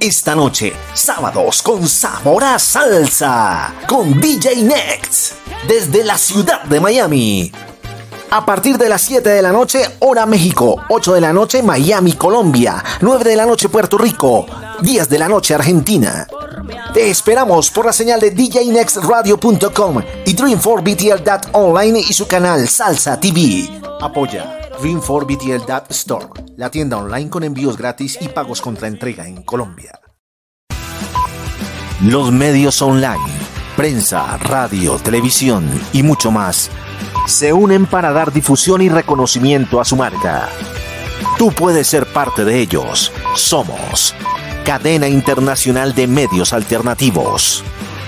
esta noche, sábados con sabor a salsa, con DJ Next, desde la ciudad de Miami. A partir de las 7 de la noche, hora México, 8 de la noche, Miami, Colombia, 9 de la noche, Puerto Rico, 10 de la noche, Argentina. Te esperamos por la señal de djnextradio.com y Dream4BTL.online y su canal Salsa TV. Apoya Dream4BTL.store, la tienda online con envíos gratis y pagos contra entrega en Colombia. Los medios online, prensa, radio, televisión y mucho más se unen para dar difusión y reconocimiento a su marca. Tú puedes ser parte de ellos. Somos Cadena Internacional de Medios Alternativos.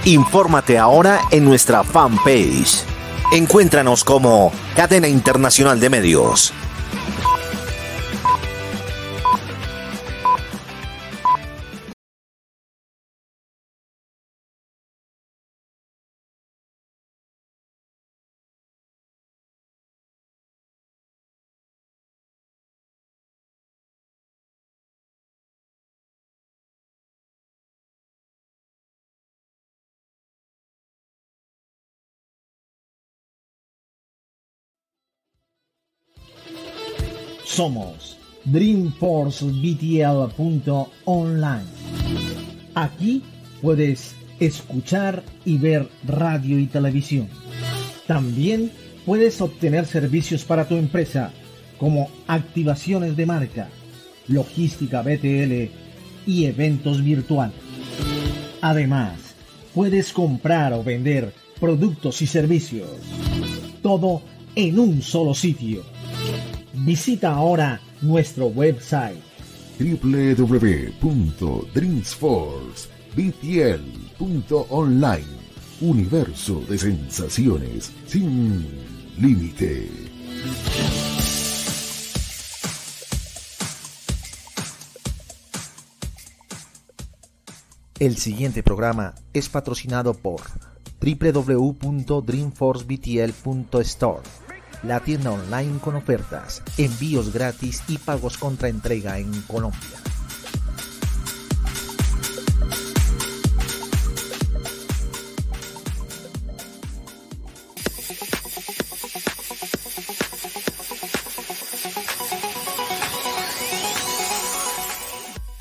Infórmate ahora en nuestra fanpage. Encuéntranos como Cadena Internacional de Medios. Somos dreamforcebtl.online. Aquí puedes escuchar y ver radio y televisión. También puedes obtener servicios para tu empresa como activaciones de marca, logística BTL y eventos virtuales. Además, puedes comprar o vender productos y servicios. Todo en un solo sitio Visita ahora nuestro website. www.dreamsforcebtl.online Universo de sensaciones sin límite. El siguiente programa es patrocinado por www.dreamforcebtl.store la tienda online con ofertas, envíos gratis y pagos contra entrega en Colombia.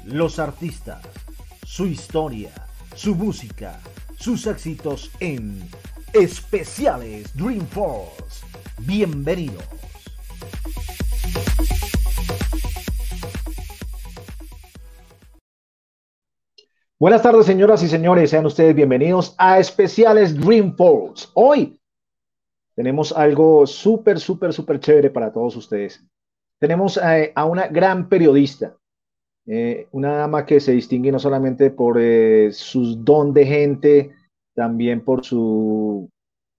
Los artistas, su historia, su música, sus éxitos en especiales Dreamforce Bienvenidos. Buenas tardes, señoras y señores. Sean ustedes bienvenidos a especiales Dreamforce. Hoy tenemos algo súper, súper, súper chévere para todos ustedes. Tenemos eh, a, una gran periodista, eh, una dama que se distingue no solamente por eh, su don de gente, también por su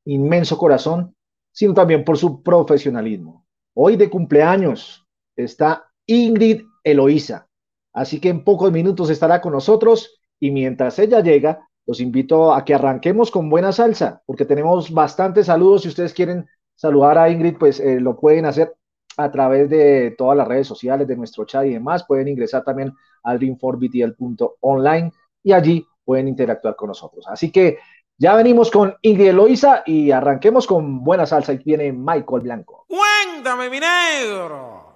inmenso corazón, sino también por su profesionalismo. Hoy de cumpleaños está Ingrid Eloísa, así que en pocos minutos estará con nosotros y mientras ella llega, los invito a que arranquemos con buena salsa, porque tenemos bastantes saludos. Si ustedes quieren saludar a Ingrid, pues eh, lo pueden hacer a través de todas las redes sociales, de nuestro chat y demás. Pueden ingresar también al dreamforbtl.online y allí pueden interactuar con nosotros. Así que ya venimos con Ingrid Eloisa y arranquemos con buena salsa. Y viene Michael Blanco. Cuéntame, mi negro.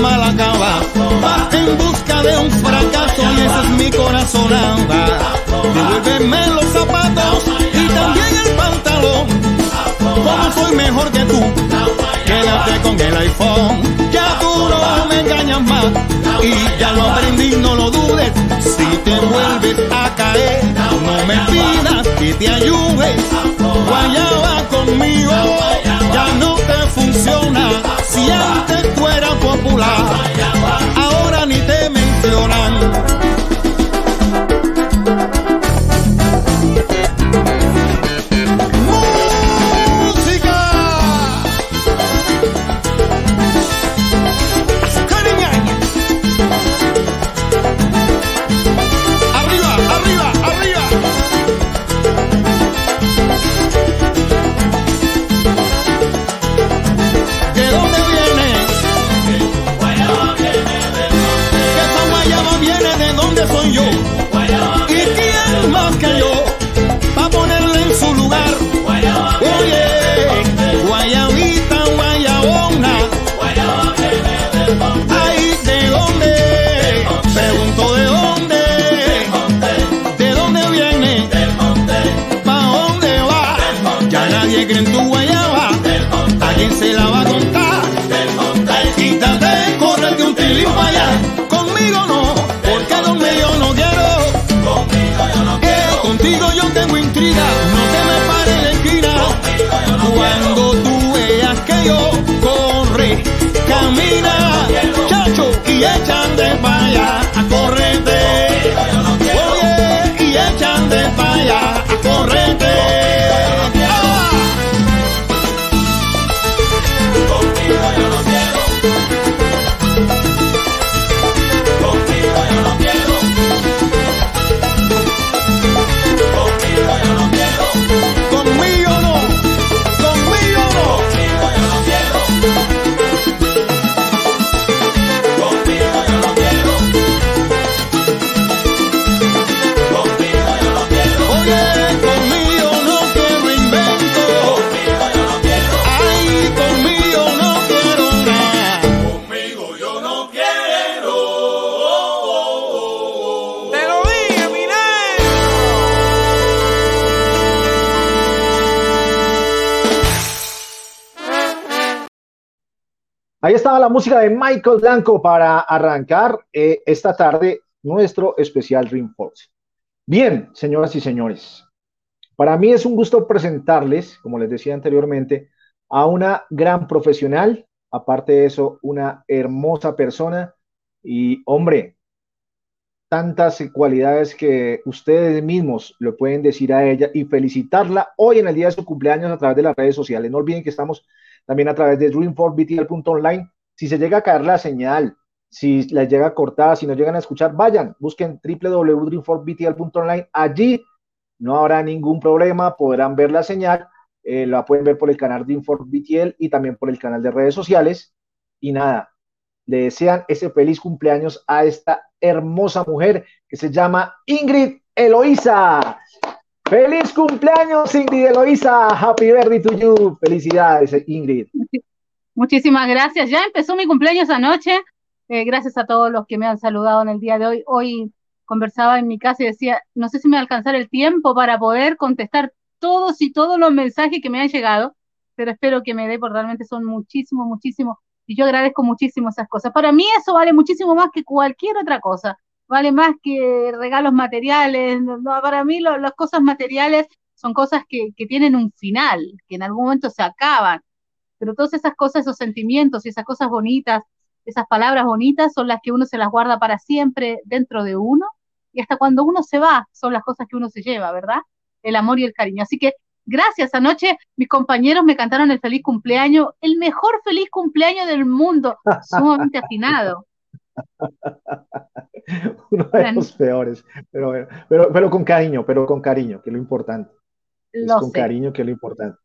Mal acabas. Vas en busca de un fracaso y ese es mi corazonada. Devuélveme los zapatos y también el pantalón. Como soy mejor que tú, quédate con el iPhone. Ya tú no me engañas más y ya lo aprendí, no lo dudes. Si te vuelves a caer, no me pidas que te ayude. Guayaba conmigo, ya no funciona. Si antes tú eras popular, ahora ni te mencionan. Estaba la música de Michael Blanco para arrancar eh, esta tarde nuestro especial Dream Force. Bien, señoras y señores, para mí es un gusto presentarles, como les decía anteriormente, a una gran profesional, aparte de eso, una hermosa persona y, hombre, tantas cualidades que ustedes mismos le pueden decir a ella y felicitarla hoy en el día de su cumpleaños a través de las redes sociales. No olviden que estamos también a través de dreamforBTL.online. Si se llega a caer la señal, si les llega a cortar, si no llegan a escuchar, vayan, busquen www.dreamforBTL.online. Allí no habrá ningún problema, podrán ver la señal, eh, la pueden ver por el canal DreamforBTL y también por el canal de redes sociales. Y nada, le desean ese feliz cumpleaños a esta hermosa mujer que se llama Ingrid Eloísa. ¡Feliz cumpleaños, Ingrid Eloísa! ¡Happy birthday to you! ¡Felicidades, Ingrid! Muchísimas gracias. Ya empezó mi cumpleaños anoche. Eh, gracias a todos los que me han saludado en el día de hoy. Hoy conversaba en mi casa y decía, no sé si me va a alcanzar el tiempo para poder contestar todos y todos los mensajes que me han llegado, pero espero que me dé, porque realmente son muchísimos, muchísimos. Y yo agradezco muchísimo esas cosas. Para mí eso vale muchísimo más que cualquier otra cosa. Vale más que regalos materiales. No, para mí lo- las cosas materiales son cosas que, que tienen un final, que en algún momento se acaban. Pero todas esas cosas, esos sentimientos y esas cosas bonitas, esas palabras bonitas son las que uno se las guarda para siempre dentro de uno y hasta cuando uno se va son las cosas que uno se lleva, ¿verdad? El amor y el cariño. Así que Gracias. Anoche mis compañeros me cantaron el feliz cumpleaños, el mejor feliz cumpleaños del mundo, sumamente afinado. Uno de los peores, pero, pero, pero con cariño, pero con cariño, que es lo importante. Es con sé, cariño, que es lo importante.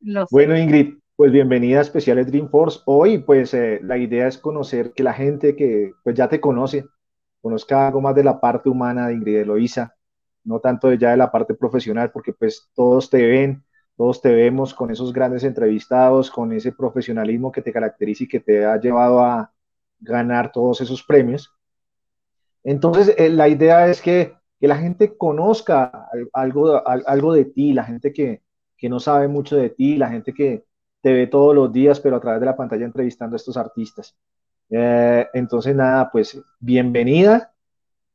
lo sé. Bueno, Ingrid, pues bienvenida a Especiales Dreamforce. Hoy, pues eh, la idea es conocer que la gente que pues ya te conoce, conozca algo más de la parte humana de Ingrid Eloísa, no tanto de ya de la parte profesional, porque pues todos te ven, todos te vemos con esos grandes entrevistados, con ese profesionalismo que te caracteriza y que te ha llevado a ganar todos esos premios. Entonces, eh, la idea es que, que la gente conozca al- algo, al- algo de ti, la gente que, que no sabe mucho de ti, la gente que te ve todos los días, pero a través de la pantalla entrevistando a estos artistas. Eh, entonces, nada, pues bienvenida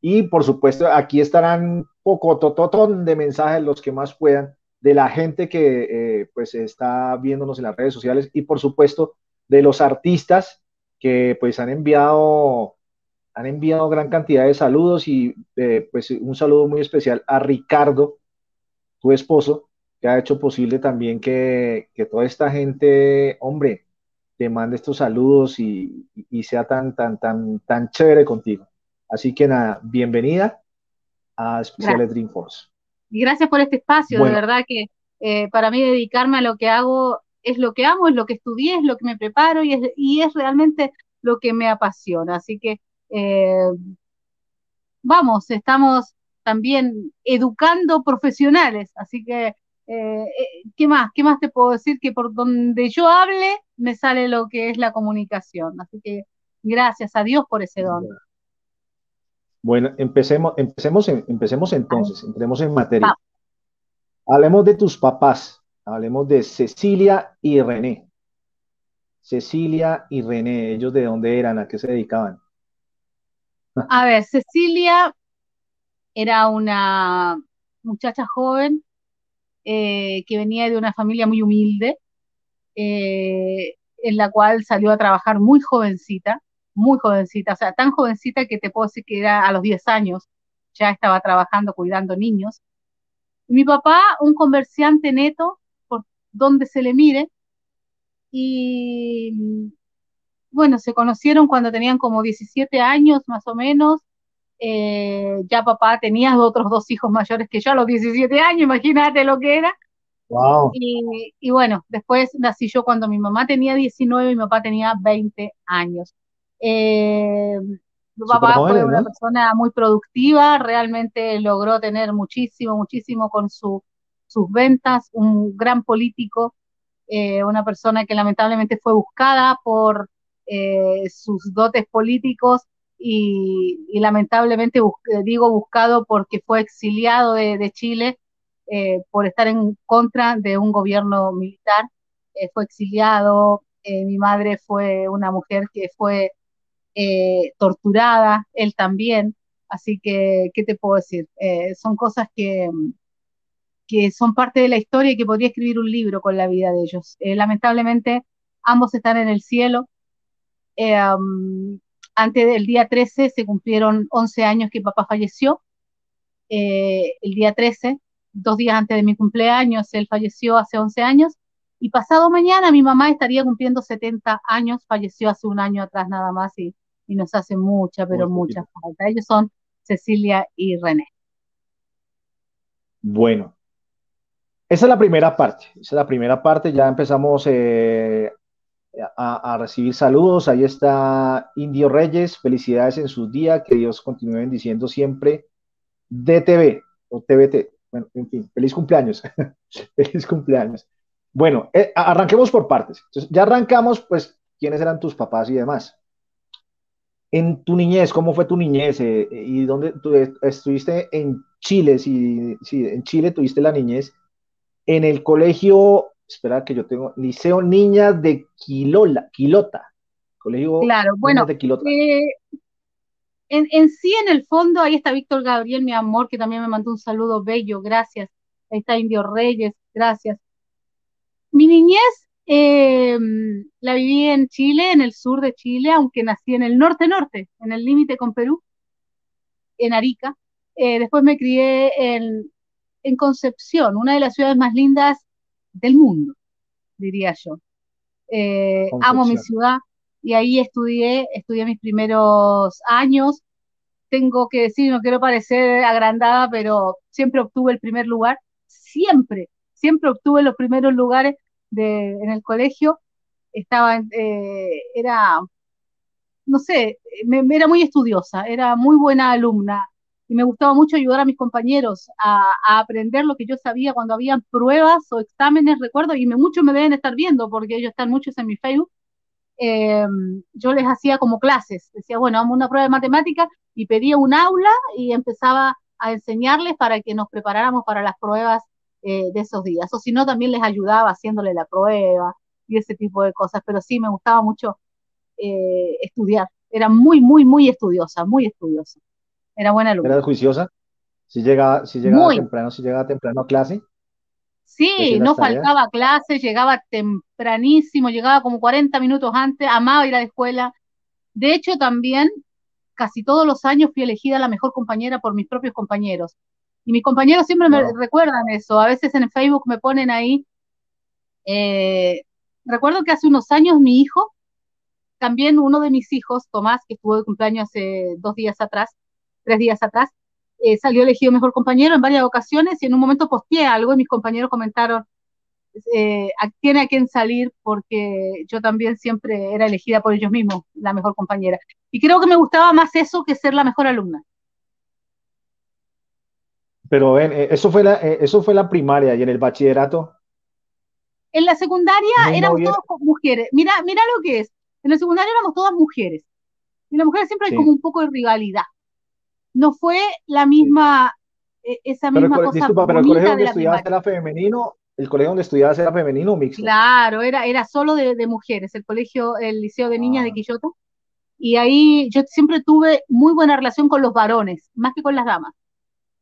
y por supuesto aquí estarán poco tototón de mensajes, los que más puedan, de la gente que eh, pues está viéndonos en las redes sociales y por supuesto de los artistas que pues han enviado han enviado gran cantidad de saludos y eh, pues un saludo muy especial a Ricardo, tu esposo, que ha hecho posible también que, que toda esta gente, hombre, te mande estos saludos y, y sea tan, tan, tan, tan chévere contigo. Así que nada, bienvenida a Especiales Dreamforce. Y gracias por este espacio, Bueno. de verdad que eh, para mí dedicarme a lo que hago es lo que amo, es lo que estudié, es lo que me preparo y es, y es realmente lo que me apasiona. Así que eh, vamos, estamos también educando profesionales, así que eh, eh, ¿qué más? ¿Qué más te puedo decir? Que por donde yo hable me sale lo que es la comunicación. Así que gracias a Dios por ese don. Bueno, empecemos, empecemos, empecemos entonces, entremos en materia. Vamos. Hablemos de tus papás, hablemos de Cecilia y René. Cecilia y René, ellos de dónde eran, a qué se dedicaban. A ver, Cecilia era una muchacha joven eh, que venía de una familia muy humilde, eh, en la cual salió a trabajar muy jovencita, muy jovencita, o sea, tan jovencita que te puedo decir que era a los 10 años, ya estaba trabajando cuidando niños. Mi papá, un comerciante neto, donde se le mire, y bueno, se conocieron cuando tenían como 17 años más o menos. Eh, ya papá tenía otros dos hijos mayores que yo a los 17 años, imagínate lo que era. Wow. Y, y bueno, después nací yo cuando mi mamá tenía 19 y mi papá tenía 20 años. Eh, mi papá fue una ¿no? persona muy productiva, realmente logró tener muchísimo, muchísimo con su, sus ventas, un gran político, eh, una persona que lamentablemente fue buscada por eh, sus dotes políticos y, lamentablemente eh, digo buscado porque fue exiliado de, Chile por estar en contra de un gobierno militar. Fue exiliado, mi madre fue una mujer que fue torturada, él también. Así que, ¿qué te puedo decir? Son cosas que, que son parte de la historia y que podría escribir un libro con la vida de ellos. Eh, lamentablemente, ambos están en el cielo. Eh, um, antes del día 13 se cumplieron 11 años que papá falleció. Eh, el día 13, dos días antes de mi cumpleaños, él falleció hace 11 años. Y pasado mañana mi mamá estaría cumpliendo 70 años, falleció hace un año atrás nada más y, y nos hace mucha, pero Muy mucha falta. Ellos son Cecilia y René. Bueno, esa es la primera parte. Esa es la primera parte. Ya empezamos eh, a, recibir saludos. Ahí está Indio Reyes. Felicidades en su día. Que Dios continúe bendiciendo siempre. DTV o TBT. Bueno, en fin, feliz cumpleaños. feliz cumpleaños. Bueno, eh, arranquemos por partes. Entonces, ya arrancamos, pues, quiénes eran tus papás y demás. En tu niñez, ¿cómo fue tu niñez? Eh, ¿Y dónde tú estuviste en Chile? Si, si en Chile tuviste la niñez. En el colegio, espera que yo tengo, Liceo Niñas de Quilola, Quilota. Colegio Claro, bueno, Niñas de Quilota. eh, en, en sí, en el fondo, ahí está Víctor Gabriel, mi amor, que también me mandó un saludo bello, gracias. Ahí está Indio Reyes, gracias. Mi niñez eh, la viví en Chile, en el sur de Chile, aunque nací en el norte-norte, en el límite con Perú, en Arica. Eh, después me crié en, en Concepción, una de las ciudades más lindas del mundo, diría yo. Eh, amo mi ciudad y ahí estudié, estudié mis primeros años. Tengo que decir, no quiero parecer agrandada, pero siempre obtuve el primer lugar, siempre, siempre obtuve los primeros lugares de, en el colegio. Estaba, eh, era, no sé, me- era muy estudiosa, era muy buena alumna y me gustaba mucho ayudar a mis compañeros a, aprender lo que yo sabía cuando habían pruebas o exámenes, recuerdo, y me, muchos me deben estar viendo porque ellos están muchos en mi Facebook. eh, yo les hacía como clases, decía, bueno, vamos a una prueba de matemáticas y pedía un aula y empezaba a enseñarles para que nos preparáramos para las pruebas eh, de esos días. O si no, también les ayudaba haciéndole la prueba y ese tipo de cosas, pero sí me gustaba mucho eh, estudiar. Era muy, muy, muy estudiosa, muy estudiosa. Era buena alumna. ¿Eras juiciosa? Si llegaba, si llegaba Muy. temprano, si llegaba temprano a clase, Sí, no tareas. faltaba a clases, llegaba tempranísimo, llegaba como 40 minutos antes, amaba ir a la escuela. De hecho, también casi todos los años fui elegida la mejor compañera por mis propios compañeros. Y mis compañeros siempre me recuerdan eso. A veces en Facebook me ponen ahí. eh, recuerdo que hace unos años mi hijo, también uno de mis hijos, Tomás, que estuvo de cumpleaños hace dos días atrás, tres días atrás, eh, salió elegido mejor compañero en varias ocasiones y en un momento posteé algo y mis compañeros comentaron, eh, tiene a quién salir porque yo también siempre era elegida por ellos mismos, la mejor compañera. Y creo que me gustaba más eso que ser la mejor alumna. Pero ven, eh, eso fue la, eso fue la primaria y en el bachillerato, En la secundaria muy éramos movido. todas mujeres. Mira, mira lo que es. En la secundaria éramos todas mujeres. Y en las mujeres siempre hay Sí. como un poco de rivalidad. No fue la misma, eh, esa Pero el misma cole- cosa disculpa, pero el colegio de donde estudiabas era femenino, el colegio donde estudiabas era femenino o mixto. Claro, era, era solo de, de mujeres, el colegio, el liceo de niñas de Ah, Quillota. Y ahí yo siempre tuve muy buena relación con los varones, más que con las damas.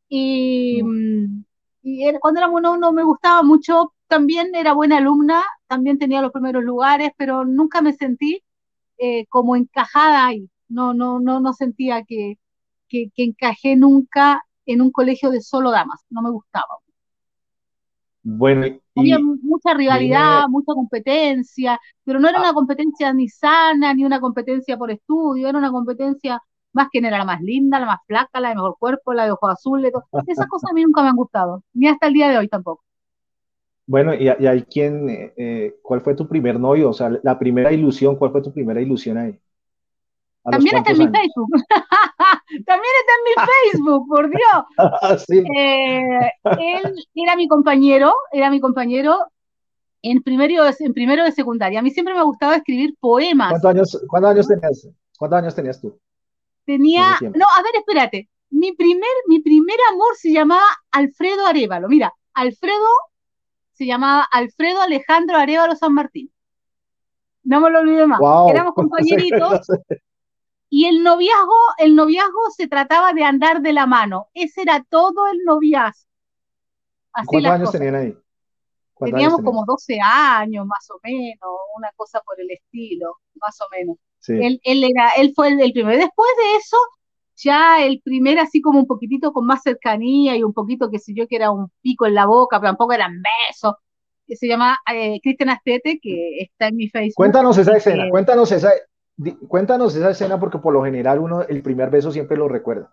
Y, mm. mm, y era- cuando éramos no, no me gustaba mucho, también era buena alumna, también tenía los primeros lugares, pero nunca me sentí eh, como encajada ahí. No, no, no, no sentía que, que, que encajé nunca en un colegio de solo damas, no me gustaba. Bueno, Había y mucha dime, rivalidad, mucha competencia, pero no era ah, una competencia ni sana, ni una competencia por estudio, era una competencia más que era la más linda, la más flaca, la de mejor cuerpo, la de ojos azules, esas cosas a mí nunca me han gustado, ni hasta el día de hoy tampoco. bueno, y, y hay quien, eh, ¿cuál fue tu primer novio? O sea, la primera ilusión, ¿cuál fue tu primera ilusión ahí? ¿A los También está en mi? Facebook, también está en mi Facebook, por Dios. Ah, sí. Eh, él era mi compañero, era mi compañero en primero, en primero de secundaria. A mí siempre me gustaba escribir poemas. ¿Cuántos años, cuántos años tenías? ¿Cuántos años tenías tú en Tenía, no, a ver, espérate. Mi primer, mi primer amor se llamaba Alfredo Arevalo. Mira, Alfredo se llamaba Alfredo Alejandro Arevalo San Martín. No me lo olvidé más. Wow. Éramos compañeritos y el noviazgo, el noviazgo se trataba de andar de la mano. Ese era todo el noviazgo. Así ¿Cuántos años cosas. tenían ahí? ¿Cuántos Teníamos años como tenían? 12 años, más o menos, una cosa por el estilo, más o menos. Sí. Él, él era, él fue el, el primero. Después de eso, ya el primer así como un poquitito con más cercanía y un poquito, qué sé yo, que era un pico en la boca, pero tampoco eran besos, que se llama eh, Cristian Astete, que está en mi Facebook. Cuéntanos esa escena, que- cuéntanos esa, cuéntanos esa escena porque por lo general uno el primer beso siempre lo recuerda.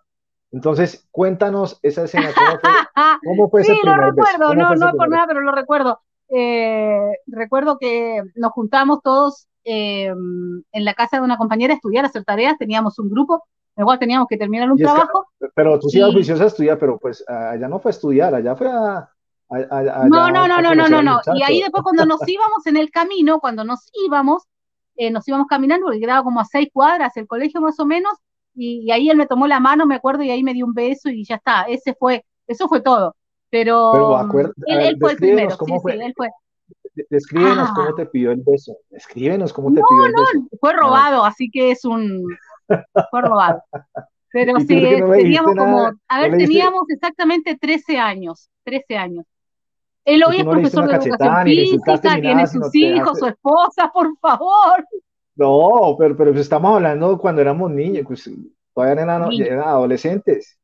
Entonces, cuéntanos esa escena, ¿cómo fue, cómo fue sí, ese lo primer beso? recuerdo, ¿Cómo no, no por nada, pero lo recuerdo. Eh, recuerdo que nos juntábamos todos eh, en la casa de una compañera a estudiar, a hacer tareas, teníamos un grupo, igual teníamos que terminar un es que- trabajo. beso? Pero tú sí ibas juiciosa a estudiar, pero pues allá no fue a estudiar, allá fue a... a- a- allá No, no, no, a no, no, no, no. Y ahí después cuando nos íbamos en el camino, cuando nos íbamos, eh, nos íbamos caminando, porque quedaba como a seis cuadras el colegio más o menos, y, y ahí él me tomó la mano, me acuerdo, y ahí me dio un beso y ya está. Ese fue, eso fue todo. Pero, Pero acuer- él, a ver, él fue el primero, cómo sí, fue. sí, él fue. De- Descríbenos Ah. cómo te pidió el beso. Descríbenos cómo te No, pidió el beso. Fue robado, así que es un, fue robado. Pero ¿Y sí, no teníamos como, a ¿No ver, teníamos exactamente 13 años, 13 años. Él hoy ¿Y es no profesor de educación física, tiene nada, sus hijos, su esposa, por favor. No, pero, pero estamos hablando cuando éramos niños, pues todavía eran, eran adolescentes.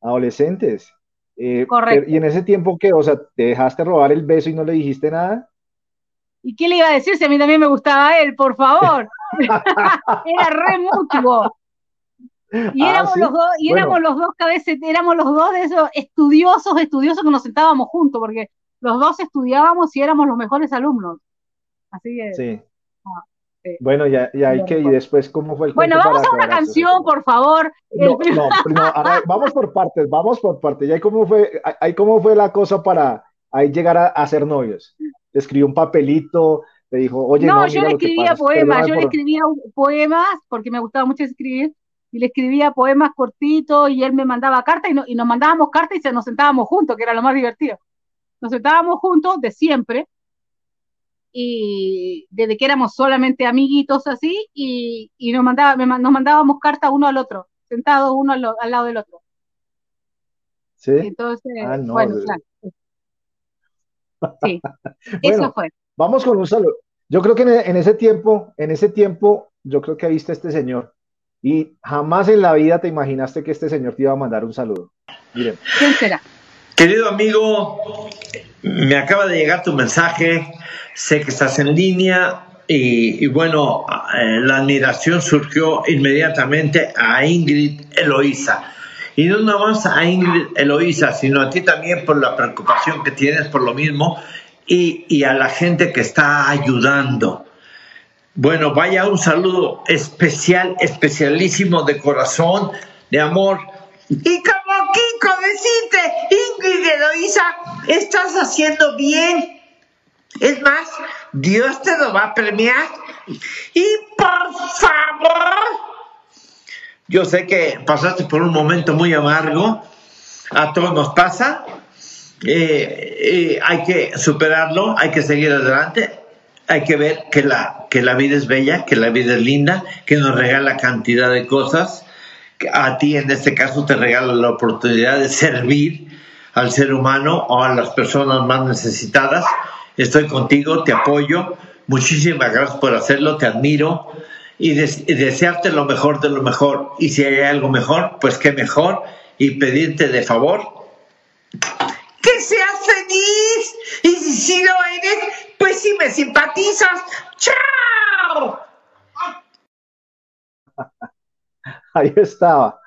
Adolescentes. Eh, Correcto. pero- y en ese tiempo, ¿qué? O sea, ¿te dejaste robar el beso y no le dijiste nada? ¿Y qué le iba a decir si a mí también me gustaba él, por favor? Era re mutuo. Y Ah, éramos ¿sí? los dos, y Bueno. éramos los dos cabezas, éramos los dos de esos estudiosos, estudiosos que nos sentábamos juntos, porque los dos estudiábamos y éramos los mejores alumnos. Así que, Sí. Ah, sí. Bueno, ya, ya hay Lo que, y recuerdo. después, ¿cómo fue el bueno, vamos a una canción, por favor. No, El- no, no, ahora vamos por partes, vamos por partes. ¿Y ahí cómo fue, ahí- cómo fue la cosa para ahí llegar a, a ser novios? Le escribió un papelito, le dijo, oye, No, no, yo le escribía poemas, yo le escribía poemas porque me gustaba mucho escribir y le escribía poemas cortitos y él me mandaba cartas y, no- y nos mandábamos cartas y se nos sentábamos juntos, que era lo más divertido. Nos sentábamos juntos de siempre y desde que éramos solamente amiguitos así y, y nos, mandaba, me nos mandábamos cartas uno al otro, sentados uno al, lado del otro. ¿Sí? Entonces, Ah, no, bueno, de- claro. Sí, Bueno, eso fue. Vamos con un saludo. Yo creo que en, en ese tiempo, en ese tiempo, yo creo que viste a este señor y jamás en la vida te imaginaste que este señor te iba a mandar un saludo. Miren, ¿Quién será? Querido amigo, me acaba de llegar tu mensaje, sé que estás en línea y, bueno, eh, la admiración surgió inmediatamente a Ingrid Eloísa. Y no nada más a Ingrid Eloísa, sino a ti también por la preocupación que tienes por lo mismo y, y a la gente que está ayudando. Bueno, vaya un saludo especial, especialísimo de corazón, de amor. Y como Kiko decirte, Ingrid Eloísa, estás haciendo bien. Es más, Dios te lo va a premiar. Y por favor, yo sé que pasaste por un momento muy amargo, a todos nos pasa, eh, eh, hay que superarlo, hay que seguir adelante, hay que ver que la, que la vida es bella, que la vida es linda, que nos regala cantidad de cosas, a ti en este caso te regala la oportunidad de servir al ser humano o a las personas más necesitadas. Estoy contigo, te apoyo, muchísimas gracias por hacerlo, te admiro y, des- desearte lo mejor de lo mejor. Y si hay algo mejor, pues qué mejor y pedirte de favor que seas feliz. Y si sí lo eres, pues si me simpatizas. ¡Chao! Ahí estaba,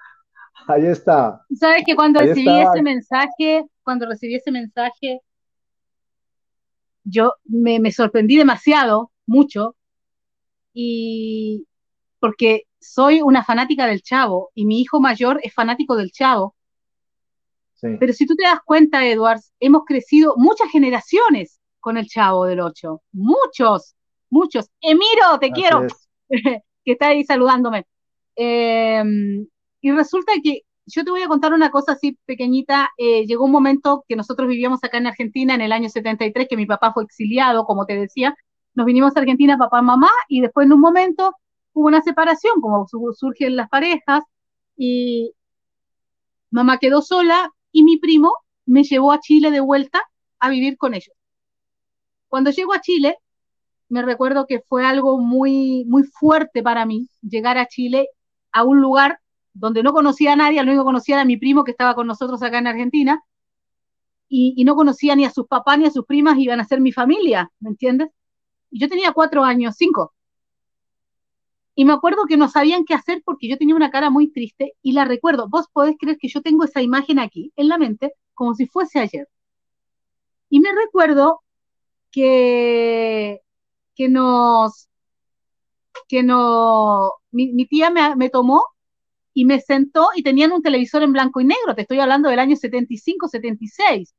ahí estaba. Sabes que cuando Ahí recibí estaba. ese mensaje, cuando recibí ese mensaje, yo me, me sorprendí demasiado, mucho, y porque soy una fanática del Chavo y mi hijo mayor es fanático del Chavo. Sí, Pero si tú te das cuenta, Edwards, hemos crecido muchas generaciones con el Chavo del Ocho. Muchos, muchos. Emiro, te así quiero es. que está ahí saludándome. Eh, y resulta que yo te voy a contar una cosa así pequeñita. Eh, llegó un momento que nosotros vivíamos acá en Argentina en el año 73, que mi papá fue exiliado, como te decía. Nos vinimos a Argentina, papá, mamá, y después en un momento hubo una separación, como su- surgen las parejas, y mamá quedó sola y mi primo me llevó a Chile de vuelta a vivir con ellos. Cuando llego a Chile, me recuerdo que fue algo muy, muy fuerte para mí llegar a Chile, a un lugar donde no conocía a nadie, lo único que conocía era mi primo que estaba con nosotros acá en Argentina, y, y no conocía ni a sus papás ni a sus primas, iban a ser mi familia, ¿me entiendes? Y yo tenía cuatro años, cinco. Y me acuerdo que no sabían qué hacer porque yo tenía una cara muy triste y la recuerdo. Vos podés creer que yo tengo esa imagen aquí en la mente como si fuese ayer. Y me recuerdo que, que nos, que no, mi, mi tía me, me tomó y me sentó y tenían un televisor en blanco y negro. Te estoy hablando del año 75, 76,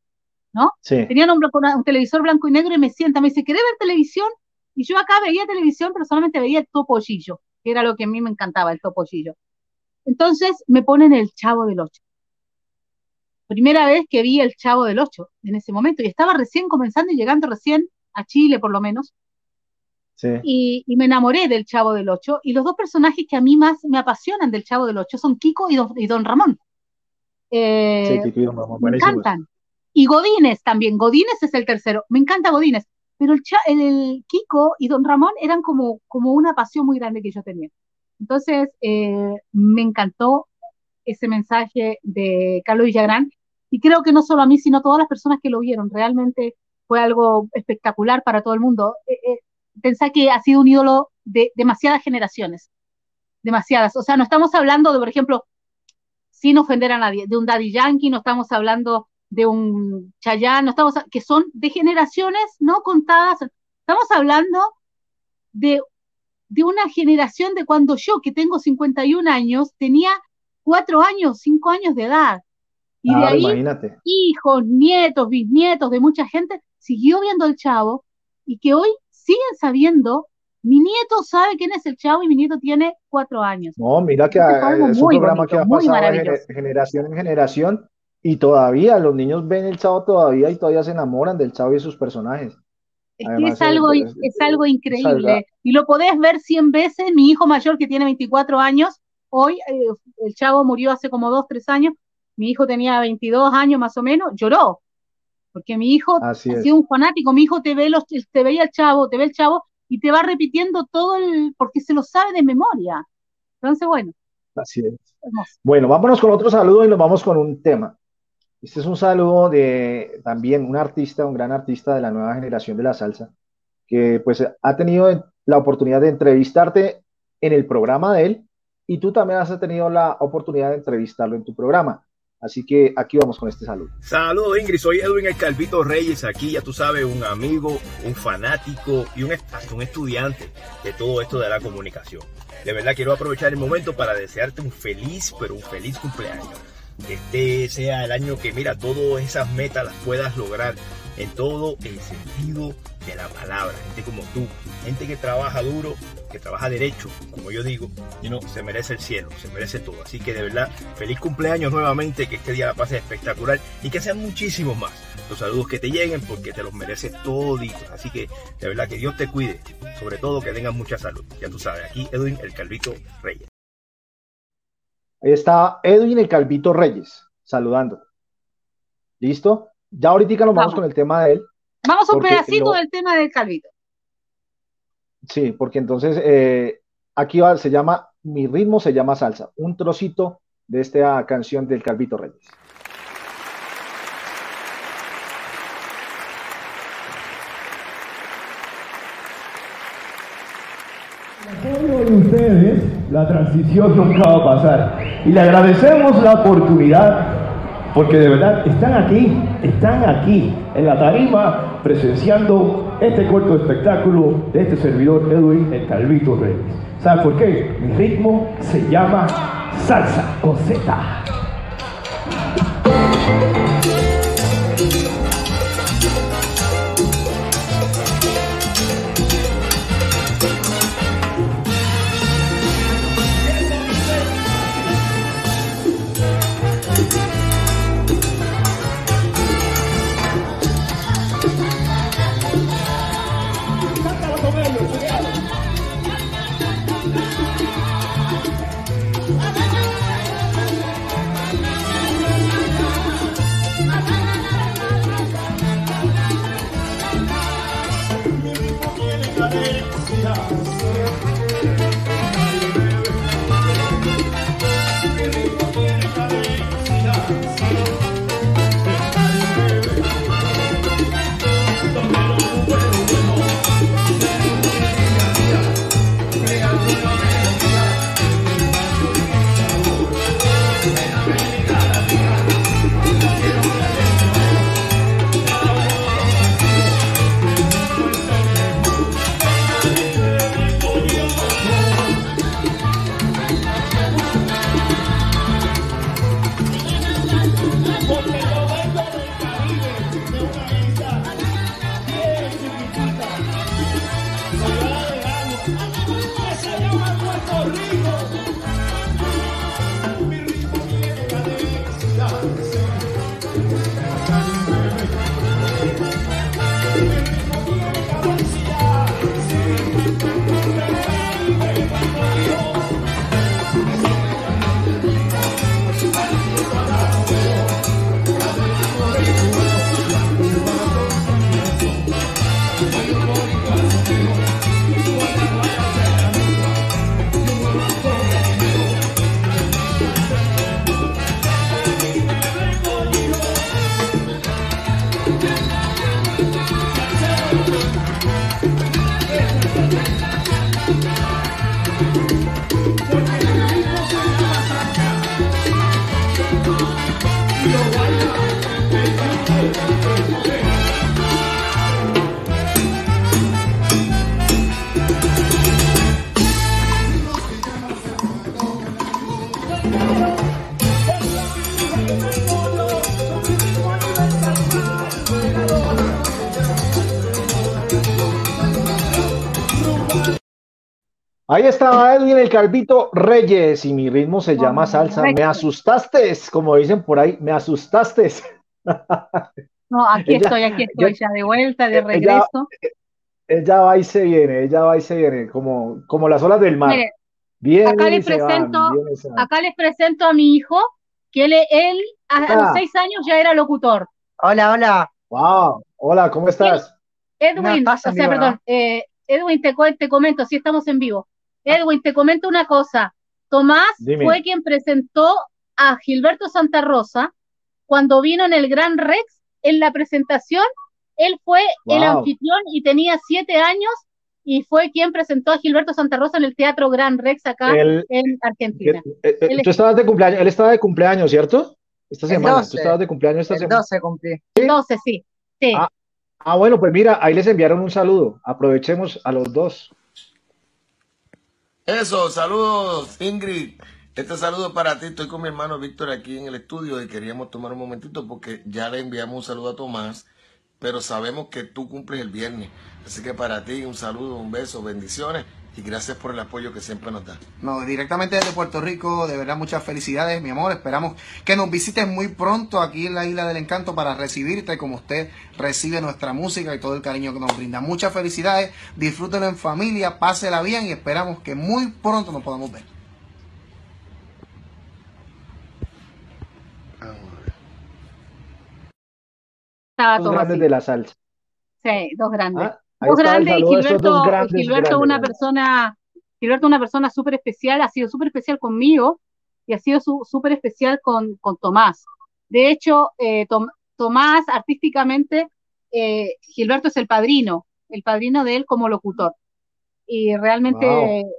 ¿no? Sí, Tenían un televisor blanco y negro y me sienta, me dice, ¿querés ver televisión? Y yo acá veía televisión, pero solamente veía el topollillo, que era lo que a mí me encantaba, el topollillo. Entonces me ponen el Chavo del Ocho. Primera vez que vi el Chavo del Ocho en ese momento, y estaba recién comenzando y llegando recién a Chile, por lo menos, sí, y, y me enamoré del Chavo del Ocho. Y los dos personajes que a mí más me apasionan del Chavo del Ocho son Kiko y Don, y Don Ramón. Eh, sí, Kiko y Don Ramón, me encantan. Y Godínez también, Godínez es el tercero, me encanta Godínez, pero el, Cha- el, el Kiko y Don Ramón eran como, como una pasión muy grande que yo tenía. Entonces, eh, me encantó ese mensaje de Carlos Villagrán y creo que no solo a mí, sino a todas las personas que lo vieron. Realmente fue algo espectacular para todo el mundo. Eh, eh, pensá que ha sido un ídolo de demasiadas generaciones, demasiadas. O sea, no estamos hablando de, por ejemplo, sin ofender a nadie, de un Daddy Yankee, no estamos hablando de un Chayanne, no estamos, que son de generaciones no contadas. Estamos hablando de, de una generación de cuando yo, que tengo 51 años, tenía cuatro años, cinco años de edad. Y de Claro, ahí, imagínate. hijos, nietos, bisnietos de mucha gente, siguió viendo el chavo y que hoy siguen sabiendo. Mi nieto sabe quién es el chavo y mi nieto tiene cuatro años. No, mira que algo es un programa bonito, que ha pasado de generación en generación y todavía los niños ven el Chavo todavía y todavía se enamoran del Chavo y sus personajes. Es que es algo, es- es algo increíble. Y lo podés ver 100 veces. Mi hijo mayor, que tiene 24 años, hoy, eh, el chavo murió hace como 2, 3 años. Mi hijo tenía 22 años más o menos, lloró. Porque mi hijo Así ha es. sido un fanático. Mi hijo te ve los, te veía el chavo, te ve el chavo y te va repitiendo todo el, porque se lo sabe de memoria. Entonces, bueno, Así es. hermoso. Bueno, vámonos con otro saludo y nos vamos con un tema. Este es un saludo de también un artista, un gran artista de la nueva generación de la salsa, que pues ha tenido la oportunidad de entrevistarte en el programa de él y tú también has tenido la oportunidad de entrevistarlo en tu programa. Así que aquí vamos con este saludo. Saludos Ingrid, soy Edwin el Calvito Reyes, aquí ya tú sabes, un amigo, un fanático y un, hasta un estudiante de todo esto de la comunicación. De verdad quiero aprovechar el momento para desearte un feliz, pero un feliz cumpleaños. Que este sea el año que, mira, todas esas metas las puedas lograr en todo el sentido de la palabra. Gente como tú, gente que trabaja duro, que trabaja derecho, como yo digo, se merece el cielo, se merece todo. Así que de verdad, feliz cumpleaños nuevamente, que este día la pases espectacular y que sean muchísimos más los saludos que te lleguen porque te los mereces toditos. Así que de verdad que Dios te cuide, sobre todo que tengas mucha salud. Ya tú sabes, aquí Edwin el Calvito Reyes. Ahí está Edwin el Calvito Reyes saludando. ¿Listo? Ya ahorita nos vamos Vamos. con el tema de él. Vamos a un pedacito lo- del tema del Calvito. Sí, porque entonces eh, aquí va- se llama, mi ritmo se llama salsa, un trocito de esta canción del Calvito Reyes. de ustedes, la transición nunca va a pasar. Y le agradecemos la oportunidad, porque de verdad están aquí, están aquí, en la tarima, presenciando este corto espectáculo de este servidor Edwin el Calvito Reyes. ¿Sabe por qué? Mi ritmo se llama salsa con Z. Ahí estaba Edwin el Calvito Reyes y mi ritmo se llama salsa. Me asustaste, como dicen por ahí, me asustaste. No, aquí Ella- estoy, aquí estoy ya de vuelta, de ella- regreso. Ella va y se viene, ella va y se viene, como, como las olas del mar. Mire, Vienen acá les van, presento, acá les presento a mi hijo, que él, él a, a los Ah. seis años ya era locutor. Hola, hola. Wow, hola, ¿cómo estás? Edwin, No, o sea, vivo, perdón, eh, Edwin, te, comento, sí estamos en vivo. Edwin, te comento una cosa. Tomás Dime. fue quien presentó a Gilberto Santa Rosa cuando vino en el Gran Rex en la presentación. Él fue el anfitrión y tenía siete años y fue quien presentó a Gilberto Santa Rosa en el Teatro Gran Rex acá en Argentina. Eh, eh, Él tú estabas de cumpleaños, él estaba de cumpleaños, ¿cierto? Esta El semana, 12. tú estabas de cumpleaños esta El semana. 12 cumplí. Sí, sí. Ah, Ah, bueno, pues mira, ahí les enviaron un saludo. Aprovechemos a los dos. Eso, saludos, Ingrid. Este saludo para ti. Estoy con mi hermano Víctor aquí en el estudio y queríamos tomar un momentito porque ya le enviamos un saludo a Tomás, pero sabemos que tú cumples el viernes. Así que para ti un saludo, un beso, bendiciones y gracias por el apoyo que siempre nos da. No, directamente desde Puerto Rico, de verdad muchas felicidades, mi amor. Esperamos que nos visites muy pronto aquí en la Isla del Encanto para recibirte como usted recibe nuestra música y todo el cariño que nos brinda. Muchas felicidades, disfrútenlo en familia, pásela bien y esperamos que muy pronto nos podamos ver. Estaba todo grandes así. de la salsa. Sí, dos grandes. Ah, ahí Dos está el grandes y saludo de estos Gilberto, grandes, Gilberto grandes, una persona, Gilberto una persona súper especial, ha sido súper especial conmigo y ha sido su- súper especial con, con Tomás. De hecho, eh, Tom- Tomás artísticamente, eh, Gilberto es el padrino, el padrino de él como locutor. Y realmente Wow.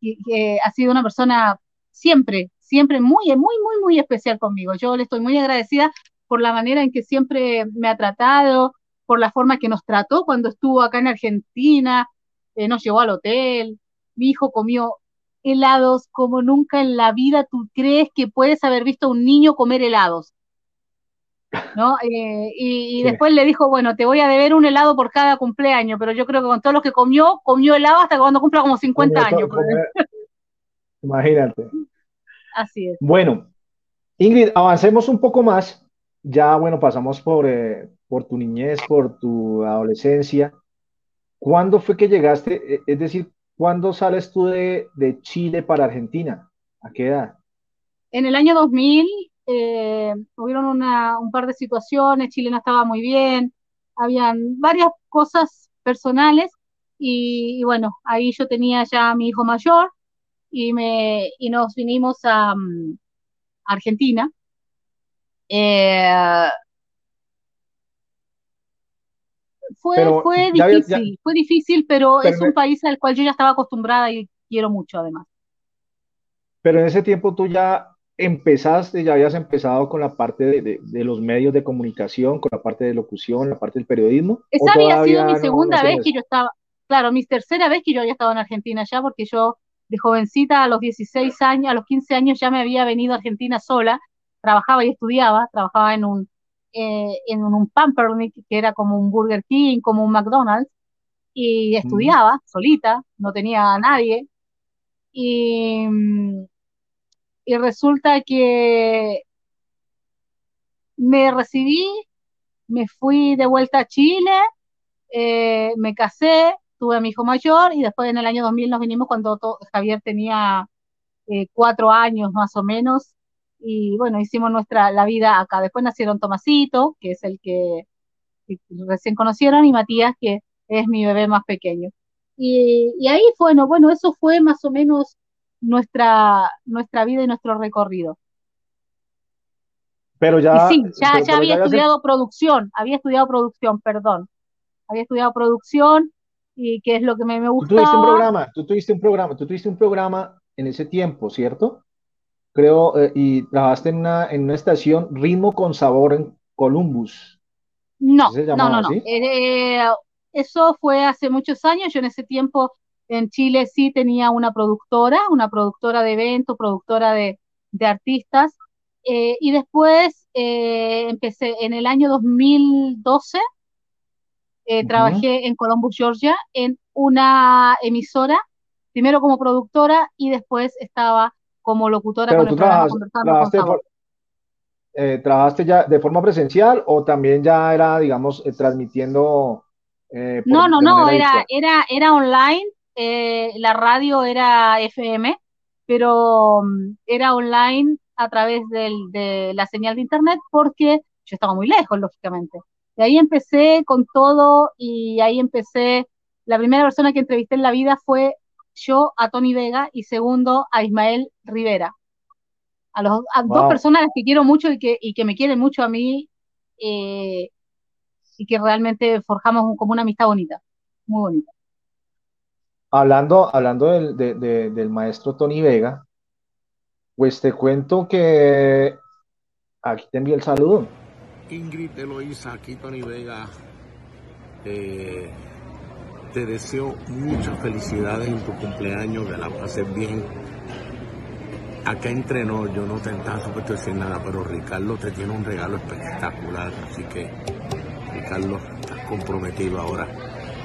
y, ha sido una persona siempre, siempre muy, muy, muy, muy especial conmigo. Yo le estoy muy agradecida por la manera en que siempre me ha tratado, por la forma que nos trató cuando estuvo acá en Argentina, eh, nos llevó al hotel, mi hijo comió helados como nunca en la vida tú crees que puedes haber visto a un niño comer helados. ¿No? Eh, y, y Sí. después le dijo, bueno, te voy a deber un helado por cada cumpleaños, pero yo creo que con todo lo que comió, comió helado hasta cuando cumpla como 50 Como to- años. como- Imagínate. Así es. Bueno, Ingrid, avancemos un poco más. Ya, bueno, pasamos por, eh, por tu niñez, por tu adolescencia. ¿Cuándo fue que llegaste? Eh, Es decir, ¿cuándo sales tú de, de Chile para Argentina? ¿A qué edad? En el año 2000 eh, hubieron una, un par de situaciones, Chile no estaba muy bien, habían varias cosas personales y, y bueno, ahí yo tenía ya a mi hijo mayor y, me, y nos vinimos a mm, Argentina. Eh, fue, Pero fue ya había- ya- difícil, fue difícil, pero Pero es un país al cual yo ya estaba acostumbrada y quiero mucho además. Pero en ese tiempo tú ya empezaste, ya habías empezado con la parte de, de- de los medios de comunicación, con la parte de locución, la parte del periodismo. ¿o Esa había sido mi no- segunda no vez hacías que yo estaba, claro, mi tercera vez que yo había estado en Argentina ya, porque yo de jovencita a los 16 años, a los 15 años ya me había venido a Argentina sola, trabajaba y estudiaba, trabajaba en un, eh, en un Pampernick, que era como un Burger King, como un McDonald's, y estudiaba solita, no tenía a nadie, y, mm, y resulta que me recibí, me fui de vuelta a Chile, eh, me casé, tuve a mi hijo mayor y después en el año 2000 nos vinimos cuando Javier tenía eh, cuatro años más o menos y bueno, hicimos nuestra la vida acá. Después nacieron Tomasito, que es el que, que recién conocieron, y Matías, que es mi bebé más pequeño. Y, y ahí fue, no, bueno, eso fue más o menos nuestra, nuestra vida y nuestro recorrido. Pero Y ya, sí, ya, pero- ya pero había estudiado producción, había estudiado producción, perdón. había estudiado producción y que es lo que me, me Tú gustaba. tuviste un programa, tú tuviste un programa, tú tuviste un programa en ese tiempo, ¿cierto? Creo, eh, y trabajaste en una, en una estación Ritmo con Sabor en Columbus. No, ¿Sí se no, no, no. así? Eh, eso fue hace muchos años. Yo en ese tiempo en Chile sí tenía una productora, una productora de eventos, productora de, de artistas. Eh, y después eh, empecé en el año 2012, eh, Ujú. trabajé en Columbus, Georgia, en una emisora, primero como productora y después estaba como locutora Pero con el programa con trabajaste, for- eh, ¿trabajaste ya de forma presencial o también ya era, digamos, eh, transmitiendo eh, por- No, no, no, era, era, era online, eh, la radio era FM, pero mm, era online a través del- de la señal de internet porque yo estaba muy lejos, lógicamente. De ahí empecé con todo y ahí empecé, la primera persona que entrevisté en la vida fue yo a Tony Vega y segundo a Ismael Rivera. A, los, a dos personas que quiero mucho y que, y que me quieren mucho a mí eh, y que realmente forjamos un- como una amistad bonita, muy bonita. Hablando, hablando del, de- de- del maestro Tony Vega, pues te cuento que aquí te envío el saludo. Ingrid Eloísa, aquí Tony Vega, eh, te deseo muchas felicidades en tu cumpleaños, que la pases bien. Acá entrenó, yo no te estaba supuesto decir nada, pero Ricardo te tiene un regalo espectacular, así que Ricardo, estás comprometido ahora.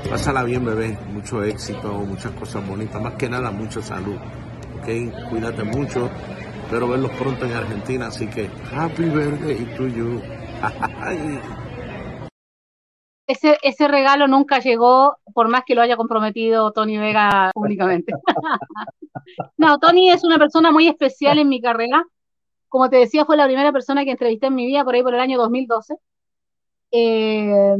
Pásala bien, bebé, mucho éxito, muchas cosas bonitas, más que nada, mucha salud, ¿ok? Cuídate mucho, espero verlos pronto en Argentina, así que happy birthday to you. Ese, ese regalo nunca llegó, por más que lo haya comprometido Tony Vega públicamente. No, Tony es una persona muy especial en mi carrera. Como te decía, fue la primera persona que entrevisté en mi vida por ahí por el año 2012. Eh,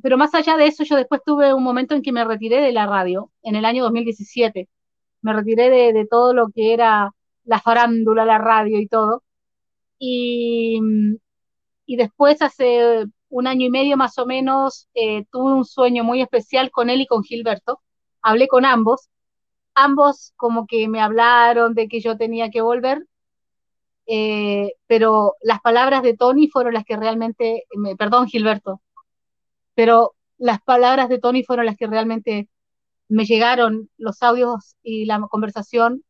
pero más allá de eso, yo después tuve un momento en que me retiré de la radio, en el año 2017. Me retiré de, de todo lo que era la farándula, la radio y todo. Y, y después, hace un año y medio más o menos, eh, tuve un sueño muy especial con él y con Gilberto. Hablé con ambos. Ambos como que me hablaron de que yo tenía que volver, eh, pero las palabras de Tony fueron las que realmente, me, perdón Gilberto, pero las palabras de Tony fueron las que realmente me llegaron, los audios y la conversación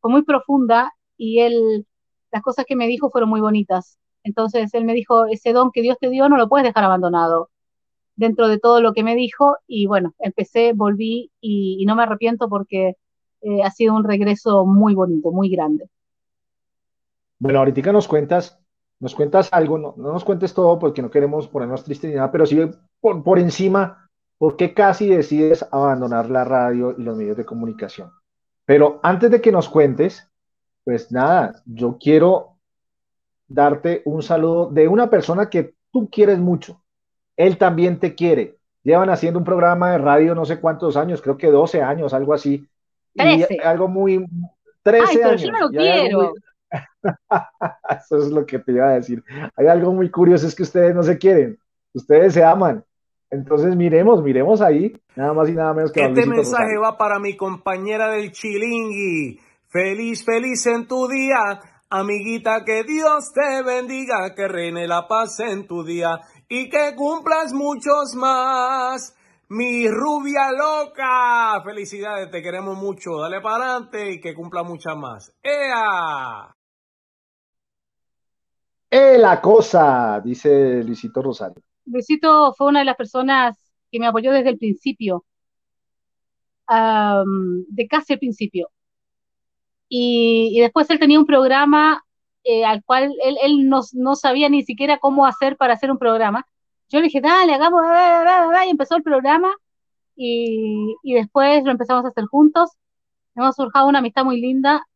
fue muy profunda y él, las cosas que me dijo fueron muy bonitas. Entonces él me dijo, ese don que Dios te dio no lo puedes dejar abandonado dentro de todo lo que me dijo y bueno, empecé, volví y, no me arrepiento porque eh, ha sido un regreso muy bonito, muy grande. Bueno, ahorita nos cuentas, nos cuentas algo, no, no nos cuentes todo porque no queremos ponernos tristes ni nada, pero sí por, por encima, ¿por qué casi decides abandonar la radio y los medios de comunicación? Pero antes de que nos cuentes, pues nada, yo quiero darte un saludo de una persona que tú quieres mucho. Él también te quiere. Llevan haciendo un programa de radio no sé cuántos años, creo que 12 años, algo así. Y 13. algo muy, 13 Ay, pero años. yo no lo y hay algo quiero. muy- Eso es lo que te iba a decir. Hay algo muy curioso, es que ustedes no se quieren, ustedes se aman. Entonces miremos, miremos ahí, nada más y nada menos que Este mensaje Rosario. va para mi compañera del Chilingui. Feliz, feliz en tu día. Amiguita, que Dios te bendiga, que reine la paz en tu día y que cumplas muchos más. Mi rubia loca. Felicidades, te queremos mucho. Dale para adelante y que cumpla muchas más. ¡Ea! ¡Eh, la cosa! Dice Luisito Rosario. Luisito fue una de las personas que me apoyó desde el principio, de casi el principio. Y, y después él tenía un programa eh, al cual él, él no, no sabía ni siquiera cómo hacer para hacer un programa. Yo le dije, dale, hagamos, va, va, va, va", y empezó el programa y, y después lo empezamos a hacer juntos. Hemos forjado una amistad muy linda.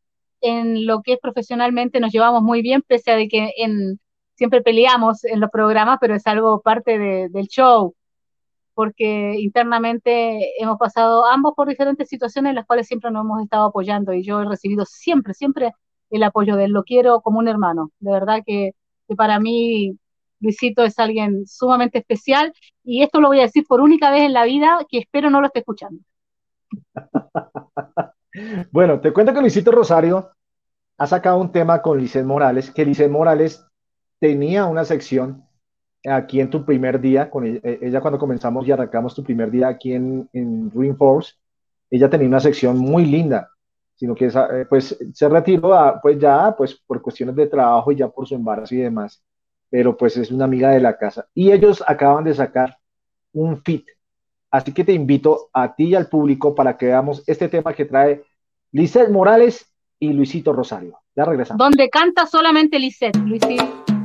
En lo que es profesionalmente nos llevamos muy bien, pese a de que en, siempre peleamos en los programas, pero es algo parte de- del show, porque internamente hemos pasado ambos por diferentes situaciones en las cuales siempre nos hemos estado apoyando y yo he recibido siempre, siempre el apoyo de él. Lo quiero como un hermano. De verdad que, para mí Luisito es alguien sumamente especial y esto lo voy a decir por única vez en la vida que espero no lo esté escuchando. Bueno, te cuento que Luisito Rosario ha sacado un tema con Lisset Morales, que Lisset Morales tenía una sección aquí en tu primer día, con ella, ella cuando comenzamos y arrancamos tu primer día aquí en, en Reinforce, ella tenía una sección muy linda, sino que eh, pues se retiró a, pues ya pues por cuestiones de trabajo y ya por su embarazo y demás, pero pues es una amiga de la casa. Y ellos acaban de sacar un fit. Así que te invito a ti y al público para que veamos este tema que trae Lisette Morales y Luisito Rosario. Ya regresamos. Donde canta solamente Lisette, Luisito.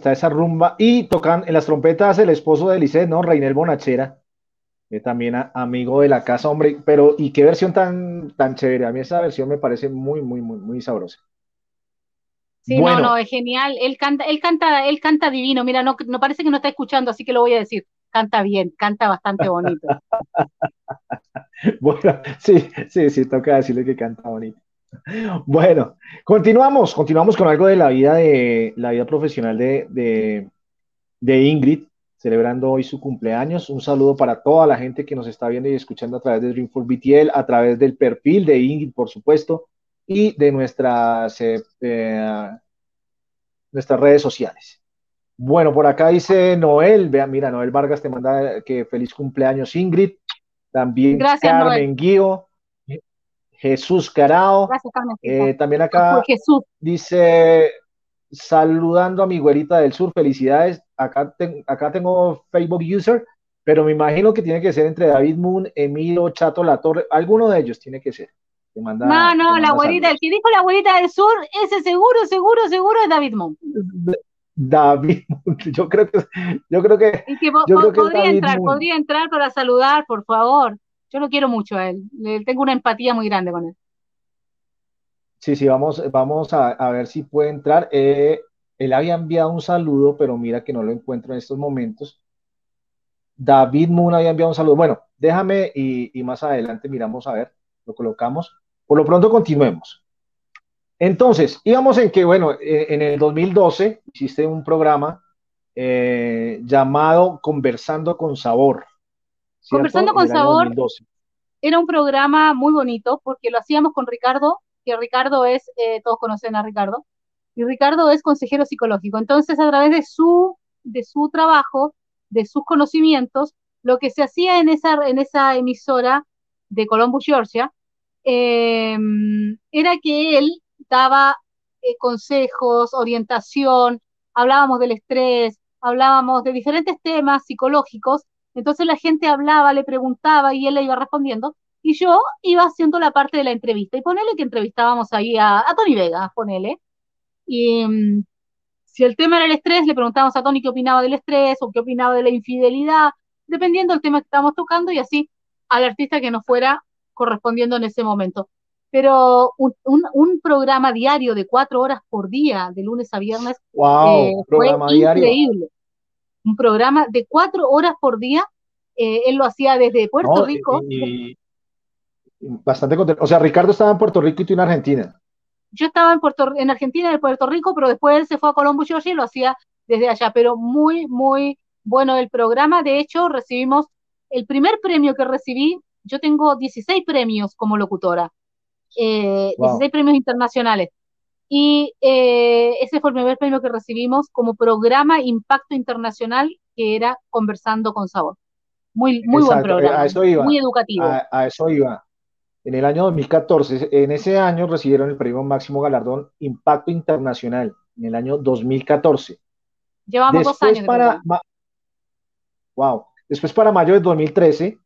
Está esa rumba. Y tocan en las trompetas el esposo de Lisset, ¿no? Reinel Bonachera, que también a- amigo de la casa, hombre. Pero, y qué versión tan, tan chévere. A mí esa versión me parece muy, muy, muy, muy sabrosa. Sí, Bueno. no, no, es genial. Él canta, él canta, él canta divino. Mira, no, no parece que no está escuchando, así que lo voy a decir. Canta bien, canta bastante bonito. Bueno, sí, sí, sí, toca decirle que canta bonito. Bueno, continuamos, continuamos con algo de la vida de la vida profesional de, de, de Ingrid, celebrando hoy su cumpleaños. Un saludo para toda la gente que nos está viendo y escuchando a través de Dream for BTL, a través del perfil de Ingrid, por supuesto, y de nuestras, eh, eh, nuestras redes sociales. Bueno, por acá dice Noel, vea, mira, Noel Vargas te manda que feliz cumpleaños Ingrid. También Gracias, Carmen Guío, Jesús Carao. Gracias, Carmen. Eh, también acá Jesús. dice, saludando a mi güerita del sur, felicidades. Acá, ten- acá tengo Facebook user, pero me imagino que tiene que ser entre David Moon, Emilio, Chato La Torre, alguno de ellos tiene que ser. Te manda, No, no, la güerita, saludos. el que dijo la güerita del sur, ese seguro, seguro, seguro es David Monk. David Moon, yo creo que, yo creo que, yo po- creo que podría David entrar, Moon. podría entrar para saludar, por favor. Yo lo quiero mucho a él. Le tengo una empatía muy grande con él. Sí, sí, vamos, vamos a, ver si puede entrar. Eh, él había enviado un saludo, pero mira que no lo encuentro en estos momentos. David Moon había enviado un saludo. Bueno, déjame y, y más adelante miramos a ver, lo colocamos. por lo pronto continuemos. Entonces, íbamos en que, bueno, eh, en el 2012 hiciste un programa eh, llamado Conversando con Sabor. Conversando con Sabor 2012. era un programa muy bonito porque lo hacíamos con Ricardo, que Ricardo es, eh, todos conocen a Ricardo, y Ricardo es consejero psicológico. Entonces, a través de su, de su trabajo, de sus conocimientos, lo que se hacía en esa, en esa emisora de Columbus, Georgia, eh, era que él daba eh, consejos, orientación, hablábamos del estrés, hablábamos de diferentes temas psicológicos, entonces la gente hablaba, le preguntaba y él le iba respondiendo, y yo iba haciendo la parte de la entrevista, y ponele que entrevistábamos ahí a, a Tony Vega, ponele, y mm, si el tema era el estrés, le preguntábamos a Tony qué opinaba del estrés o qué opinaba de la infidelidad, dependiendo del tema que estábamos tocando, y así al artista que nos fuera correspondiendo en ese momento. Pero un, un- un programa diario de cuatro horas por día, de lunes a viernes, Wow, eh, fue diario. Un programa de cuatro horas por día, eh, él lo hacía desde Puerto ¿no? Rico. Y, y bastante contento. O sea, Ricardo estaba en Puerto Rico y tú en Argentina. Yo estaba en Puerto, en Argentina, en Puerto Rico, pero después él se fue a Colombo, Georgia y lo hacía desde allá. Pero muy, muy bueno el programa. De hecho, recibimos el primer premio que recibí. Yo tengo 16 premios como locutora, eh, Wow. 16 premios internacionales. Y eh, ese fue el primer premio que recibimos como programa Impacto Internacional, que era Conversando con Sabor. Muy, muy buen Exacto, eh, programa, a eso iba. muy educativo. A, a eso iba. En el año 2014, en ese año recibieron el premio máximo galardón Impacto Internacional, en el año 2014. Llevamos dos años de para, programa. ma- wow. Después para mayo de 2013,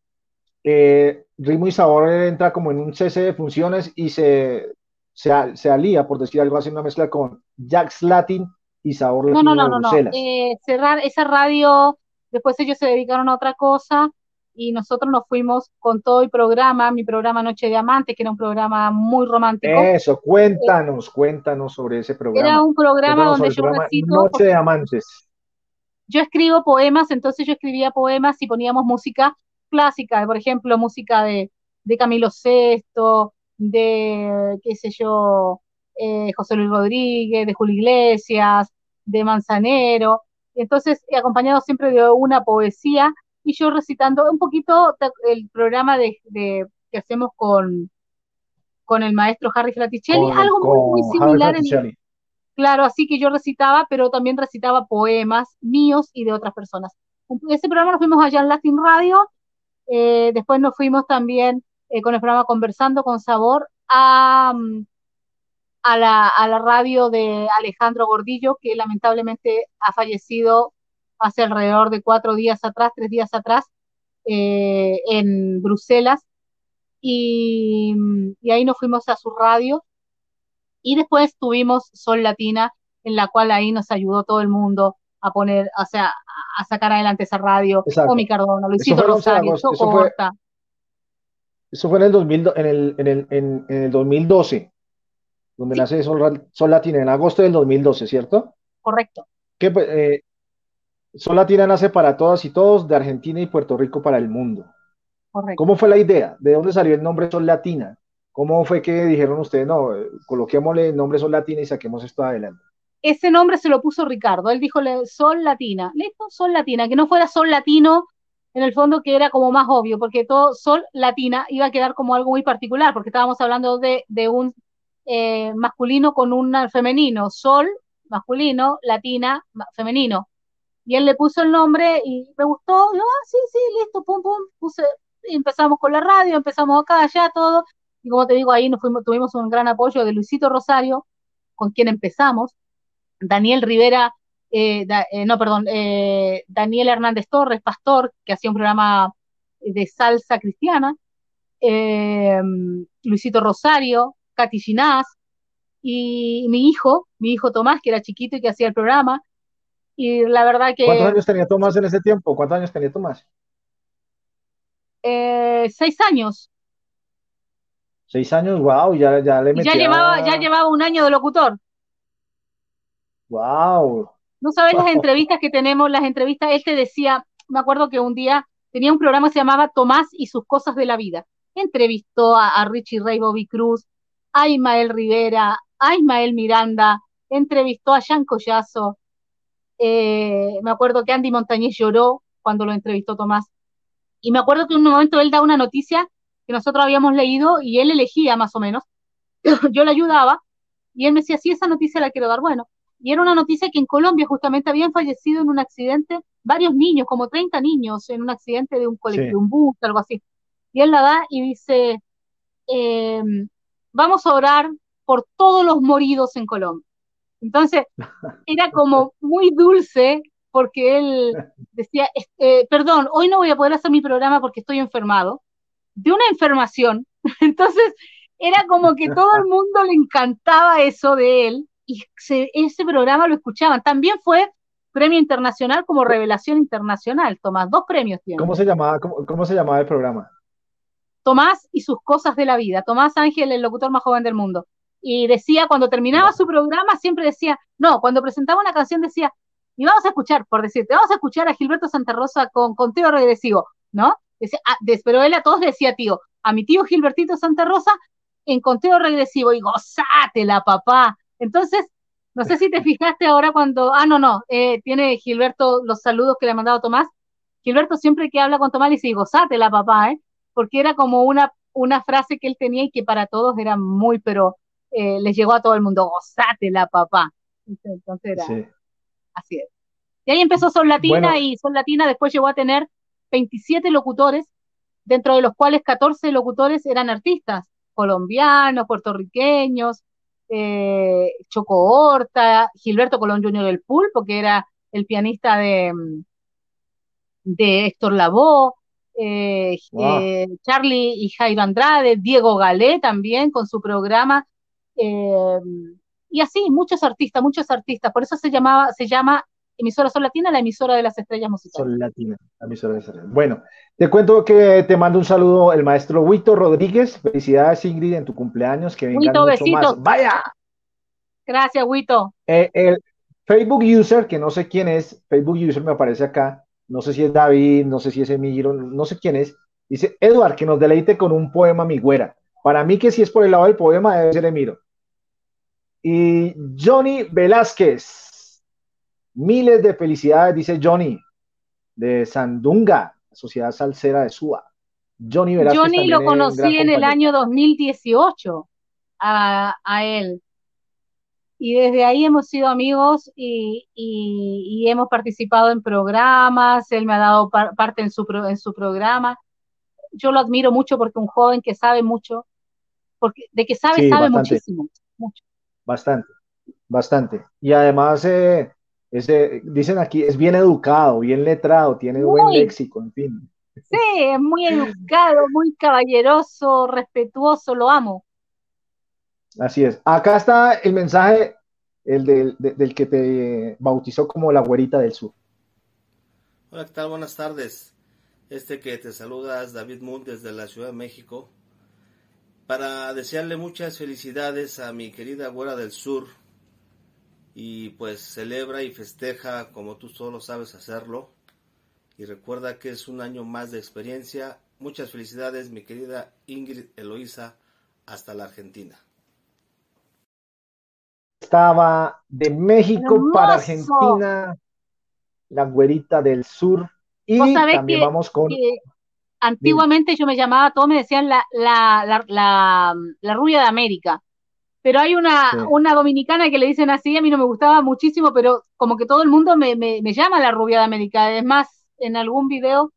eh, Ritmo y Sabor entra como en un cese de funciones y se, se, alía, por decir algo, hace una mezcla con Jax Latin y Sabor No, Latino no, no, de no, no. Bruselas. Eh, cerrar esa radio, después ellos se dedicaron a otra cosa y nosotros nos fuimos con todo el programa, mi programa Noche de Amantes, que era un programa muy romántico. Eso, cuéntanos, cuéntanos sobre ese Era programa. un programa donde yo programa recito, Noche de Amantes. yo escribo poemas, entonces yo escribía poemas y poníamos música clásica, por ejemplo, música de, de Camilo Sesto, de, qué sé yo, eh, José Luis Rodríguez, de Julio Iglesias, de Manzanero, entonces acompañado siempre de una poesía y yo recitando un poquito el programa de, de- que hacemos con, con el maestro Harry Fraticelli, Con, algo muy, muy similar en. Claro, así que yo recitaba, pero también recitaba poemas míos y de otras personas. Ese programa nos fuimos allá en Latin Radio, eh, después nos fuimos también eh, con el programa Conversando con Sabor a, mm, a la, a la radio de Alejandro Gordillo, que lamentablemente ha fallecido hace alrededor de cuatro días atrás, tres días atrás, eh, en Bruselas, y, y ahí nos fuimos a su radio y después tuvimos Sol Latina, en la cual ahí nos ayudó todo el mundo a poner, o sea, a- sacar adelante esa radio. Exacto. Omi Cardona, Luisito fue el 11 de Rosario, Choco Horta. Eso fue en el 2000, en el, en el, en, en el 2012, donde Sí, nace Sol, Sol Latina, en agosto del 2012, ¿cierto? correcto, Que pues, eh, Sol Latina nace para todas y todos, de Argentina y Puerto Rico para el mundo. correcto. ¿Cómo fue la idea? ¿De dónde salió el nombre Sol Latina? ¿Cómo fue que dijeron ustedes, no, eh, coloquémosle el nombre Sol Latina y saquemos esto adelante? Ese nombre se lo puso Ricardo. Él dijo Sol Latina. Listo, Sol Latina. Que no fuera Sol Latino, en el fondo que era como más obvio, porque todo Sol Latina iba a quedar como algo muy particular, porque estábamos hablando de, un eh, masculino con un femenino. Sol, masculino, Latina, femenino. Y él le puso el nombre y me gustó. Y yo, ah, sí, sí, listo, pum, pum. Puse, empezamos con la radio, empezamos acá, allá, todo. Y como te digo, ahí nos fuimos, tuvimos un gran apoyo de Luisito Rosario, con quien empezamos. Daniel Rivera, eh, da- eh, no, perdón, eh, Daniel Hernández Torres, pastor, que hacía un programa de salsa cristiana. Luisito Rosario, Katy Ginás, y mi hijo, mi hijo Tomás, que era chiquito y que hacía el programa. Y la verdad ¿Cuántos que años tenía Tomás en ese tiempo? ¿Cuántos años tenía Tomás? seis años. Seis años, wow, ya, ya le Y ya metía, llevaba, ya llevaba un año de locutor. wow, No sabes las entrevistas que tenemos, las entrevistas, él te decía, me acuerdo que un día tenía un programa que se llamaba Tomás y sus cosas de la vida. Entrevistó a, a Richie Ray, Bobby Cruz, a Ismael Rivera, a Ismael Miranda, entrevistó a Jean Collazo. Eh, me acuerdo que Andy Montañez lloró cuando lo entrevistó Tomás. Y me acuerdo que en un momento él da una noticia que nosotros habíamos leído y él elegía más o menos. Yo le ayudaba y él me decía, sí, esa noticia la quiero dar. Bueno, y era una noticia que en Colombia justamente habían fallecido en un accidente varios niños, como 30 niños, en un accidente de un colectivo, Sí. un bus, algo así. Y él la da y dice, eh, vamos a orar por todos los moridos en Colombia. Entonces, era como muy dulce porque él decía, este, perdón, hoy no voy a poder hacer mi programa porque estoy enfermado, de una enfermación. Entonces, era como que todo el mundo le encantaba eso de él y se- ese programa lo escuchaban. También fue premio internacional como revelación internacional. Tomás, dos premios tiene. ¿Cómo se llamaba, cómo, cómo se llamaba el programa? Tomás y sus cosas de la vida. Tomás Ángel, el locutor más joven del mundo. Y decía, cuando terminaba su programa, siempre decía, no, cuando presentaba una canción decía, y vamos a escuchar, por decirte, vamos a escuchar a Gilberto Santa Rosa con conteo regresivo, ¿no? Decía, ah, pero él a todos le decía tío, a mi tío Gilbertito Santa Rosa en conteo regresivo, y gozátela, papá. Entonces, no sé si te fijaste ahora cuando, ah, no, no, eh, tiene Gilberto los saludos que le ha mandado Tomás. Gilberto siempre que habla con Tomás le dice, gozátela, papá, ¿eh? Porque era como una, una frase que él tenía y que para todos era muy, pero eh, les llegó a todo el mundo, gozátela, papá. Entonces era, Sí. así es. Y ahí empezó Sol Latina Bueno. y Sol Latina después llegó a tener 27 locutores, dentro de los cuales 14 locutores eran artistas, colombianos, puertorriqueños, eh, Choco Horta, Gilberto Colón Jr. del Pulpo, que era el pianista de, mm, de Héctor Lavoe, eh, Wow. eh, Charlie y Jairo Andrade, Diego Galé también con su programa, eh, y así, muchos artistas, muchos artistas, por eso se llamaba, se llama emisora Sol Latina, la emisora de las estrellas musicales. Sol Latina, la emisora de Sol Latina. Bueno, te cuento que te mando un saludo el maestro Huito Rodríguez. Felicidades, Ingrid, en tu cumpleaños. Que vengan Huito, mucho besitos. más. ¡Vaya! Gracias, Huito. Eh, el Facebook user, que no sé quién es, Facebook user me aparece acá, no sé si es David, no sé si es Emilio, no sé quién es, dice, Edward, que nos deleite con un poema, mi güera. Para mí que si es por el lado del poema, debe ser Emiro. Y Johnny Velázquez, miles de felicidades, dice Johnny, de Sandunga, Sociedad Salsera de Suba. Johnny Velázquez Johnny lo conocí en el año 2018 a, a él. Y desde ahí hemos sido amigos y, y- y hemos participado en programas, él me ha dado par- parte en su, en su programa. Yo lo admiro mucho porque un joven que sabe mucho, porque de que sabe, Sí, sabe bastante. muchísimo. mucho. Bastante, bastante. Y además, eh, ese, dicen aquí, es bien educado, bien letrado, tiene buen léxico, en fin. Sí, es muy educado, muy caballeroso, respetuoso, lo amo. Así es. Acá está el mensaje, el del, de- del que te bautizó como la güerita del sur. Hola, ¿qué tal? Buenas tardes. Este que te saluda es David Moon desde la Ciudad de México. Para desearle muchas felicidades a mi querida Güera del Sur. Y pues celebra y festeja como tú solo sabes hacerlo. Y recuerda que es un año más de experiencia. Muchas felicidades, mi querida Ingrid Eloísa, hasta la Argentina. Estaba de México para. Argentina, la güerita del sur. Y también que, vamos con... que antiguamente yo me llamaba, todos me decían la, la, la, la, la rubia de América. Pero hay una, Sí. una dominicana que le dicen así, a mí no me gustaba muchísimo, pero como que todo el mundo me, me, me llama la rubia de América. Es más, en algún video,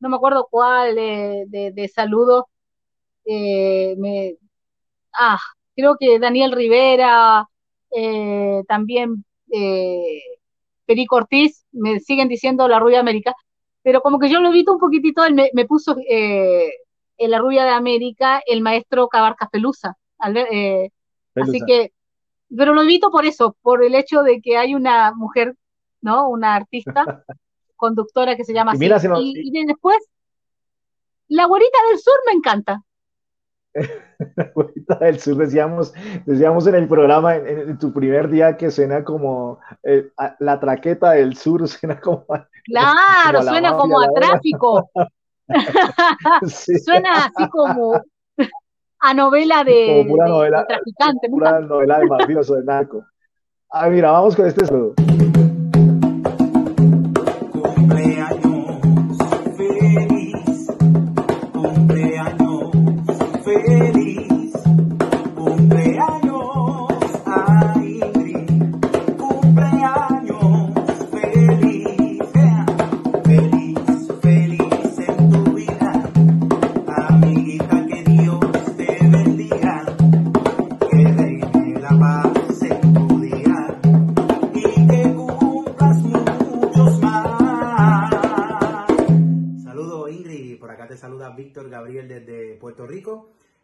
no me acuerdo cuál, de, de, de saludo, eh, me, ah, creo que Daniel Rivera, eh, también eh, Perico Ortiz, me siguen diciendo la rubia de América, pero como que yo lo evito un poquitito, él me, me puso eh, en la rubia de América el maestro Cabarcas Pelusa. Albert- así que, pero lo evito por eso, por el hecho de que hay una mujer, ¿no? Una artista, conductora que se llama Y así. mira, se nos- Y, y de- después, la güerita del sur me encanta. La güerita del sur, decíamos, decíamos en el programa, en, en tu primer día, que suena como eh, a- la traqueta del sur, suena como, a- Claro, como a la suena mafia, como a tráfico. Sí. Suena así como a novela de, Como pura novela, de traficante. pura novela de mafioso, de narco. Ah, mira, vamos con este saludo.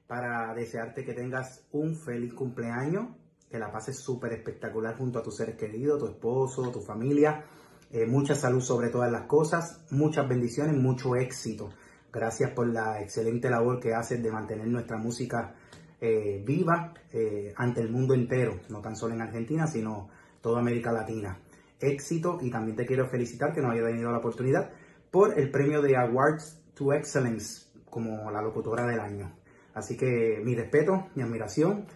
Para desearte que tengas un feliz cumpleaños, que la pases súper espectacular junto a tus seres queridos, tu esposo, tu familia, Eh, mucha salud sobre todas las cosas, muchas bendiciones, mucho éxito. Gracias por la excelente labor que haces de mantener nuestra música eh, viva eh, ante el mundo entero, no tan solo en Argentina, sino toda América Latina. Éxito y también te quiero felicitar que nos haya tenido la oportunidad por el premio de Awards to Excellence como la locutora del año. Así que mi respeto, mi admiración,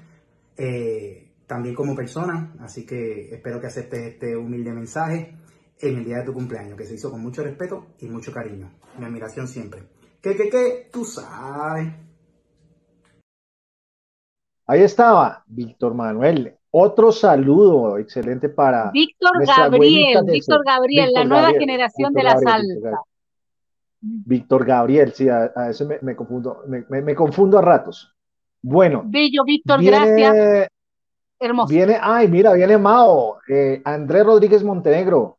eh, también como persona, así que espero que aceptes este humilde mensaje en el día de tu cumpleaños, que se hizo con mucho respeto y mucho cariño. Mi admiración siempre. ¿Qué, qué, qué? Tú sabes. Ahí estaba, Víctor Manuel. Otro saludo excelente para Víctor Gabriel, Víctor Gabriel, la nueva Gabriel, generación Víctor de la Gabriel, salsa. Víctor Gabriel, sí, a, a eso me, me confundo, me, me- me confundo a ratos. Bueno, Bello, Víctor, viene, gracias. Hermoso. viene, ay, mira, viene Mao, eh, Andrés Rodríguez Montenegro.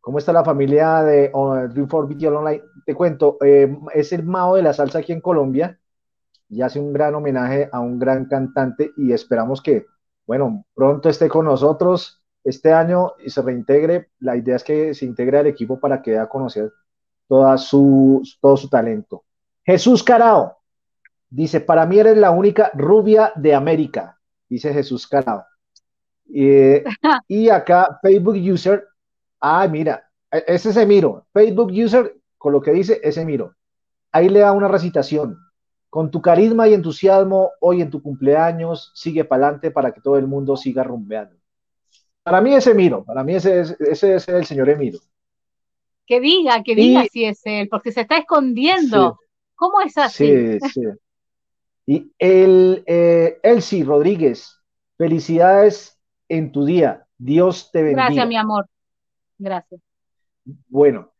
¿Cómo está la familia de oh, Dream for Video Online? Te cuento, eh, es el Mao de la salsa aquí en Colombia y hace un gran homenaje a un gran cantante y esperamos que, bueno, pronto esté con nosotros este año y se reintegre. La idea es que se integre al equipo para que dé a conocer toda su, todo su talento. Jesús Carao dice, para mí eres la única rubia de América, dice Jesús Carao. Eh, y acá Facebook User, ah, mira, e- ese es Emiro. Facebook User, con lo que dice, es Emiro. Ahí le da una recitación. Con tu carisma y entusiasmo, hoy en tu cumpleaños, sigue para adelante para que todo el mundo siga rumbeando. Para mí es Emiro, para mí ese es, ese es el señor Emiro. Que diga, que diga Y- si es él, porque se está escondiendo. ¿Cómo es así? Sí, sí. Y el eh, Elsie Rodríguez, felicidades en tu día. Dios te bendiga. Gracias, mi amor. Gracias. Bueno,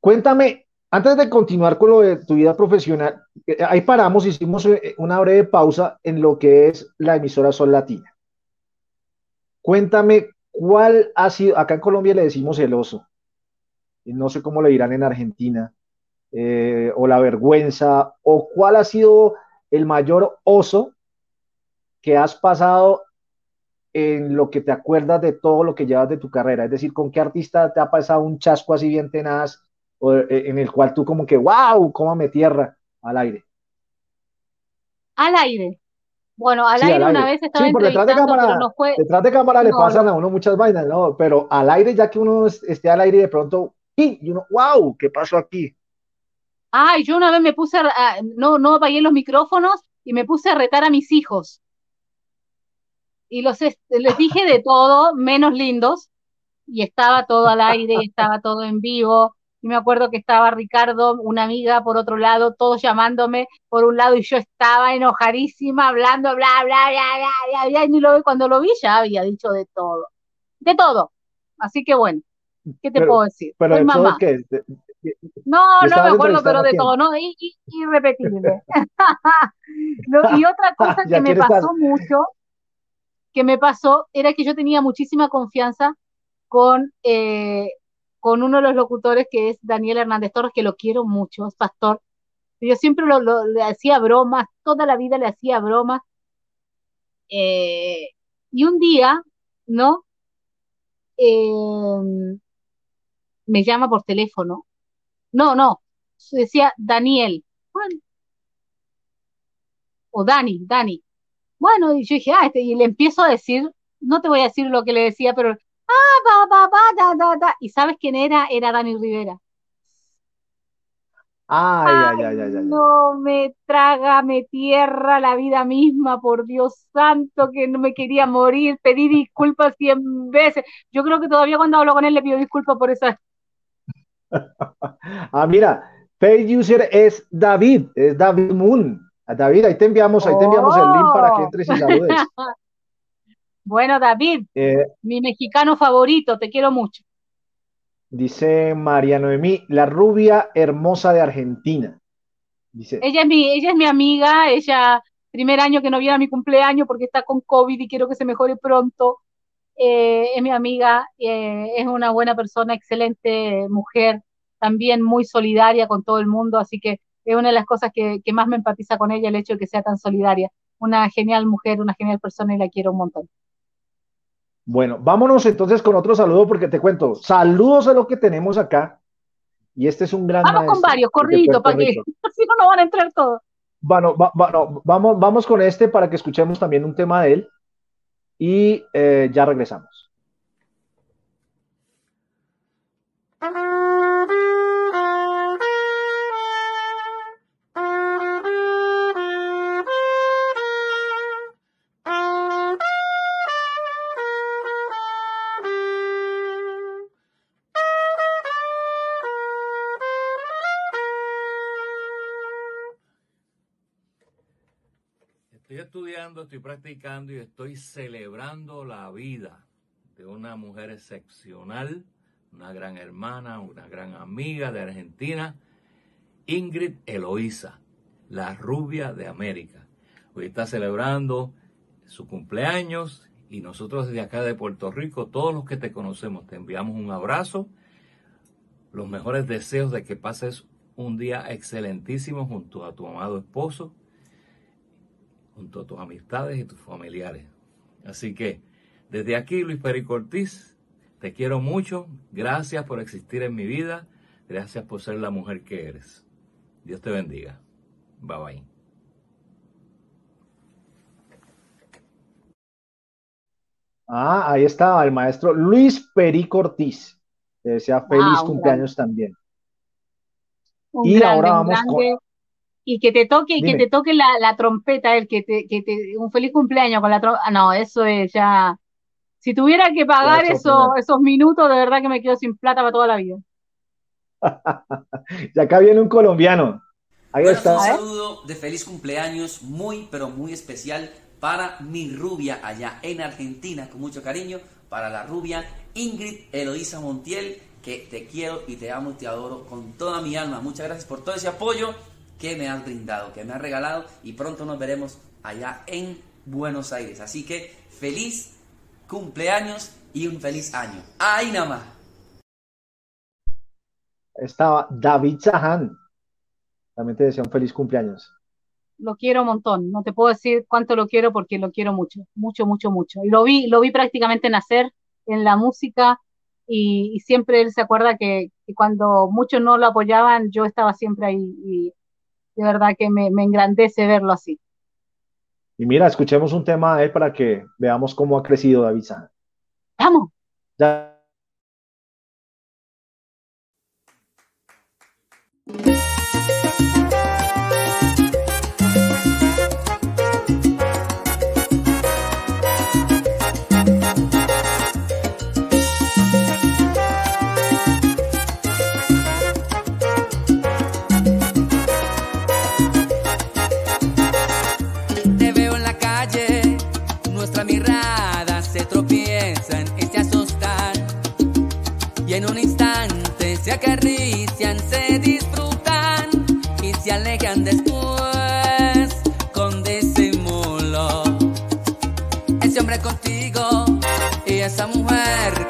cuéntame, antes de continuar con lo de tu vida profesional, eh, ahí paramos, hicimos eh, una breve pausa en lo que es la emisora Sol Latina. Cuéntame, ¿cuál ha sido, acá en Colombia le decimos el oso, no sé cómo le dirán en Argentina, eh, o la vergüenza, o cuál ha sido el mayor oso que has pasado en lo que te acuerdas de todo lo que llevas de tu carrera? Es decir, ¿con qué artista te ha pasado un chasco así bien tenaz o, eh, en el cual tú como que, wow, cómame tierra al aire? Al aire. Bueno, al Sí, aire al una aire. vez estaba Sí, por detrás de cámara, pero no fue. detrás de cámara le pasan no. a uno muchas vainas, ¿no? Pero al aire, ya que uno es- esté al aire y de pronto, ¡pi! y uno, wow, ¿qué pasó aquí? Ay, yo una vez me puse, a, no, no apagué los micrófonos y me puse a retar a mis hijos. Y los, les dije de todo, menos lindos, y estaba todo al aire, y estaba todo en vivo. Y me acuerdo que estaba Ricardo, una amiga por otro lado, todos llamándome por un lado, y yo estaba enojadísima, hablando, bla, bla, bla, bla, bla, bla, y ni lo, cuando lo vi ya había dicho de todo. De todo. Así que bueno, ¿qué te Pero, puedo decir? pero Soy mamá. que de- de- No, ¿Y no me acuerdo, pero de todo, ¿no? Y, y- irrepetible. Lo- y otra cosa que me pasó estar- mucho, que me pasó, era que yo tenía muchísima confianza con, eh, con uno de los locutores que es Daniel Hernández Torres, que lo quiero mucho, es pastor. Yo siempre lo, lo- le hacía bromas, toda la vida le hacía bromas. Eh, y un día, ¿no? Eh, me llama por teléfono. No, no, decía Daniel. Bueno, o Dani, Dani. Bueno, y yo dije, ah, este, y le empiezo a decir, no te voy a decir lo que le decía, pero, ah, ba, ba, ba, da, da, da. ¿Y sabes quién era? Era Dani Rivera. Ay, ay, ay, ay, ay. No me traga, me tierra la vida misma, por Dios santo, que no me quería morir, pedí disculpas cien veces. Yo creo que todavía cuando hablo con él le pido disculpas por esa. Ah, mira, Page User es David, es David Moon. David, ahí te enviamos, ahí te enviamos el link para que entres y saludes. Bueno, David, Eh, mi mexicano favorito, te quiero mucho. dice María Noemí, la rubia hermosa de Argentina. Dice, Ella es mi, ella es mi amiga, ella, primer año que no viene a mi cumpleaños porque está con COVID y quiero que se mejore pronto. Eh, es mi amiga, eh, es una buena persona, excelente mujer, también muy solidaria con todo el mundo, así que es una de las cosas que, que más me empatiza con ella, el hecho de que sea tan solidaria. Una genial mujer, una genial persona y la quiero un montón. Bueno, vámonos entonces con otro saludo porque te cuento, saludos a lo que tenemos acá. Y este es un gran Vamos con varios, corridito, para que si no, no van a entrar todos. Bueno, va- va- no, vamos, vamos con este para que escuchemos también un tema de él y eh, ya regresamos. Estoy practicando y estoy celebrando la vida de una mujer excepcional, una gran hermana, una gran amiga de Argentina, Ingrid Eloísa, la rubia de América. Hoy está celebrando su cumpleaños y nosotros desde acá de Puerto Rico, todos los que te conocemos, te enviamos un abrazo, los mejores deseos de que pases un día excelentísimo junto a tu amado esposo junto a tus amistades y tus familiares. Así que desde aquí, Luis Perico Ortiz, te quiero mucho. Gracias por existir en mi vida. Gracias por ser la mujer que eres. Dios te bendiga. Bye bye. Ah, ahí estaba el maestro Luis Perico Ortiz. Te desea feliz cumpleaños también. Un Y grande, ahora vamos con-. Y que te toque, y que te toque la, la trompeta, el que te, que te, un feliz cumpleaños con la trompeta. No, eso es ya. Si tuviera que pagar eso, esos minutos, de verdad que me quedo sin plata para toda la vida. Y acá viene un colombiano. Ahí Bueno, está. un saludo de feliz cumpleaños muy, pero muy especial para mi rubia allá en Argentina, con mucho cariño, para la rubia Ingrid Eloísa Montiel, que te quiero y te amo y te adoro con toda mi alma. Muchas gracias por todo ese apoyo que me has brindado, que me has regalado y pronto nos veremos allá en Buenos Aires. Así que feliz cumpleaños y un feliz año. ¡Ay, nada más! Estaba David Zahan. También te desea un feliz cumpleaños. Lo quiero un montón. No te puedo decir cuánto lo quiero porque lo quiero mucho, mucho, mucho, mucho. Y lo vi, lo vi prácticamente nacer en la música y, y siempre él se acuerda que, que cuando muchos no lo apoyaban, yo estaba siempre ahí y de verdad que me, me engrandece verlo así. Y mira, escuchemos un tema de él para que veamos cómo ha crecido David. Vamos. Ya- alejan después con disimulo. Ese hombre contigo y esa mujer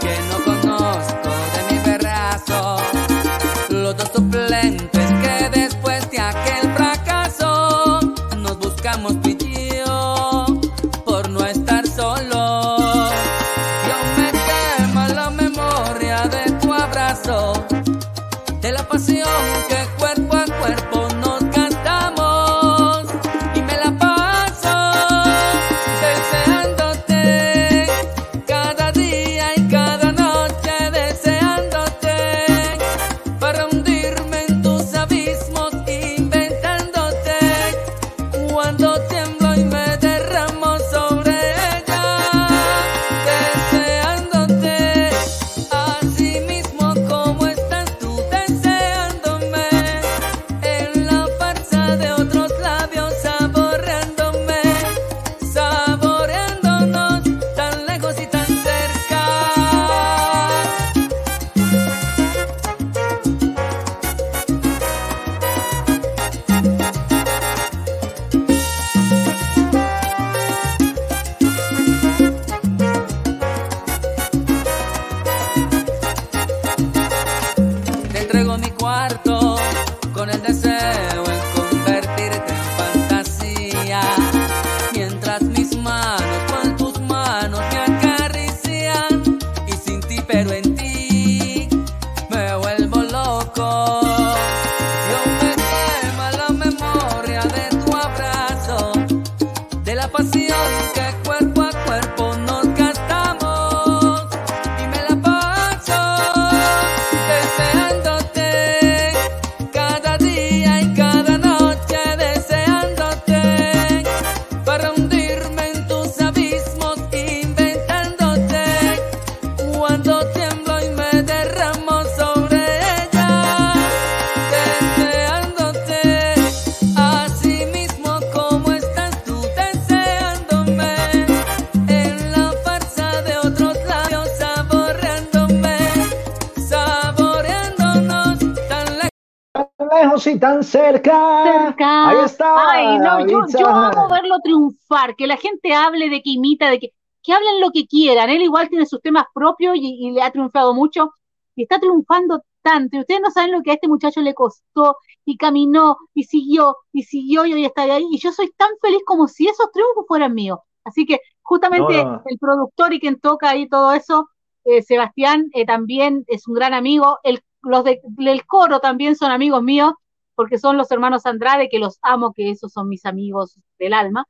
tan cerca. Cerca. Ahí está. Ay, no, yo, yo amo verlo triunfar, que la gente hable de que imita, de que, que hablen lo que quieran. Él igual tiene sus temas propios y, y le ha triunfado mucho y está triunfando tanto. Y ustedes no saben lo que a este muchacho le costó y caminó y siguió y siguió y hoy está ahí. Y yo soy tan feliz como si esos triunfos fueran míos. Así que justamente No, no. el productor y quien toca ahí todo eso, eh, Sebastián, eh, también es un gran amigo. El, los de- del coro también son amigos míos, porque son los hermanos Andrade, que los amo, que esos son mis amigos del alma.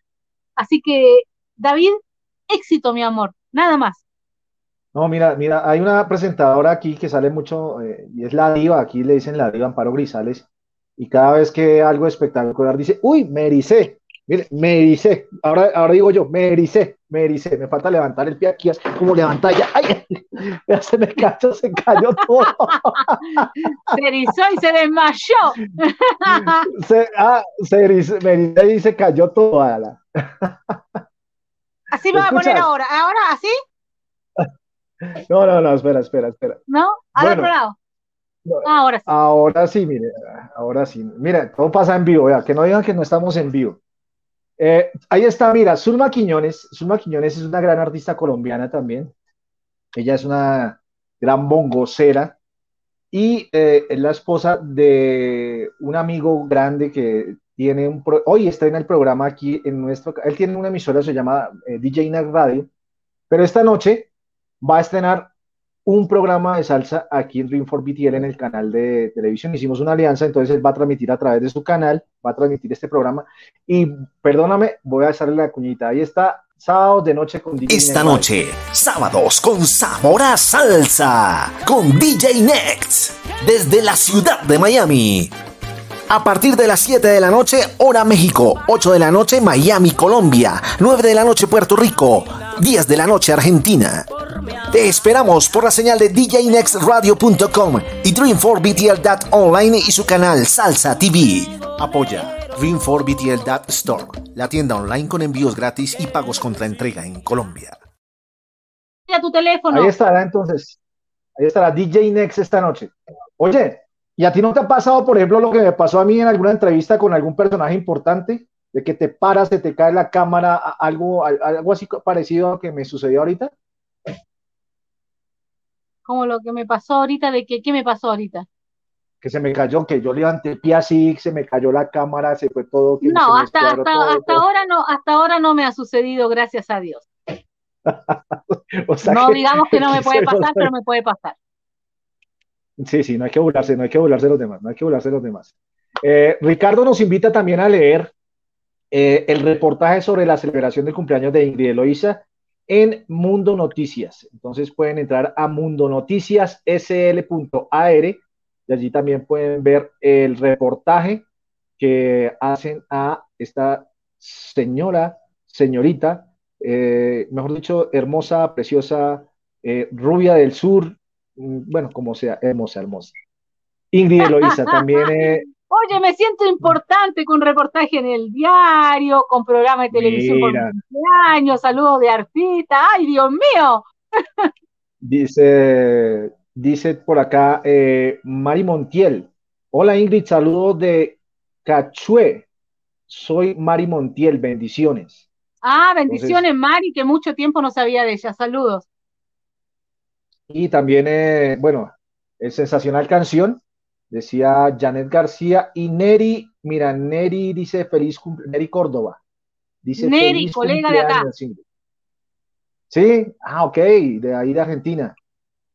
Así que, David, éxito, mi amor, nada más. No, mira, mira, hay una presentadora aquí que sale mucho, eh, y es la diva, aquí le dicen la diva Amparo Grisales, y cada vez que algo espectacular dice, uy, me ericé, mire, me ahora, ahora digo yo, me me ericé, me falta levantar el pie aquí, como levanta ya, ay, ya se me cayó, se cayó todo, Se erizó y se desmayó. se, ah, se erizó, me ericé y se cayó todo, ala. Así me va a poner ahora. Ahora, así, No, no, no, espera, espera, espera. ¿no? Al Bueno. otro lado. Ah, ahora sí. Ahora sí, mire, ahora sí. Mira, todo pasa en vivo, vea, que no digan que no estamos en vivo. Eh, ahí está, mira, Zulma Quiñones. Zulma Quiñones es una gran artista colombiana también. Ella es una gran bongocera y eh, es la esposa de un amigo grande que tiene un... hoy está en el programa aquí en nuestro... Él tiene una emisora, se llama eh, DJ Nag Radio, pero esta noche va a estrenar un programa de salsa aquí en Ring for BTL en el canal de televisión. Hicimos una alianza, entonces él va a transmitir a través de su canal, va a transmitir este programa. Y perdóname, voy a hacerle la cuñita. Ahí está, sábado de noche con DJ Esta noche, sábados con sabor a salsa, con DJ Next, desde la ciudad de Miami. A partir de las 7 de la noche, hora México, 8 de la noche, Miami, Colombia, 9 de la noche, Puerto Rico, 10 de la noche, Argentina. Te esperamos por la señal de djnextradio.com y Dream4BTL.online y su canal Salsa TV. Apoya Dream4BTL.store, la tienda online con envíos gratis y pagos contra entrega en Colombia. Mira tu teléfono. Ahí estará entonces. Ahí estará DJ Next esta noche. Oye, ¿y a ti no te ha pasado, por ejemplo, lo que me pasó a mí en alguna entrevista con algún personaje importante? De que te paras, se te cae la cámara, algo, algo así parecido a lo que me sucedió ahorita. Como lo que me pasó ahorita, de que, ¿qué me pasó ahorita? Que se me cayó, que yo levanté el pie así, se me cayó la cámara, se fue todo. que No, hasta, hasta, todo, hasta todo. ahora no, hasta ahora no me ha sucedido, gracias a Dios. O sea No que- digamos que no me puede pasar, pero me puede pasar. Sí, sí, no hay que burlarse, no hay que burlarse de los demás, no hay que burlarse de los demás. Eh, Ricardo nos invita también a leer eh, el reportaje sobre la celebración del cumpleaños de Ingrid Eloísa en Mundo Noticias. Entonces pueden entrar a mundonoticiassl.ar y allí también pueden ver el reportaje que hacen a esta señora, señorita, eh, mejor dicho, hermosa, preciosa, rubia del sur, bueno, como sea, hermosa, hermosa. Ingrid Eloísa también, eh, Oye, me siento importante con reportaje en el diario, con programa de televisión por mi Mira. cumpleaños, saludos de artista. ¡Ay, Dios mío! dice, dice por acá eh, Mari Montiel. Hola Ingrid, saludos de Cachué. Soy Mari Montiel, bendiciones. Ah, bendiciones, Mari, que mucho tiempo no sabía de ella. Saludos. Y también, eh, bueno, es sensacional canción Decía Janet García y Neri, mira, Neri dice feliz cumpleaños, Neri Córdoba. Dice Neri, feliz colega de acá. Sí, ah, ok, de ahí de Argentina.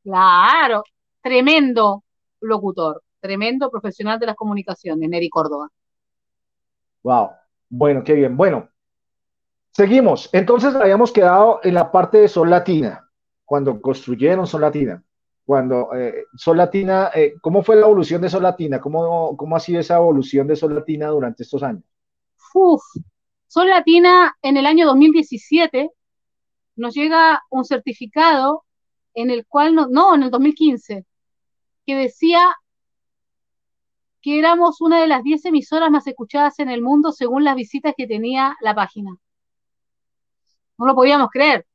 Claro, tremendo locutor, tremendo profesional de las comunicaciones, Neri Córdoba. Wow, bueno, qué bien. Bueno, seguimos. Entonces habíamos quedado en la parte de Sol Latina, cuando construyeron Sol Latina. Cuando eh, Sol Latina, eh, ¿cómo fue la evolución de Sol Latina? ¿Cómo, ¿Cómo ha sido esa evolución de Sol Latina durante estos años? Uf, Sol Latina en el año 2017 nos llega un certificado en el cual, no, no, en el 2015, que decía que éramos una de las 10 emisoras más escuchadas en el mundo según las visitas que tenía la página. No lo podíamos creer.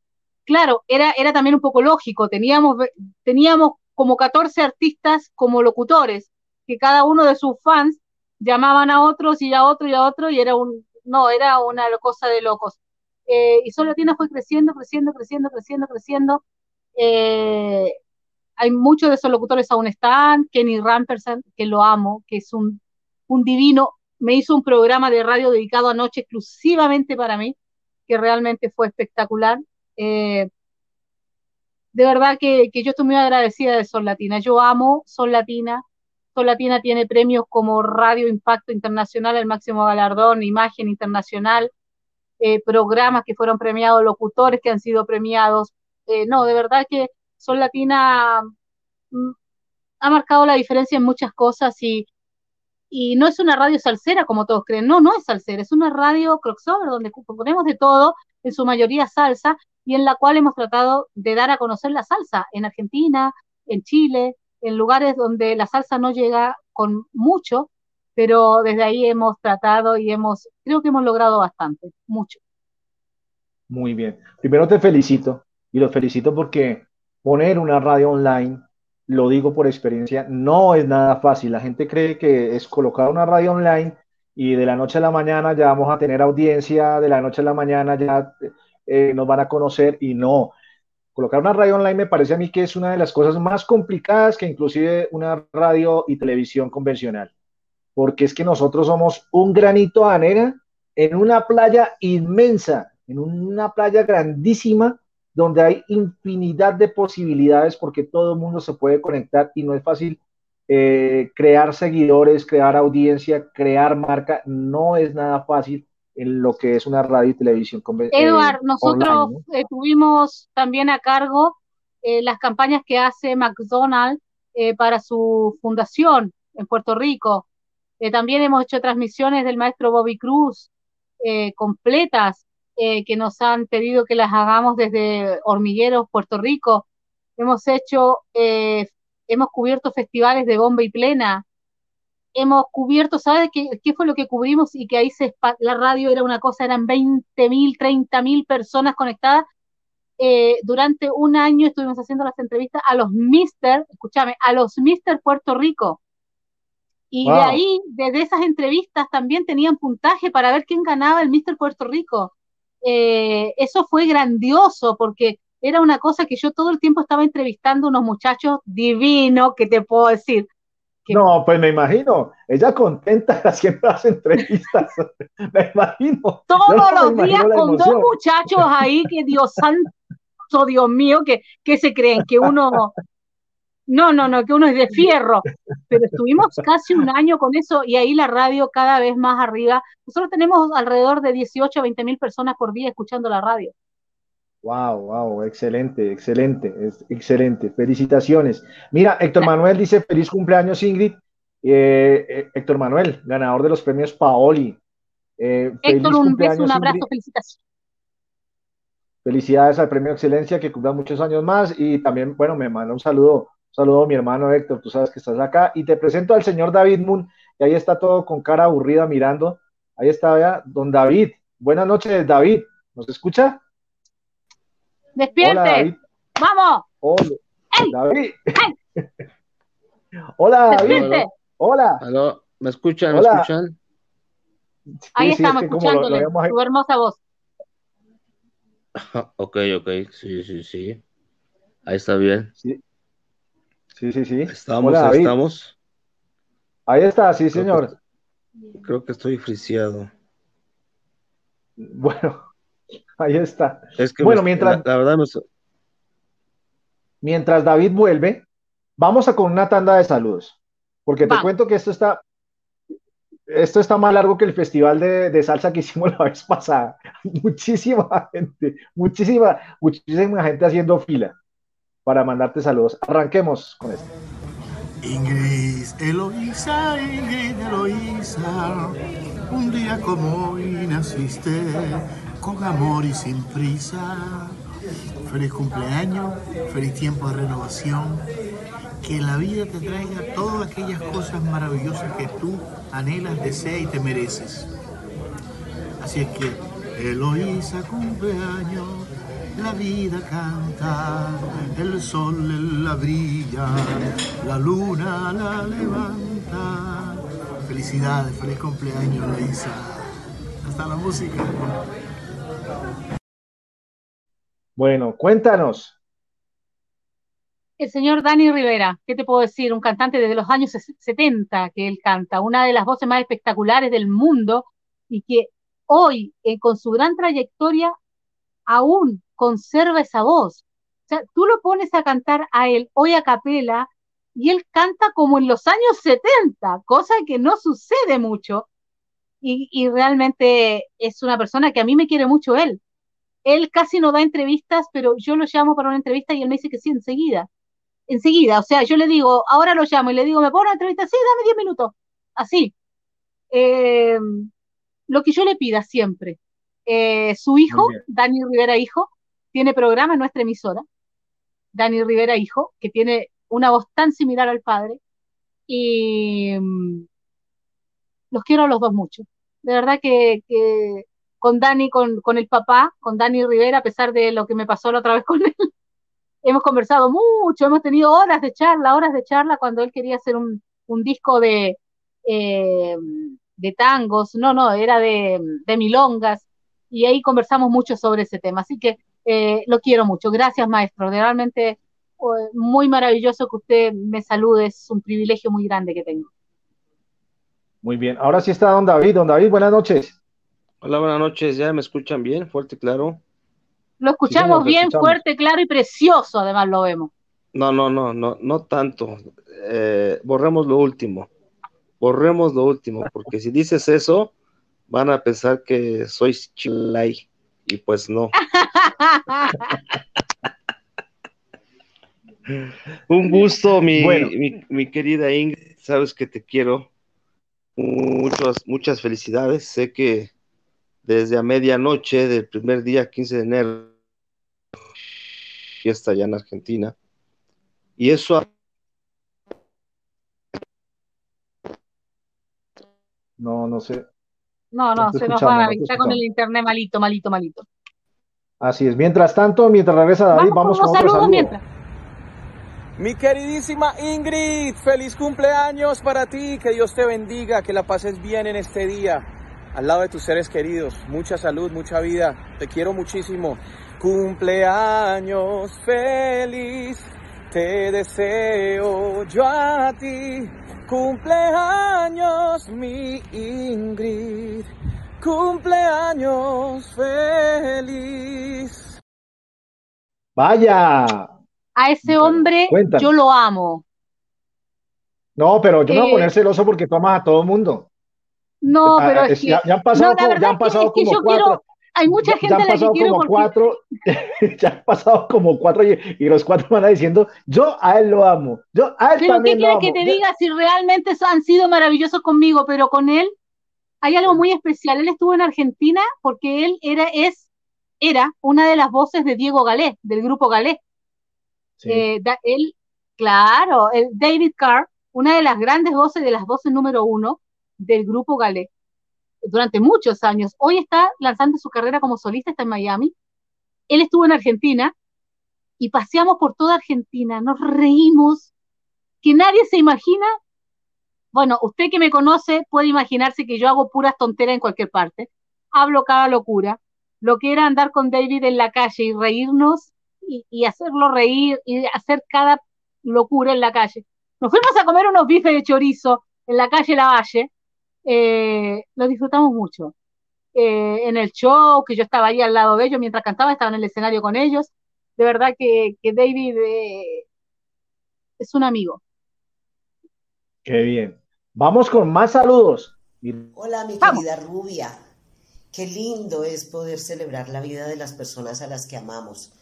Claro, era, era también un poco lógico, teníamos, teníamos como 14 artistas como locutores, que cada uno de sus fans llamaban a otros y a otro y a otro, y era un, no, era una cosa de locos. Eh, y Sol Latina fue creciendo, creciendo, creciendo, creciendo, creciendo. Eh, hay muchos de esos locutores aún están, Kenny Ramperson, que lo amo, que es un, un divino, me hizo un programa de radio dedicado anoche exclusivamente para mí, que realmente fue espectacular. Eh, de verdad que, yo estoy muy agradecida de Sol Latina. Yo amo Sol Latina. Sol Latina tiene premios como Radio Impacto Internacional, el máximo galardón, Imagen Internacional, eh, programas que fueron premiados, locutores que han sido premiados. Eh, no, de verdad que Sol Latina mm, ha marcado la diferencia en muchas cosas y, y no es una radio salsera como todos creen, no, no es salsera, es una radio crossover donde ponemos de todo, en su mayoría salsa, y en la cual hemos tratado de dar a conocer la salsa en Argentina, en Chile, en lugares donde la salsa no llega con mucho, pero desde ahí hemos tratado y hemos, creo que hemos logrado bastante, mucho. Muy bien. Primero te felicito y los felicito porque poner una radio online, lo digo por experiencia, no es nada fácil. La gente cree que es colocar una radio online y de la noche a la mañana ya vamos a tener audiencia, de la noche a la mañana ya eh, nos van a conocer y no. Colocar una radio online me parece a mí que es una de las cosas más complicadas que inclusive una radio y televisión convencional, porque es que nosotros somos un granito de arena en una playa inmensa, en una playa grandísima, donde hay infinidad de posibilidades porque todo el mundo se puede conectar y no es fácil eh, crear seguidores, crear audiencia, crear marca, no es nada fácil en lo que es una radio y televisión convencional. Eduard, nosotros eh, tuvimos también a cargo eh, las campañas que hace McDonald's eh, para su fundación en Puerto Rico. Eh, también hemos hecho transmisiones del maestro Bobby Cruz completas que nos han pedido que las hagamos desde Hormigueros, Puerto Rico. Hemos hecho, hemos cubierto festivales de bomba y plena, hemos cubierto, ¿sabes qué, qué, fue lo que cubrimos? Y que ahí se, la radio era una cosa, eran 20 mil, 30 mil personas conectadas. Eh, durante un año estuvimos haciendo las entrevistas a los Mister, escúchame, a los Mister Puerto Rico. Y wow. de ahí, desde esas entrevistas, también tenían puntaje para ver quién ganaba el Mister Puerto Rico. Eh, eso fue grandioso porque era una cosa que yo todo el tiempo estaba entrevistando a unos muchachos divinos, que te puedo decir, no, pues me imagino, ella contenta haciendo las entrevistas, me imagino. Todos no, los días con dos muchachos ahí que Dios santo, Dios mío, que, que se creen que uno, no, no, no, que uno es de fierro, pero estuvimos casi un año con eso y ahí la radio cada vez más arriba. Nosotros tenemos alrededor de 18 a 20 mil personas por día escuchando la radio. Wow, wow, excelente, excelente, es excelente. Felicitaciones. Mira, Héctor Manuel dice feliz cumpleaños, Ingrid. Eh, eh, Héctor Manuel, ganador de los premios Paoli. Eh, Héctor, un beso, un abrazo, Ingrid. felicitaciones. Felicidades al premio Excelencia, que cumpla muchos años más. Y también, bueno, me manda un saludo, un saludo a mi hermano Héctor, tú sabes que estás acá. Y te presento al señor David Moon, que ahí está todo con cara aburrida mirando. Ahí está, ya, don David. Buenas noches, David. ¿Nos escucha? Despierte. Hola, Vamos. Hola, ¡Ey! David. ¡Ey! Hola, Despierte. Hola. Aló, ¿me escuchan? ¿Me Hola. escuchan? Sí, Ahí sí, estamos es que como escuchándole lo- lo habíamos- tu hermosa voz. Ok, ok, sí, sí, sí. Ahí está bien. Sí, sí, sí. sí. Estamos, Hola, ahí David. estamos. Ahí está, sí, señor. Creo que estoy friciado. Bueno, ahí está. Es que bueno, me- mientras, la, la verdad me... mientras David vuelve, vamos a con una tanda de saludos. Porque te Va. cuento que esto está, esto está más largo que el festival de, de salsa que hicimos la vez pasada. Muchísima gente, muchísima, muchísima gente haciendo fila para mandarte saludos. Arranquemos con esto. Ingrid, Eloísa, Ingrid, Eloísa, un día como hoy naciste, con amor y sin prisa. Feliz cumpleaños, feliz tiempo de renovación, que la vida te traiga todas aquellas cosas maravillosas que tú anhelas, deseas y te mereces. Así es que, Eloísa, cumpleaños, la vida canta, el sol la brilla, la luna la levanta. Felicidades, feliz cumpleaños, Eloísa. Hasta la música. Bueno, cuéntanos. El señor Dani Rivera, ¿qué te puedo decir? Un cantante desde los años ses- 70 que él canta, una de las voces más espectaculares del mundo y que hoy, eh, con su gran trayectoria, aún conserva esa voz. O sea, tú lo pones a cantar a él hoy a capela y él canta como en los años 70, cosa que no sucede mucho. Y, y realmente es una persona que a mí me quiere mucho él. Él casi no da entrevistas, pero yo lo llamo para una entrevista y él me dice que sí enseguida enseguida, o sea, yo le digo, ahora lo llamo y le digo, ¿me puedo una entrevista? Sí, dame 10 minutos, así. Eh, lo que yo le pida siempre. Eh, su hijo. Dani Rivera Hijo, tiene programa en nuestra emisora, Dani Rivera Hijo, que tiene una voz tan similar al padre, y mm, los quiero a los dos mucho. De verdad que, con Dani, con, con el papá, con Dani Rivera, a pesar de lo que me pasó la otra vez con él, hemos conversado mucho, hemos tenido horas de charla, horas de charla cuando él quería hacer un, un disco de, eh, de tangos, no, no, era de, de milongas, y ahí conversamos mucho sobre ese tema. Así que eh, lo quiero mucho. Gracias, maestro. Realmente muy maravilloso que usted me salude, es un privilegio muy grande que tengo. Muy bien. Ahora sí está don David. Don David, buenas noches. Hola, buenas noches. ¿Ya me escuchan bien? Fuerte y claro. Lo escuchamos bien, escuchamos. fuerte, claro y precioso, además lo vemos. No, no, no, no, no tanto. Eh, borremos lo último. Borremos lo último, porque si dices eso, van a pensar que soy chilay. Y pues no. Un gusto, mi, Bueno. mi, mi querida Ingrid. Sabes que te quiero. Muchas, muchas felicidades. Sé que desde a medianoche del primer día, 15 de enero, fiesta allá en Argentina. Y eso ha- No, no sé. No, no, se nos va, te está con el internet malito, malito, malito. Así es. Mientras tanto, mientras regresa David, vamos, Vamos con con los otro saludos saludo. mientras. Mi queridísima Ingrid, feliz cumpleaños para ti, que Dios te bendiga, que la pases bien en este día, al lado de tus seres queridos, mucha salud, mucha vida, te quiero muchísimo. Cumpleaños feliz, te deseo yo a ti. Cumpleaños mi Ingrid, cumpleaños feliz. Vaya. A ese hombre cuéntanos. yo lo amo. No, pero yo me voy a Eh, poner celoso porque tú amas a todo el mundo. No, Ah, pero es es- que ya, ya han pasado, no, como, verdad ya han es que- pasado es que como yo cuatro. quiero- hay mucha ya- gente ya han la que pasado como porque- cuatro, ya han pasado como cuatro y, y los cuatro van diciendo, yo a él lo amo, yo a él Pero ¿qué también lo quieres que te diga si realmente han sido maravillosos conmigo? Pero con él hay algo muy especial. Él estuvo en Argentina porque él era, es, era una de las voces de Diego Galé, del grupo Galé. Eh, él, claro, el David Carr, una de las grandes voces, de las voces número uno del grupo Galé, durante muchos años. Hoy está lanzando su carrera como solista, está en Miami. Él estuvo en Argentina y paseamos por toda Argentina, nos reímos, que nadie se imagina. Bueno, usted que me conoce puede imaginarse que yo hago puras tonteras en cualquier parte. Hablo cada locura. Lo que era andar con David en la calle y reírnos y, y hacerlo reír y hacer cada locura en la calle. Nos fuimos a comer unos bifes de chorizo en la calle Lavalle, eh, lo disfrutamos mucho. Eh, en el show, que yo estaba ahí al lado de ellos mientras cantaba, estaba en el escenario con ellos. De verdad que, que David eh, es un amigo. Qué bien. Vamos con más saludos. Hola, mi querida Rubia. Qué lindo es poder celebrar la vida de las personas a las que amamos.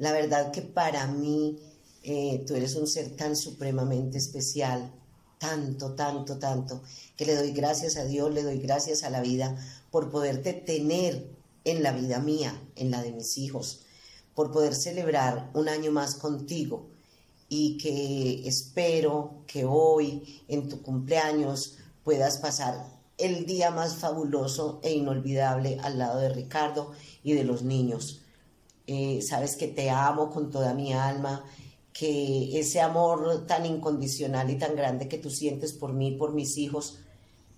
La verdad que para mí eh, tú eres un ser tan supremamente especial, tanto, tanto, tanto, que le doy gracias a Dios, le doy gracias a la vida por poderte tener en la vida mía, en la de mis hijos, por poder celebrar un año más contigo y que espero que hoy en tu cumpleaños puedas pasar el día más fabuloso e inolvidable al lado de Ricardo y de los niños. Eh, sabes que te amo con toda mi alma, que ese amor tan incondicional y tan grande que tú sientes por mí, por mis hijos,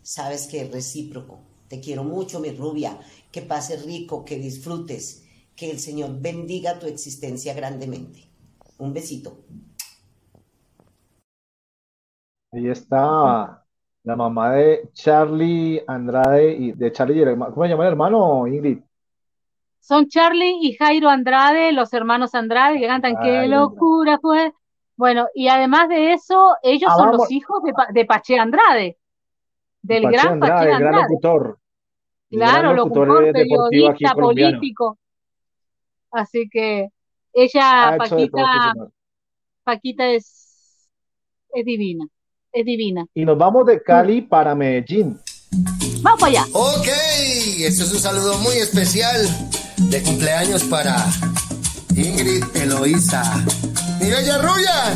sabes que es recíproco. Te quiero mucho, mi rubia, que pases rico, que disfrutes, que el Señor bendiga tu existencia grandemente. Un besito. Ahí está la mamá de Charlie Andrade y de Charlie, ¿cómo se llama el hermano, Ingrid? Son Charlie y Jairo Andrade, los hermanos Andrade, que cantan Qué locura fue. Bueno, y además de eso, ellos Ah, son vamos. los hijos de, de Pache Andrade, del Pache gran Andrade, Pache el gran Andrade. locutor. Claro, gran locutor, periodista, político. Así que ella, Paquita. Paquita es, es divina, es divina. Y nos vamos de Cali para Medellín. Vamos para allá. Ok, este es un saludo muy especial de cumpleaños para Ingrid Eloísa. Mi bella rubia,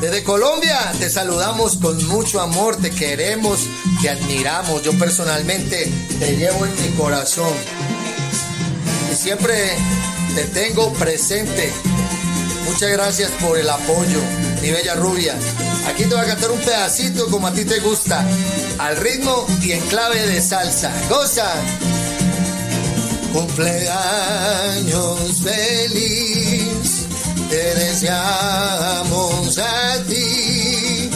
desde Colombia te saludamos con mucho amor, te queremos, te admiramos. Yo personalmente te llevo en mi corazón y siempre te tengo presente. Muchas gracias por el apoyo, mi bella rubia. Aquí te voy a cantar un pedacito como a ti te gusta, al ritmo y en clave de salsa. ¡Goza! Cumpleaños feliz, te deseamos a ti.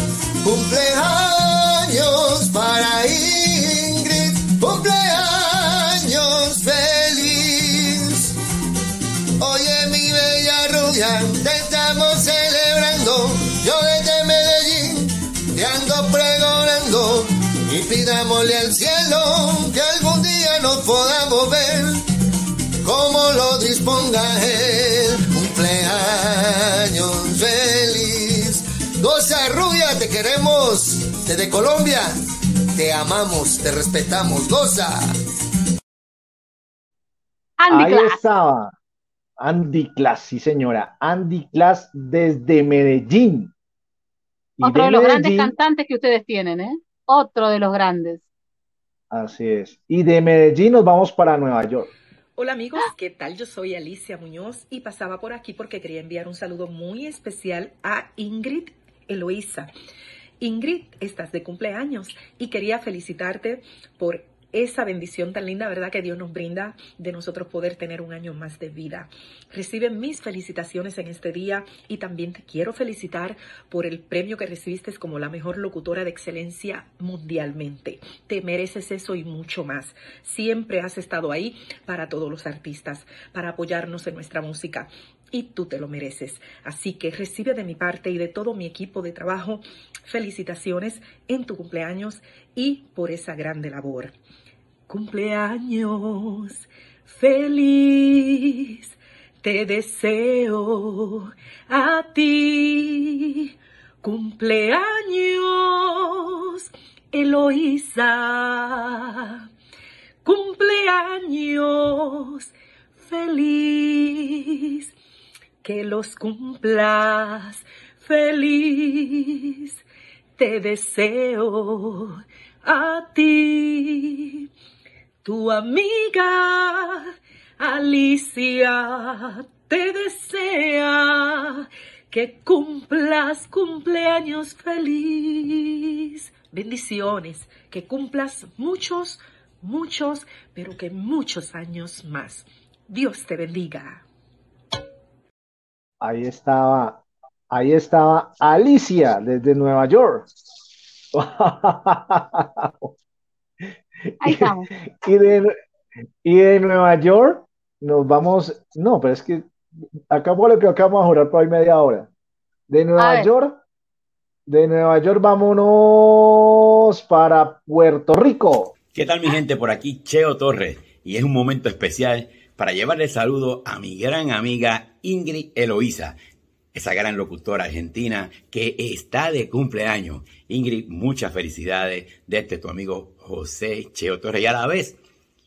Cumpleaños para Ingrid, cumpleaños feliz. Oye, mi bella rubia, te estamos celebrando. Yo desde Medellín te ando pregonando. Y pidámosle al cielo que nos podamos ver. Como lo disponga él. Cumpleaños feliz. Goza rubia, te queremos. Desde Colombia, te amamos, te respetamos. Goza. Andy Ahí Class. estaba Andy Class, sí señora. Andy Class desde Medellín. Y Otro de de los grandes cantantes que ustedes tienen, ¿eh? Otro de los grandes. Así es. Y de Medellín nos vamos para Nueva York. Hola amigos, ¿qué tal? Yo soy Alicia Muñoz y pasaba por aquí porque quería enviar un saludo muy especial a Ingrid Eloísa. Ingrid, estás de cumpleaños y quería felicitarte por esa bendición tan linda, ¿verdad? Que Dios nos brinda de nosotros poder tener un año más de vida. Recibe mis felicitaciones en este día y también te quiero felicitar por el premio que recibiste como la mejor locutora de excelencia mundialmente. Te mereces eso y mucho más. Siempre has estado ahí para todos los artistas, para apoyarnos en nuestra música y tú te lo mereces. Así que recibe de mi parte y de todo mi equipo de trabajo felicitaciones en tu cumpleaños y por esa grande labor. Cumpleaños feliz, te deseo a ti. Cumpleaños, Eloísa. Cumpleaños feliz, que los cumplas feliz. Te deseo a ti, tu amiga Alicia te desea que cumplas cumpleaños feliz. Bendiciones, que cumplas muchos, muchos, pero que muchos años más. Dios te bendiga. Ahí estaba, ahí estaba Alicia desde Nueva York. Ahí estamos. Y de, y de Nueva York nos vamos, no, pero es que acabo lo que acabamos de jurar por ahí media hora. De Nueva. York, de Nueva York vámonos para Puerto Rico. ¿Qué tal mi gente? Por aquí Cheo Torres y es un momento especial para llevarle saludo a mi gran amiga Ingrid Eloísa, esa gran locutora argentina que está de cumpleaños. Ingrid, muchas felicidades desde tu amigo José Cheo Torres y a la vez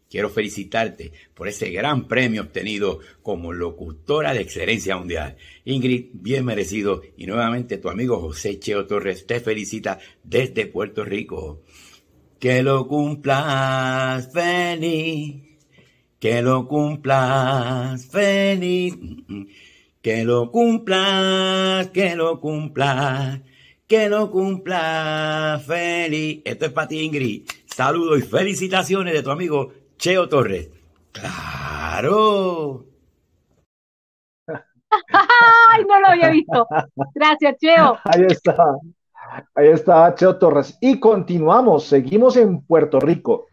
quiero felicitarte por ese gran premio obtenido como locutora de excelencia mundial. Ingrid, bien merecido y nuevamente tu amigo José Cheo Torres te felicita desde Puerto Rico. Que lo cumplas feliz, que lo cumplas feliz, que lo cumplas, que lo cumplas, que lo cumplas feliz. Esto es para ti, Ingrid. Saludos y felicitaciones de tu amigo Cheo Torres. ¡Claro! ¡Ay, no lo había visto! Gracias, Cheo. Ahí está. Ahí está Cheo Torres. Y continuamos, seguimos en Puerto Rico.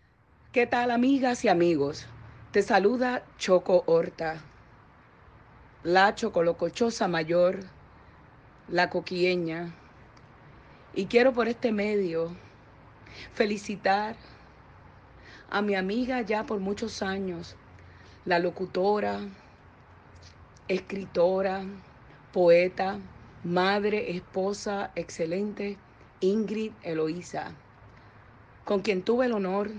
¿Qué tal amigas y amigos? Te saluda Choco Horta, la chocolocochosa mayor, la coquieña. Y quiero por este medio felicitar a mi amiga ya por muchos años, la locutora, escritora, poeta, madre, esposa, excelente, Ingrid Eloísa, con quien tuve el honor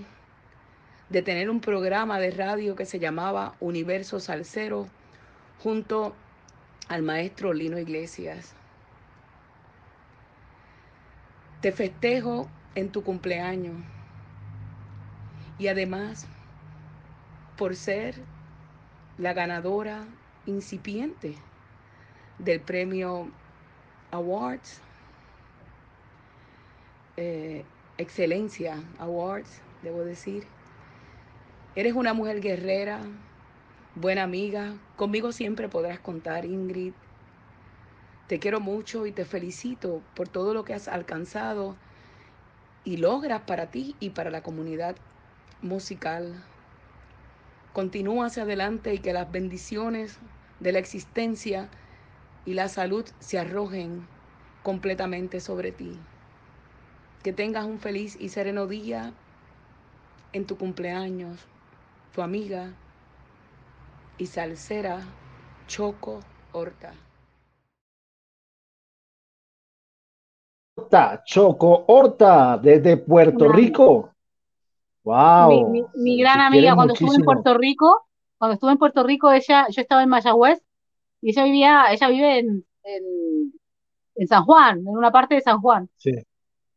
de tener un programa de radio que se llamaba Universo Salsero junto al maestro Lino Iglesias. Te festejo en tu cumpleaños y además por ser la ganadora incipiente del premio Awards, eh, Excelencia Awards, debo decir. Eres una mujer guerrera, buena amiga. Conmigo siempre podrás contar, Ingrid. Te quiero mucho y te felicito por todo lo que has alcanzado y logras para ti y para la comunidad musical. Continúa hacia adelante y que las bendiciones de la existencia y la salud se arrojen completamente sobre ti. Que tengas un feliz y sereno día en tu cumpleaños. Tu amiga y salsera Choco Horta. Horta, Choco Horta, desde Puerto Una- Rico. Wow. Mi, mi- mi gran amiga, cuando estuve en. Puerto Rico, cuando estuve en Puerto Rico, ella, yo estaba en Mayagüez y ella vivía, ella vive en, en, en San Juan, en una parte de San Juan. Sí.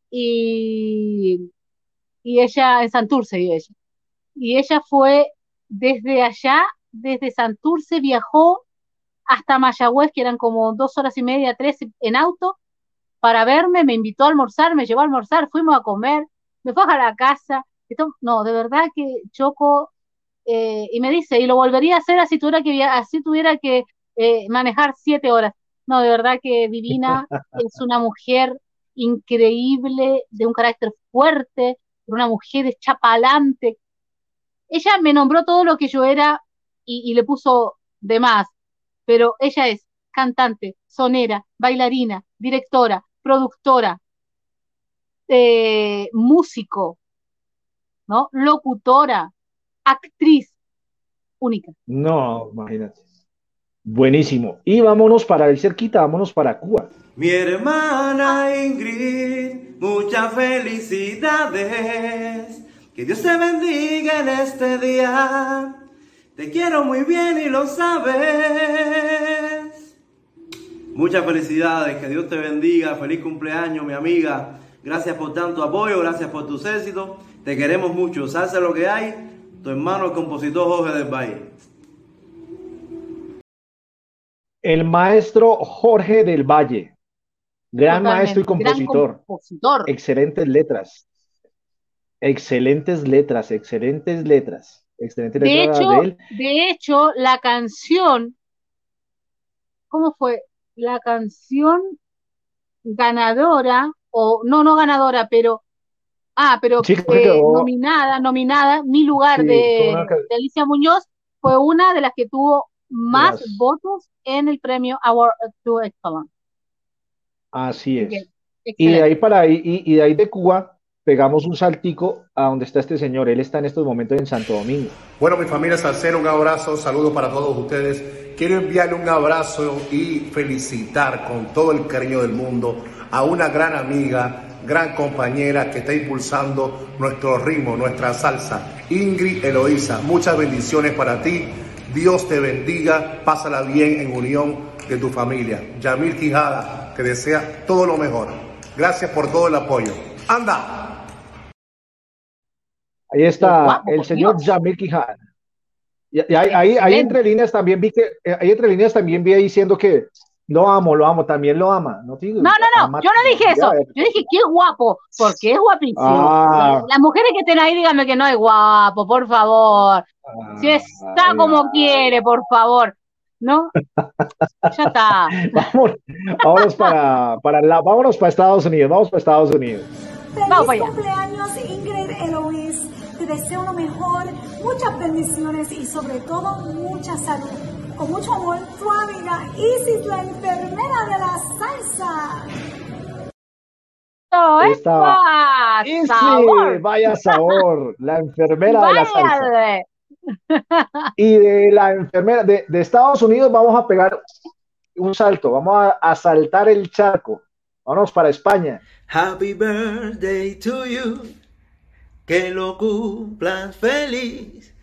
Y, y ella, en Santurce vive ella. Y ella fue desde allá, desde Santurce, viajó hasta Mayagüez, que eran como dos horas y media, tres en auto, para verme, me invitó a almorzar, me llevó a almorzar, fuimos a comer, me fue a la casa. Esto- no, de verdad que Choco, eh, y me dice, y lo volvería a hacer así tuviera que, así tuviera que eh, manejar siete horas. No, de verdad que Divina es una mujer increíble, de un carácter fuerte, una mujer hecha pa'lante. Ella me nombró todo lo que yo era y, y le puso de más, pero ella es cantante, sonera, bailarina, directora, productora, eh, músico, ¿no? Locutora, actriz, única. No, imagínate. Buenísimo. Y vámonos para el cerquita, vámonos para Cuba. Mi hermana Ingrid, muchas felicidades. Que Dios te bendiga en este día. Te quiero muy bien y lo sabes. Muchas felicidades, que Dios te bendiga. Feliz cumpleaños, mi amiga. Gracias por tanto apoyo, gracias por tus éxitos. Te queremos mucho. Salsa lo que hay. Tu hermano, el compositor Jorge del Valle. El maestro Jorge del Valle. Gran maestro y compositor. compositor. Excelentes letras. Excelentes letras, excelentes letras. Excelentes De letras hecho, de él. de hecho, la canción, ¿cómo fue? La canción ganadora o no, no ganadora, pero, ah, pero Sí, eh, nominada, nominada, mi lugar Sí, de, una de Alicia Muñoz fue una de las que tuvo más votos en el premio Award to Excellence. Así es. Bien, Y de ahí para ahí, y, y de ahí de Cuba, pegamos un saltico a donde está este señor. Él está en estos momentos en Santo Domingo. Bueno, mi familia Salcero, un abrazo, saludos para todos ustedes. Quiero enviarle un abrazo y felicitar con todo el cariño del mundo a una gran amiga, gran compañera que está impulsando nuestro ritmo, nuestra salsa, Ingrid Eloísa. Muchas bendiciones para ti. Dios te bendiga, pásala bien en unión de tu familia. Yamil Quijada, que desea todo lo mejor. Gracias por todo el apoyo. ¡Anda! Ahí está guapo, el señor Dios. Jamil Quijada. Y, y ahí, ahí, ahí entre líneas también vi que, eh, ahí entre líneas también vi ahí diciendo que lo amo, lo amo, también lo ama. No, digo, No, no, no, ama- yo no dije eso. Yo dije que es guapo, porque es guapísimo. Ah. Las mujeres que estén ahí, díganme que no es guapo, por favor. Si está Ay, como quiere, por favor. ¿No? Ya está. Vamos, vámonos para, para la, vámonos para Estados Unidos, vamos para Estados Unidos. Vamos para Feliz allá. cumpleaños Ingrid Eloís. Te deseo lo mejor, muchas bendiciones y sobre todo mucha salud. Con mucho amor, tu amiga Isis, la enfermera de la salsa. Esta- sí, sabor. vaya sabor, la enfermera de la salsa. Y de la enfermera de, de Estados Unidos vamos a pegar un salto, vamos a, a saltar el charco. Vámonos para España. Happy birthday to you. Que lo cumplas feliz.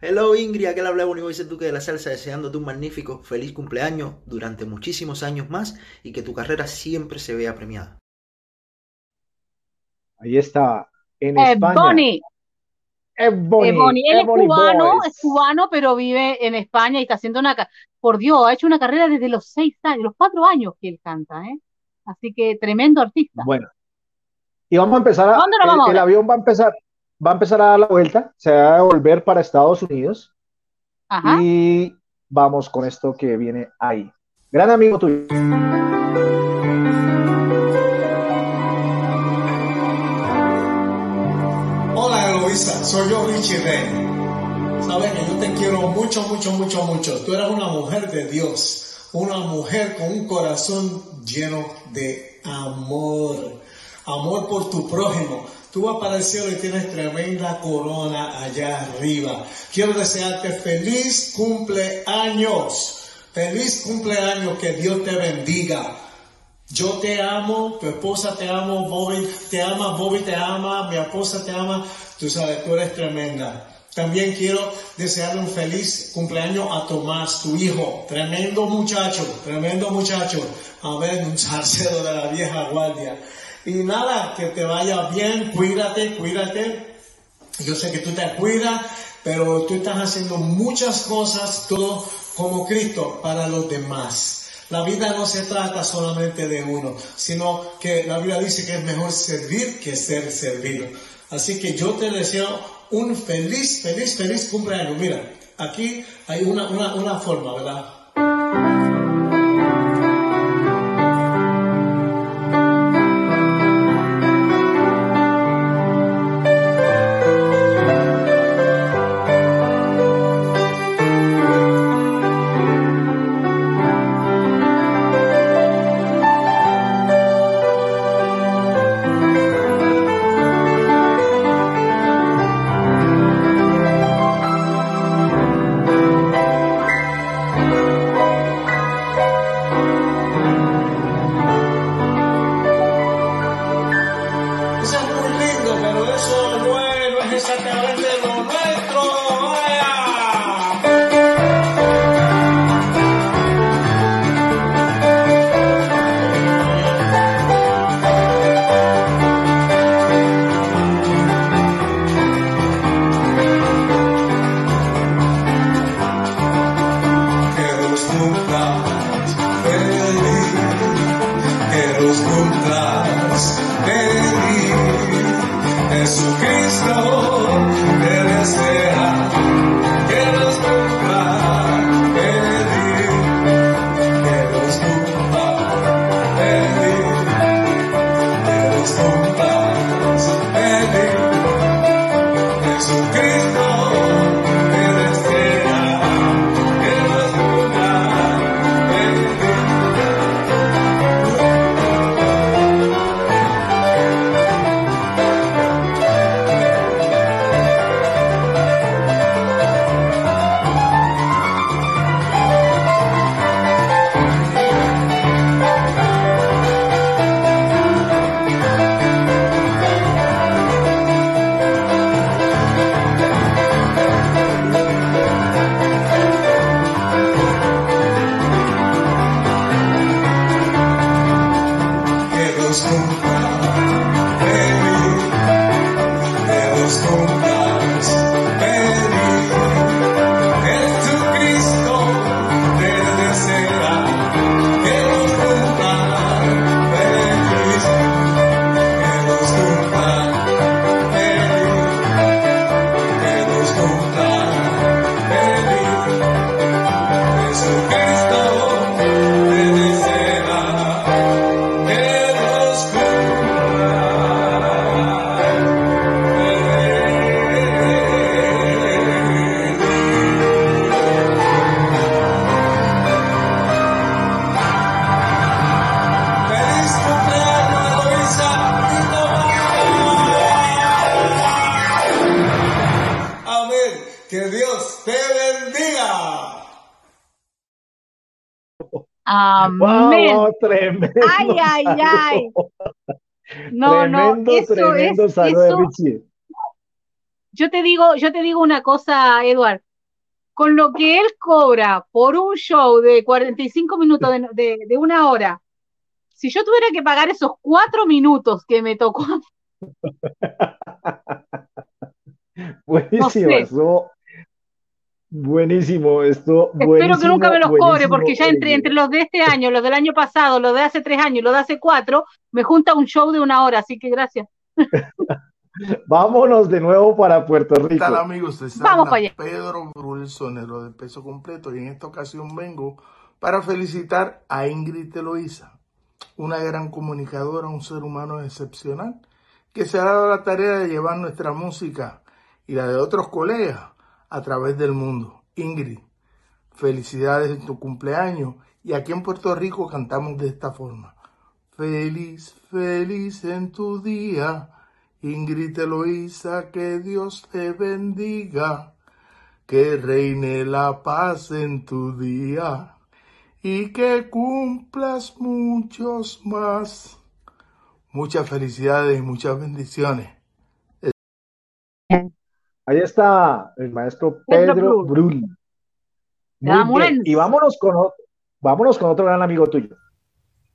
Hello Ingrid, aquel habla Bonnie el Duque de la Salsa, deseándote un magnífico, feliz cumpleaños durante muchísimos años más y que tu carrera siempre se vea premiada. Ahí está, en Eh, España. Bonnie. Ed Bonnie, Eh, Bonnie, él es Ebony cubano, Boys. es cubano, pero vive en España y está haciendo una, por Dios, ha hecho una carrera desde los seis años, los cuatro años que él canta, ¿eh? Así que tremendo artista. Bueno, y vamos a empezar a, ¿Dónde el, vamos a el avión va a empezar, va a empezar a dar la vuelta, se va a volver para Estados Unidos Ajá. y vamos con esto que viene ahí. Gran amigo tuyo. Hola Eloisa, soy yo Richie Ray. Sabes que yo te quiero mucho, mucho, mucho, mucho. Tú eres una mujer de Dios, una mujer con un corazón lleno de amor, amor por tu prójimo. Tú vas para y tienes tremenda corona allá arriba. Quiero desearte feliz cumpleaños. Feliz cumpleaños, que Dios te bendiga. Yo te amo, tu esposa te amo, Bobby te ama, Bobby te ama, mi esposa te ama, tú sabes, tú eres tremenda. También quiero desearle un feliz cumpleaños a Tomás, tu hijo, tremendo muchacho, tremendo muchacho, a ver, un salsero de la vieja guardia. Y nada, que te vaya bien, cuídate, cuídate. Yo sé que tú te cuidas, pero tú estás haciendo muchas cosas, todo como Cristo, para los demás. La vida no se trata solamente de uno, sino que la Biblia dice que es mejor servir que ser servido. Así que yo te deseo un feliz, feliz, feliz cumpleaños. Mira, aquí hay una, una, una forma, ¿verdad? Amén. Wow, tremendo. Ay, ay, ay. No, no, tremendo, eso tremendo es, saludo eso, Richie. yo te digo, yo te digo una cosa, Eduard, con lo que él cobra por un show de 45 minutos de, de, de una hora, si yo tuviera que pagar esos cuatro minutos que me tocó, Buenísimo, sé. Buenísimo, esto espero que nunca me los cobre, buenísimo, porque ya entre, entre los de este año, los del año pasado, los de hace tres años y los de hace cuatro, me junta un show de una hora, así que gracias. Vámonos de nuevo para Puerto ¿Qué Rico. tal amigos? Vamos para allá. Pedro Brul, sonero de peso completo y en esta ocasión vengo para felicitar a Ingrid Eloísa, una gran comunicadora, un ser humano excepcional que se ha dado la tarea de llevar nuestra música y la de otros colegas a través del mundo. Ingrid, felicidades en tu cumpleaños y aquí en Puerto Rico cantamos de esta forma. Feliz, feliz en tu día. Ingrid Eloísa, que Dios te bendiga, que reine la paz en tu día y que cumplas muchos más. Muchas felicidades y muchas bendiciones. Ahí está el maestro Pedro Pedro Brul. Brul. Muy Vamos, bien, y vámonos con, o- vámonos con otro gran amigo tuyo.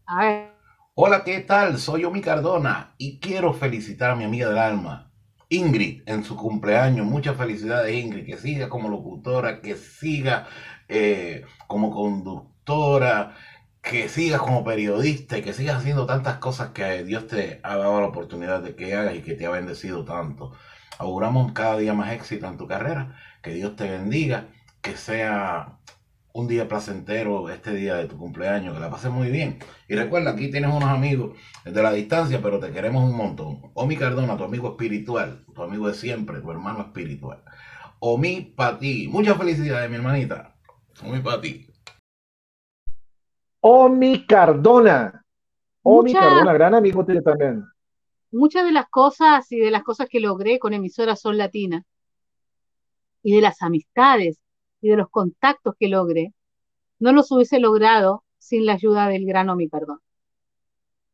A ver, Hola, ¿qué tal? Soy Omi Cardona y quiero felicitar a mi amiga del alma, Ingrid, en su cumpleaños. Muchas felicidades, Ingrid. Que siga como locutora, que siga eh, como conductora, que sigas como periodista y que sigas haciendo tantas cosas que Dios te ha dado la oportunidad de que hagas y que te ha bendecido tanto. Auguramos cada día más éxito en tu carrera. Que Dios te bendiga. Que sea un día placentero este día de tu cumpleaños, que la pases muy bien. Y recuerda, aquí tienes unos amigos de la distancia, pero te queremos un montón. Omi Cardona, tu amigo espiritual, tu amigo de siempre, tu hermano espiritual. Omi para ti. Muchas felicidades, mi hermanita. Omi para ti. Omi Cardona. Omi Mucha- Cardona, gran amigo tuyo también. Muchas de las cosas y de las cosas que logré con emisoras son latinas y de las amistades y de los contactos que logré, no los hubiese logrado sin la ayuda del gran Omi Cardona.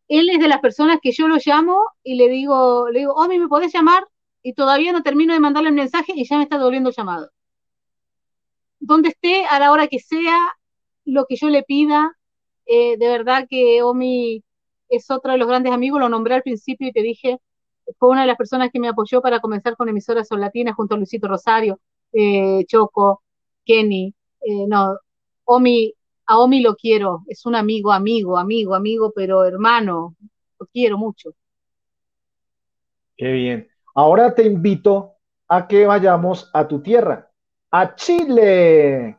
Él es de las personas que yo lo llamo y le digo, le digo, Omi, ¿me podés llamar? Y todavía no termino de mandarle el mensaje y ya me está devolviendo el llamado. Donde esté, a la hora que sea, lo que yo le pida, eh, de verdad que Omi es otro de los grandes amigos, lo nombré al principio y te dije, fue una de las personas que me apoyó para comenzar con emisoras son latinas junto a Luisito Rosario, eh, Choco, Kenny, eh, no, Omi, a Omi lo quiero, es un amigo, amigo, amigo, amigo, pero hermano, lo quiero mucho. Qué bien. Ahora te invito a que vayamos a tu tierra, a Chile.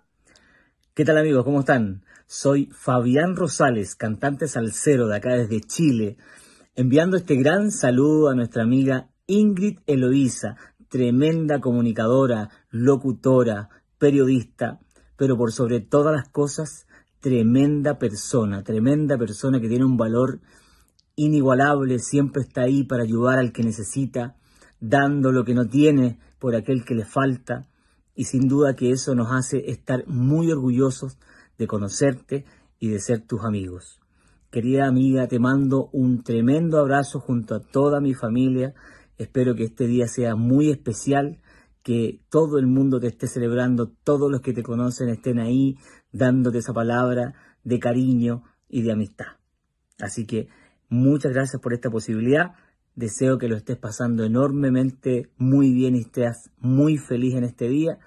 ¿Qué tal amigos? ¿Cómo están? Soy Fabián Rosales, cantante salsero de acá desde Chile, enviando este gran saludo a nuestra amiga Ingrid Eloísa, tremenda comunicadora, locutora, periodista, pero por sobre todas las cosas, tremenda persona, tremenda persona que tiene un valor inigualable, siempre está ahí para ayudar al que necesita, dando lo que no tiene por aquel que le falta, y sin duda que eso nos hace estar muy orgullosos de conocerte y de ser tus amigos. Querida amiga, te mando un tremendo abrazo junto a toda mi familia. Espero que este día sea muy especial, que todo el mundo te esté celebrando, todos los que te conocen estén ahí dándote esa palabra de cariño y de amistad. Así que muchas gracias por esta posibilidad. Deseo que lo estés pasando enormemente muy bien y estés muy feliz en este día.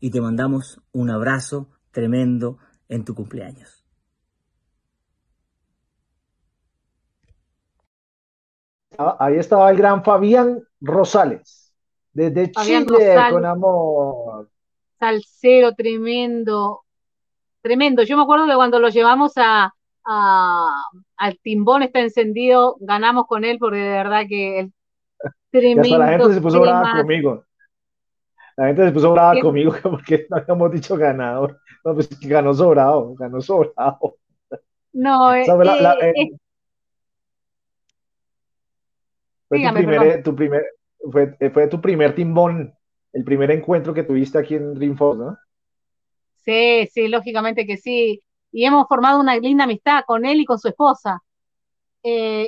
Y te mandamos un abrazo tremendo en tu cumpleaños. Ah, Ahí estaba el gran Fabián Rosales, desde Fabián Chile, Rosales. con amor. salsero tremendo, tremendo. Yo me acuerdo que cuando lo llevamos a, a- al timbón está encendido, ganamos con él porque de verdad que el hasta la gente tremendo se puso brava conmigo. La gente se puso brava ¿Qué? conmigo porque no habíamos dicho ganador. No, pues que ganó sobrado, ganó sobrado. No, eh, Sabe, la- la- eh, eh, fue tu primer, tu primer, fue, eh, fue tu primer timbón el primer encuentro que tuviste aquí en Dreamforce, ¿no? Sí, sí, lógicamente que sí. Y hemos formado una linda amistad con él y con su esposa.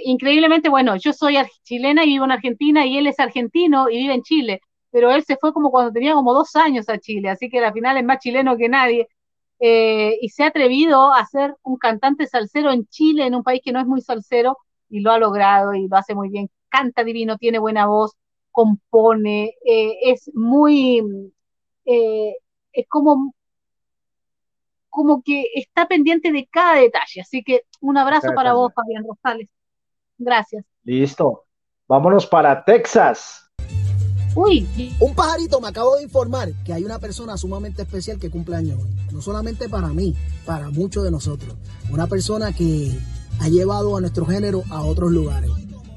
Increíblemente, bueno, yo soy chilena y vivo en Argentina y él es argentino y vive en Chile, pero él se fue como cuando tenía como dos años a Chile, así que al final es más chileno que nadie. Eh, y se ha atrevido a ser un cantante salsero en Chile, en un país que no es muy salsero, y lo ha logrado y lo hace muy bien. Canta divino, tiene buena voz, compone, eh, es muy, eh, es como como que está pendiente de cada detalle. Así que un abrazo para vos, Fabián Rosales. Gracias. Listo. Vámonos para Texas. Un pajarito me acabo de informar que hay una persona sumamente especial que cumple años hoy. No solamente para mí, para muchos de nosotros. Una persona que ha llevado a nuestro género a otros lugares.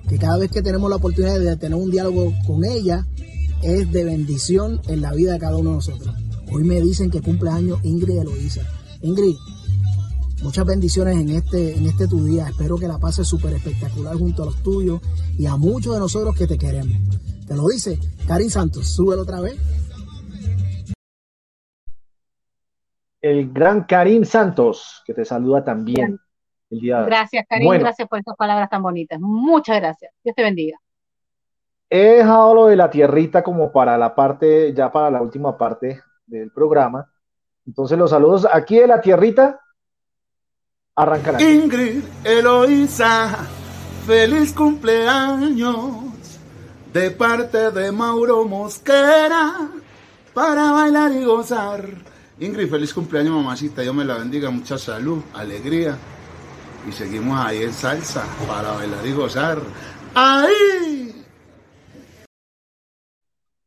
Que cada vez que tenemos la oportunidad de tener un diálogo con ella, es de bendición en la vida de cada uno de nosotros. Hoy me dicen que cumple años Ingrid Eloísa. Ingrid, muchas bendiciones en este, en este tu día. Espero que la pases súper espectacular junto a los tuyos y a muchos de nosotros que te queremos. Te lo dice Karin Santos. Súbelo otra vez. El gran Karim Santos, que te saluda también el día Gracias, Karim. Bueno, Gracias por estas palabras tan bonitas. Muchas gracias. Dios te bendiga. he dejado lo de la tierrita como para la parte, ya para la última parte del programa. Entonces los saludos aquí de la tierrita arrancan así. Ingrid Eloísa, feliz cumpleaños de parte de Mauro Mosquera para bailar y gozar. Ingrid, feliz cumpleaños, mamacita. Dios me la bendiga, mucha salud, alegría. Y seguimos ahí en salsa para bailar y gozar. ¡Ahí!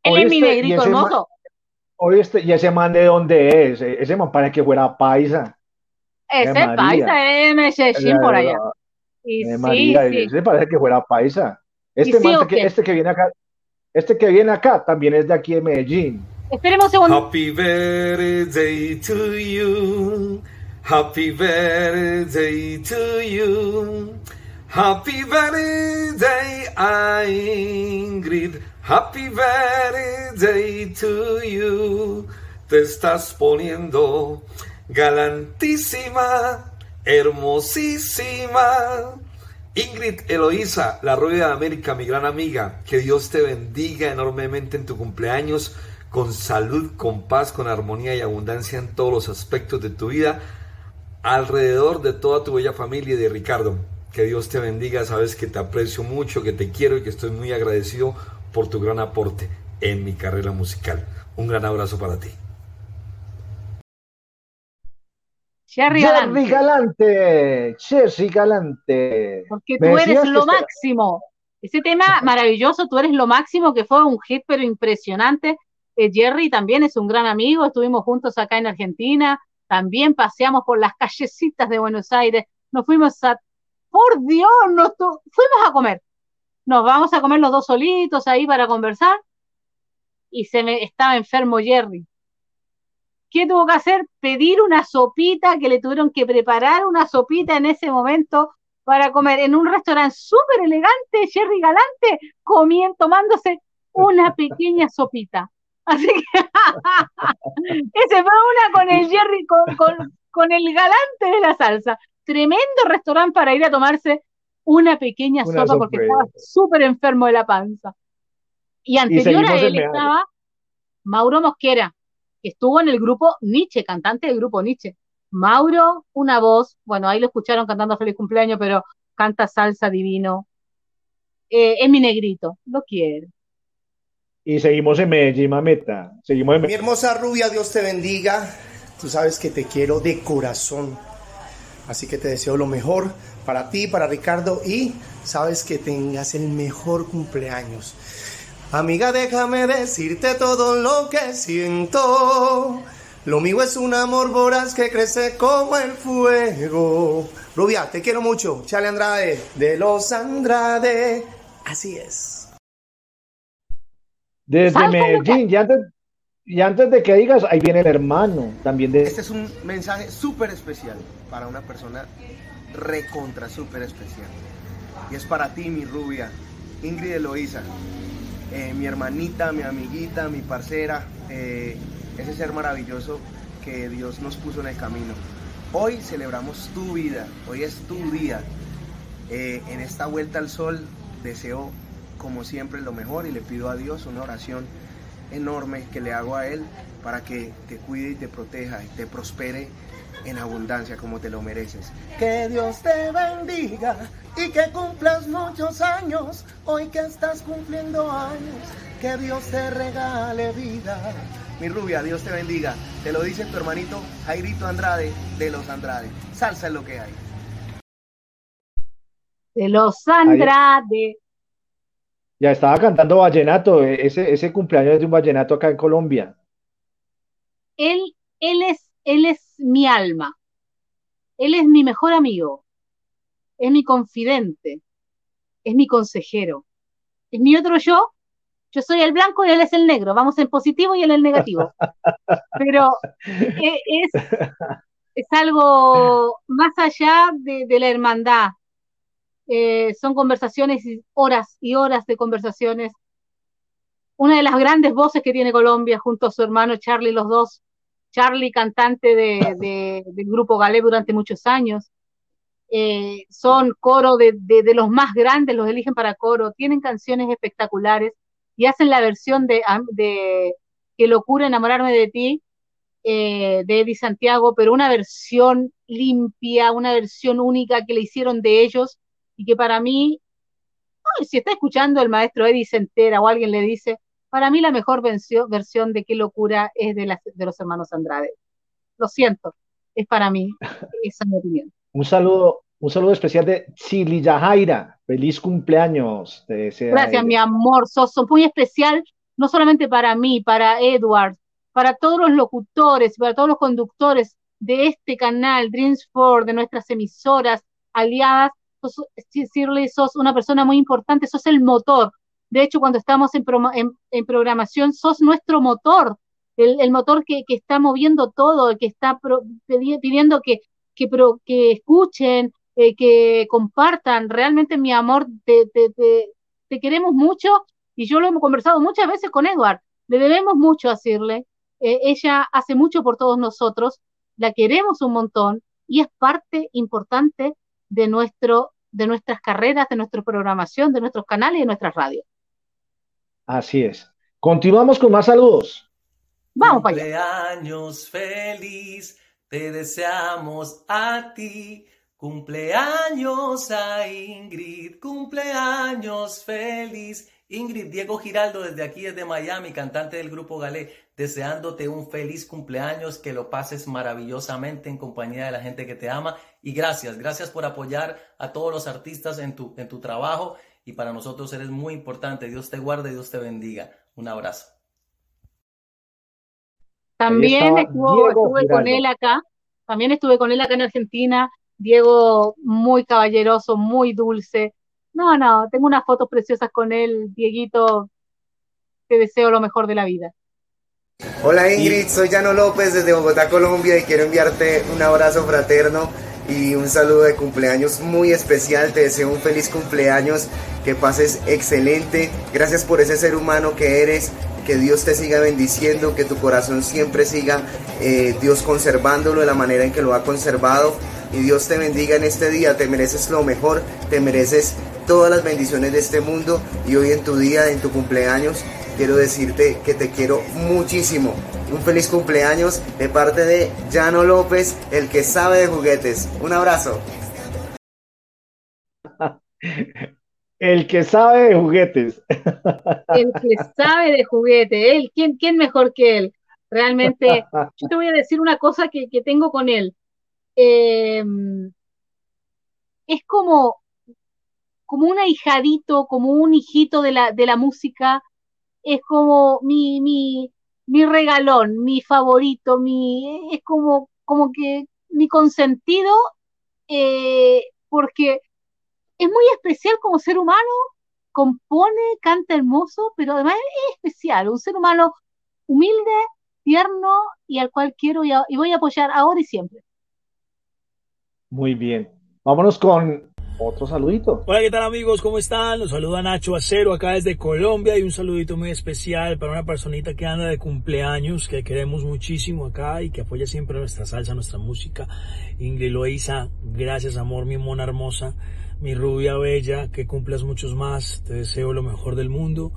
Él es mi Oíste, y negrito hermoso. Oye, este, y ese man de dónde es? E- Ese man parece que fuera paisa. Ese paisa de Medellín por allá. Y sí, María, sí. ese parece que fuera paisa. ¿Y Este sí man que, este que viene acá, este que viene acá también es de aquí de Medellín. Esperemos un segundo. Happy birthday to you. Happy birthday to you. Happy birthday, Ingrid. Happy birthday to you. Te estás poniendo galantísima, hermosísima. Ingrid Eloísa, la rubia de América, mi gran amiga, que Dios te bendiga enormemente en tu cumpleaños, con salud, con paz, con armonía y abundancia en todos los aspectos de tu vida, alrededor de toda tu bella familia y de Ricardo. Que Dios te bendiga, sabes que te aprecio mucho, que te quiero y que estoy muy agradecido por tu gran aporte en mi carrera musical. Un gran abrazo para ti. Jerry Jerry Galante. Galante, Jerry Galante. Porque tú eres lo máximo. Ese tema maravilloso, tú eres lo máximo, que fue un hit pero impresionante. Eh, Jerry también es un gran amigo, estuvimos juntos acá en Argentina, también paseamos por las callecitas de Buenos Aires, nos fuimos a, por Dios, nos tu- fuimos a comer. Nos vamos a comer los dos solitos ahí para conversar y se me estaba enfermo Jerry. ¿Qué tuvo que hacer? Pedir una sopita, que le tuvieron que preparar una sopita en ese momento para comer en un restaurante súper elegante, Jerry Galante, comiendo, tomándose una pequeña sopita. Así que ese fue una con el Jerry, con, con, con el galante de la salsa. Tremendo restaurante para ir a tomarse una pequeña Una sopa porque estaba súper enfermo de la panza. Y anterior a él estaba Mauro Mosquera, que estuvo en el grupo Nietzsche, cantante del grupo Nietzsche. Mauro, una voz, bueno, ahí lo escucharon cantando Feliz Cumpleaños, pero canta salsa divino. Eh, es mi negrito, lo quiero. Y seguimos en Medellín, mameta. Seguimos en Mi Medellín. hermosa rubia, Dios te bendiga. Tú sabes que te quiero de corazón. Así que te deseo lo mejor para ti, para Ricardo y sabes que tengas el mejor cumpleaños. Amiga, déjame decirte todo lo que siento. Lo mío es un amor voraz que crece como el fuego. Rubia, te quiero mucho. Chale Andrade, de los Andrade. Así es. Desde Medellín, y antes, y antes de que digas, ahí viene el hermano también de... Este es un mensaje súper especial para una persona recontra súper especial. Y es para ti, mi rubia, Ingrid Eloísa. Eh, mi hermanita, mi amiguita, mi parcera, eh, ese ser maravilloso que Dios nos puso en el camino. Hoy celebramos tu vida, hoy es tu día. Eh, en esta vuelta al sol deseo como siempre lo mejor y le pido a Dios una oración enorme que le hago a Él para que te cuide y te proteja y te prospere en abundancia como te lo mereces. Que Dios te bendiga y que cumplas muchos años, hoy que estás cumpliendo años, que Dios te regale vida. Mi rubia, Dios te bendiga. Te lo dice tu hermanito Jairito Andrade de los Andrade. Salsa es lo que hay. De los Andrade. Ya estaba cantando vallenato, eh, ese, ese cumpleaños es de un vallenato acá en Colombia. Él, él es, él es mi alma. Él es mi mejor amigo. Es mi confidente. Es mi consejero. Es mi otro yo. Yo soy el blanco y él es el negro. Vamos en positivo y él el negativo. Pero eh, es, es algo más allá de, de la hermandad. Eh, son conversaciones, y horas y horas de conversaciones. Una de las grandes voces que tiene Colombia junto a su hermano Charlie, los dos. Charlie, cantante de, de- del grupo Galé durante muchos años. Eh, son coro de, de- de los más grandes, los eligen para coro. Tienen canciones espectaculares y hacen la versión de, de Qué locura enamorarme de ti eh, de Eddie Santiago, pero una versión limpia, una versión única que le hicieron de ellos y que para mí, si está escuchando el maestro Eddie se entera o alguien le dice, para mí la mejor versión, versión de Qué locura es de, las, de los hermanos Andrade. Lo siento, es para mí, esa es mi opinión. Un saludo, un saludo especial de Chili Yajaira. Feliz cumpleaños. te desea Gracias, ella. mi amor, sos, muy especial, no solamente para mí, para Edward, para todos los locutores, para todos los conductores de este canal, Dreams for, de nuestras emisoras aliadas. Sos, Shirley, sos una persona muy importante, sos el motor. De hecho, cuando estamos en, promo- en- en programación, sos nuestro motor, el, el motor que, que está moviendo todo, que está pro- pidi- pidiendo que, que, pro- que escuchen, eh, que compartan. Realmente, mi amor, te, te, te, te queremos mucho y yo lo hemos conversado muchas veces con Edward. Le debemos mucho a Shirley. Eh, ella hace mucho por todos nosotros, la queremos un montón y es parte importante de, nuestro, de nuestras carreras, de nuestra programación, de nuestros canales y de nuestras radios. Así es. Continuamos con más saludos. Vamos para allá. Cumpleaños feliz, te deseamos a ti. Cumpleaños a Ingrid, cumpleaños feliz. Ingrid Diego Giraldo desde aquí, desde Miami, cantante del grupo Galé, deseándote un feliz cumpleaños, que lo pases maravillosamente en compañía de la gente que te ama. Y gracias, gracias por apoyar a todos los artistas en tu, en tu trabajo. Y para nosotros eres muy importante. Dios te guarde, Dios te bendiga. Un abrazo. También estuvo, estuve con él acá, también estuve con él acá en Argentina. Diego, muy caballeroso, muy dulce. No, no, tengo unas fotos preciosas con él. Dieguito, te deseo lo mejor de la vida. Hola Ingrid, soy Llano López desde Bogotá, Colombia y quiero enviarte un abrazo fraterno y un saludo de cumpleaños muy especial. Te deseo un feliz cumpleaños, que pases excelente. Gracias por ese ser humano que eres. Que Dios te siga bendiciendo, que tu corazón siempre siga eh, Dios conservándolo de la manera en que lo ha conservado. Y Dios te bendiga en este día, te mereces lo mejor, te mereces todas las bendiciones de este mundo. Y hoy en tu día, en tu cumpleaños, quiero decirte que te quiero muchísimo. Un feliz cumpleaños de parte de Llano López, el que sabe de juguetes. Un abrazo. El que sabe de juguetes. El que sabe de juguete, él, ¿quién, quién mejor que él? Realmente, yo te voy a decir una cosa que, que tengo con él. Eh, es como, como un ahijadito, como un hijito de la, de la música, es como mi, mi, mi regalón, mi favorito, mi, es como, como que mi consentido, eh, porque es muy especial como ser humano, compone, canta hermoso, pero además es especial, un ser humano humilde, tierno y al cual quiero y, y voy a apoyar ahora y siempre. Muy bien. Vámonos con otro saludito. Hola, ¿qué tal amigos? ¿Cómo están? Los saluda Nacho Acero acá desde Colombia y un saludito muy especial para una personita que anda de cumpleaños, que queremos muchísimo acá y que apoya siempre nuestra salsa, nuestra música. Ingrid Loiza, gracias amor, mi mona hermosa, mi rubia bella, que cumplas muchos más. Te deseo lo mejor del mundo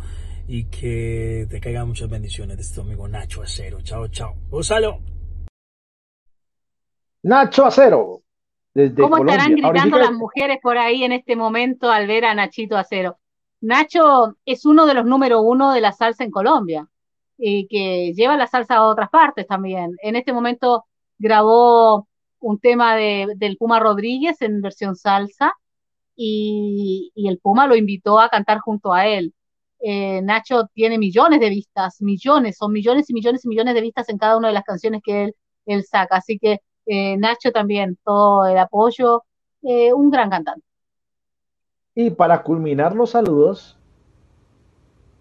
y que te caigan muchas bendiciones de este amigo Nacho Acero. Chao, chao. Gonzalo. Nacho Acero. Desde ¿Cómo Colombia. estarán gritando las mujeres por ahí en este momento al ver a Nachito Acero? Nacho es uno de los número uno de la salsa en Colombia y que lleva la salsa a otras partes también. En este momento grabó un tema de, del Puma Rodríguez en versión salsa y, y el Puma lo invitó a cantar junto a él. Eh, Nacho tiene millones de vistas, millones, son millones y millones y millones de vistas en cada una de las canciones que él, él saca. Así que eh, Nacho también, todo el apoyo, eh, un gran cantante. Y para culminar los saludos,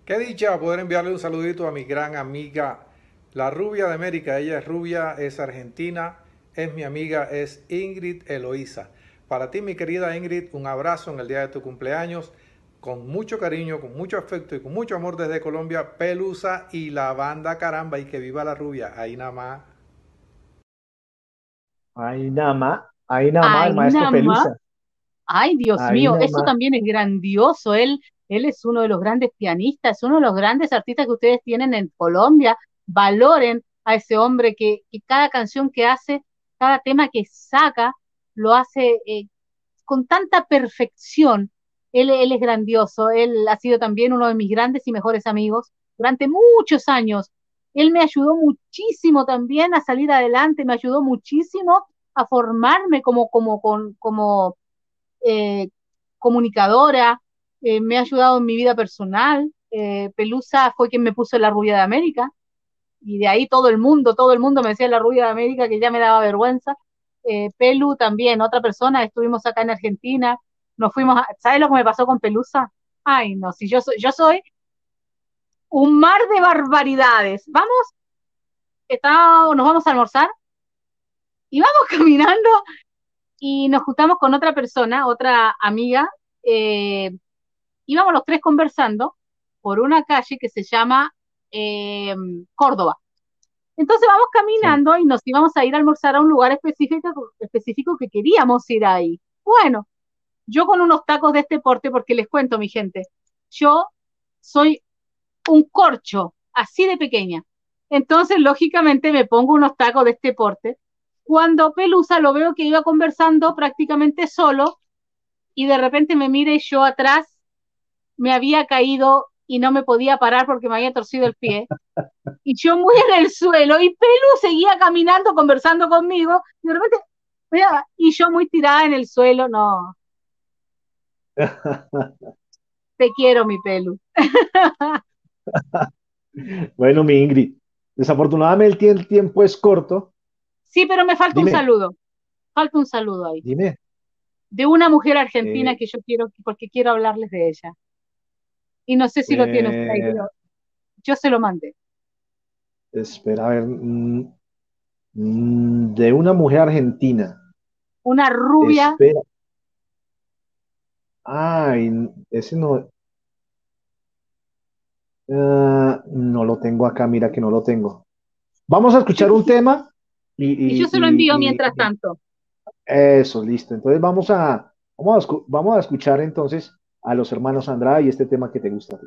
Qué dicha poder enviarle un saludito a mi gran amiga, la rubia de América. Ella es rubia, es argentina, es mi amiga, es Ingrid Eloísa. Para ti, mi querida Ingrid, un abrazo en el día de tu cumpleaños, con mucho cariño, con mucho afecto y con mucho amor desde Colombia, Pelusa y la banda Caramba y que viva la rubia. Ahí nada más. Nada más, el Ay, maestro Pelusa. Ay, Dios mío, eso también es grandioso. Él, él es uno de los grandes pianistas, es uno de los grandes artistas que ustedes tienen en Colombia. Valoren a ese hombre que, que cada canción que hace, cada tema que saca, lo hace eh, con tanta perfección. Él, él es grandioso, él ha sido también uno de mis grandes y mejores amigos durante muchos años. Él me ayudó muchísimo también a salir adelante, me ayudó muchísimo a formarme como, como, como eh, comunicadora, eh, me ha ayudado en mi vida personal. Eh, Pelusa fue quien me puso la rubia de América y de ahí todo el mundo, todo el mundo me decía la rubia de América que ya me daba vergüenza. Pelu también, otra persona, estuvimos acá en Argentina, nos fuimos, a, ¿sabes lo que me pasó con Pelusa? Ay, no, si yo soy, yo soy un mar de barbaridades. Vamos, está, nos vamos a almorzar y vamos caminando y nos juntamos con otra persona, otra amiga, eh, íbamos los tres conversando por una calle que se llama eh, Córdoba. Entonces vamos caminando y nos íbamos a ir a almorzar a un lugar específico, específico que queríamos ir ahí. Bueno, yo con unos tacos de este porte, porque les cuento, mi gente, yo soy un corcho, así de pequeña. Entonces, lógicamente, me pongo unos tacos de este porte. Cuando Pelusa lo veo que iba conversando prácticamente solo y de repente me mira y yo atrás me había caído y no me podía parar porque me había torcido el pie. Y yo muy en el suelo y Pelu seguía caminando, conversando conmigo y de repente, y yo muy tirada en el suelo, no, te quiero mi Pelu. Bueno, mi Ingrid, desafortunadamente el tie- el tiempo es corto. Sí, pero me falta un saludo. Falta un saludo ahí. Dime. De una mujer argentina Eh. que yo quiero, porque quiero hablarles de ella. Y no sé si lo tiene usted ahí, Eh. pero yo se lo mandé. Espera, a ver. mm, mm, de una mujer argentina. Una rubia, Espera. Ay, ese no. No lo tengo acá, mira que no lo tengo. Vamos a escuchar un tema y, y y- yo se lo envío y- mientras tanto. Eso, listo. Entonces vamos a, vamos a, vamos a escuchar entonces a los hermanos Andrade y este tema que te gusta a ti.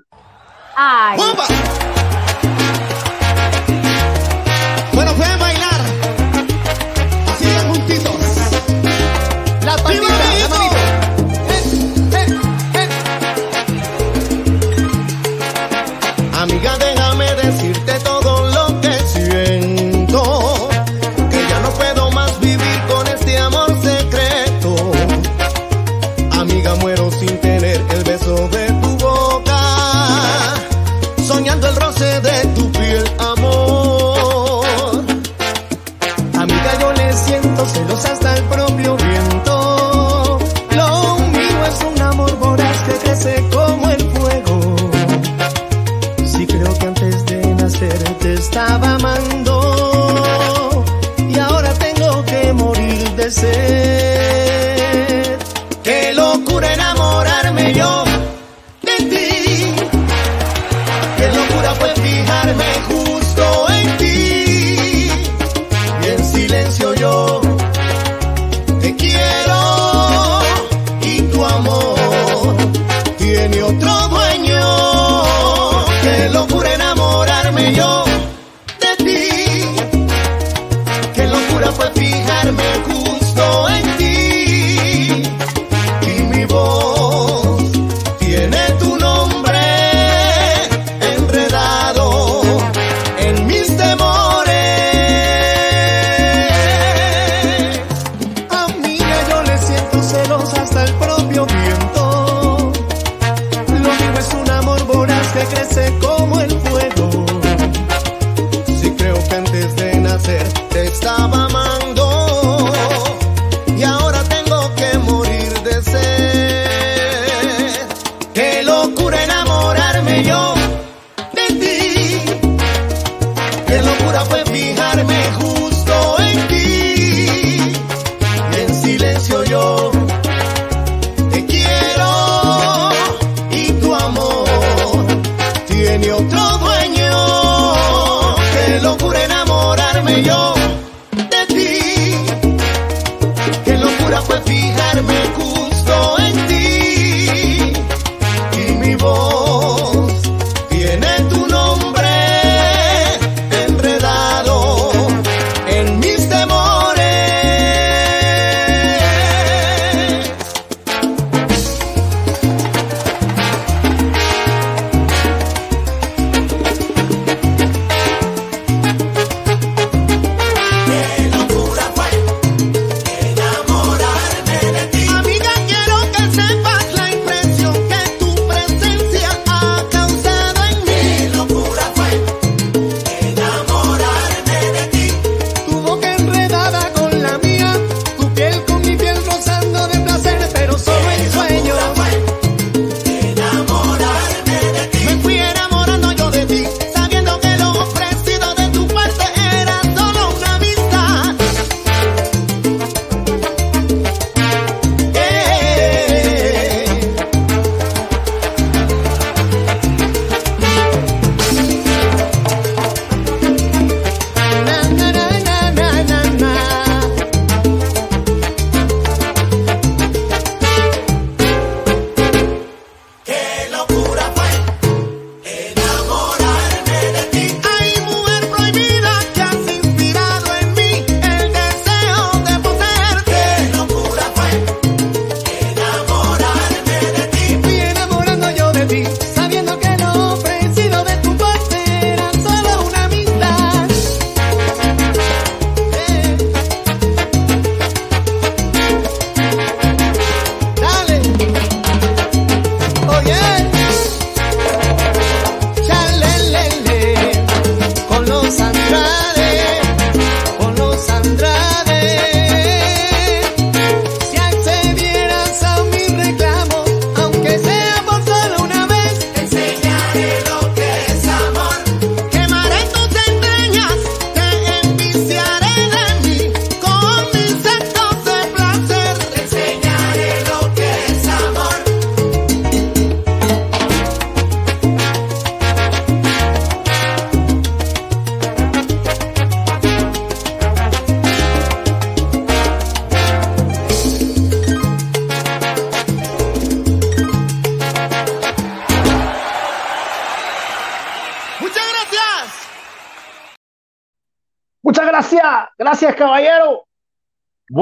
Ay, nacer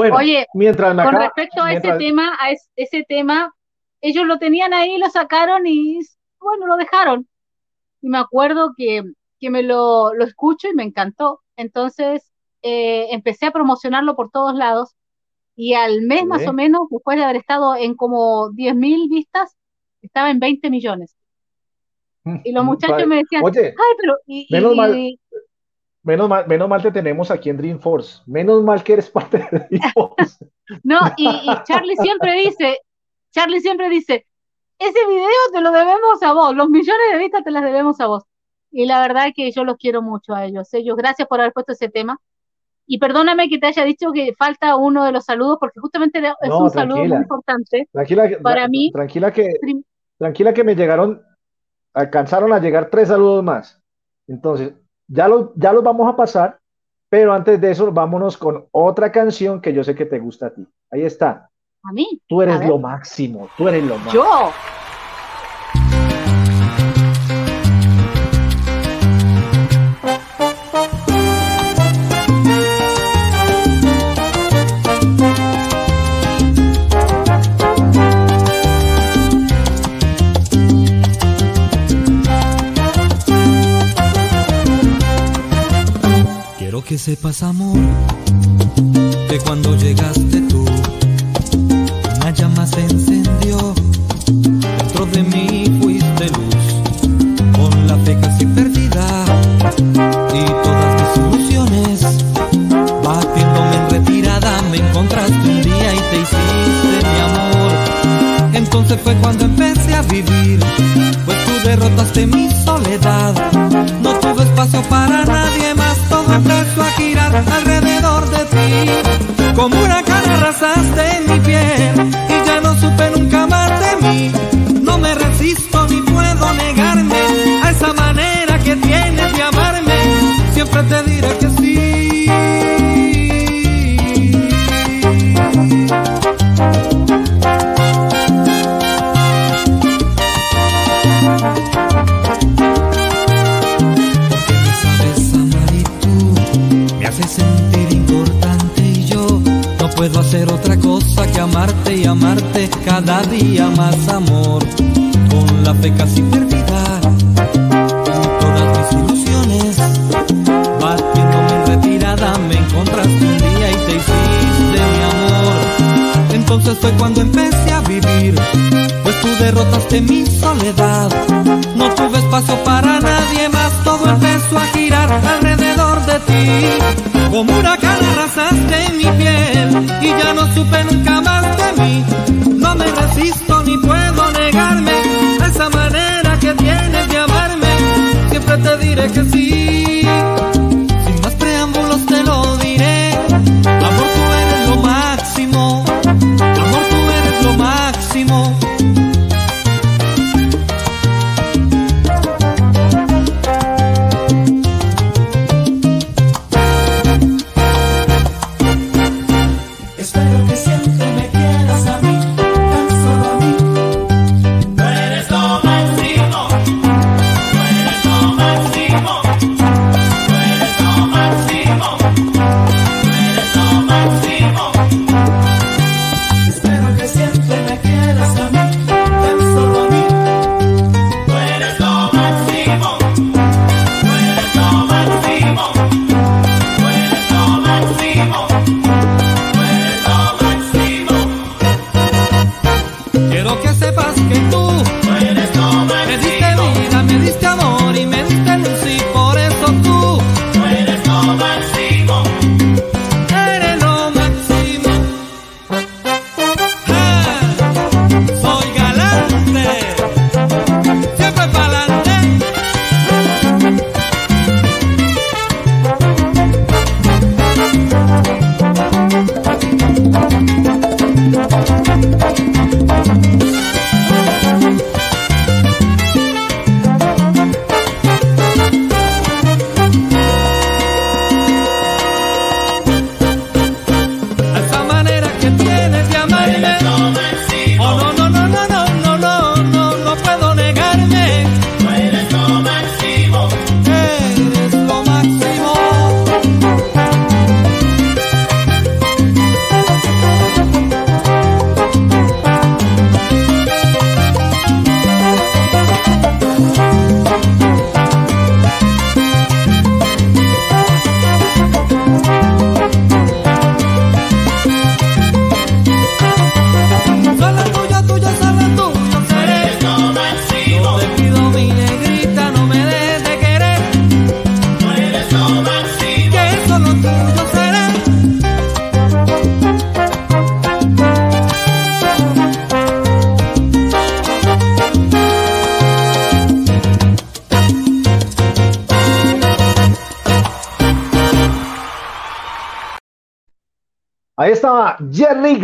Bueno, Oye, mientras con respecto a ese tema, a es- ese tema, ellos lo tenían ahí, lo sacaron y bueno, lo dejaron. Y me acuerdo que, que me lo, lo escucho y me encantó. Entonces eh, empecé a promocionarlo por todos lados y al mes más o menos, después de haber estado en como 10.000 vistas, estaba en 20 millones. Y los muchachos me decían, ay, pero y, menos y- mal- Menos mal, menos mal te tenemos aquí en Dreamforce. Menos mal que eres parte de Dreamforce. No, y, y Charlie siempre dice, Charlie siempre dice, ese video te lo debemos a vos, los millones de vistas te las debemos a vos. Y la verdad que yo los quiero mucho a ellos. Ellos, gracias por haber puesto ese tema. Y perdóname que te haya dicho que falta uno de los saludos, porque justamente es No, un saludo muy importante. Tranquila, que- Para tra- mí, tranquila que, tranquila que me llegaron, alcanzaron a llegar tres saludos más. Entonces, ya los, ya los vamos a pasar, pero antes de eso, vámonos con otra canción que yo sé que te gusta a ti. Ahí está. a mí. Tú eres lo máximo, tú eres lo máximo. Yo. Quiero que sepas, amor, que cuando llegaste tú, una llama se encendió. Dentro de mí fuiste luz, con la fe casi perdida y todas mis ilusiones. Batiéndome en retirada, me encontraste un día y te hiciste mi amor. Entonces fue cuando empecé a vivir, pues tú derrotaste mi soledad. No tuve espacio para nadie empezó a girar alrededor de ti. Como una cara arrasaste mi piel y ya no supe nunca más de mí. No me resisto ni puedo negarme a esa manera que tienes de amarme. Siempre te diré que hacer otra cosa que amarte y amarte cada día más amor. Con la fe casi perdida, todas mis ilusiones, batiéndome en retirada, me encontraste un día y te hiciste mi amor. Entonces fue cuando empecé a vivir, pues tú derrotaste mi soledad. No tuve espacio para nadie más, todo empezó a girar alrededor de ti. Como una cara arrasaste mi piel y ya no supe nunca más de mí. No me resisto ni puedo negarme a esa manera que tienes de amarme. Siempre te diré que sí.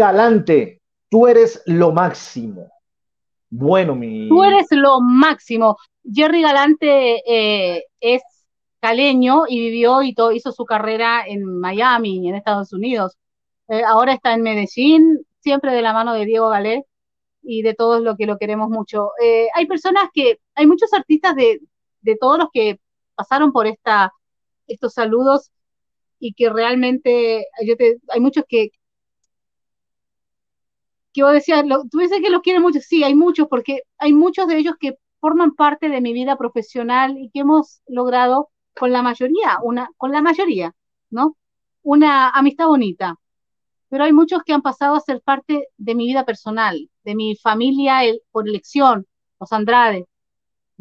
Galante. Tú eres lo máximo. Bueno, mi. Tú eres lo máximo. Jerry Galante eh, es caleño y vivió y todo, hizo su carrera en Miami, en Estados Unidos. Eh, ahora está en Medellín, siempre de la mano de Diego Galé y de todos los que lo queremos mucho. Eh, hay personas que, hay muchos artistas de, de todos los que pasaron por esta, estos saludos y que realmente yo te, hay muchos que que vos decías, lo, tú dices que los quieren mucho, sí, hay muchos, porque hay muchos de ellos que forman parte de mi vida profesional y que hemos logrado con la mayoría, una, con la mayoría, ¿no? Una amistad bonita. Pero hay muchos que han pasado a ser parte de mi vida personal, de mi familia el, por elección, los Andrade,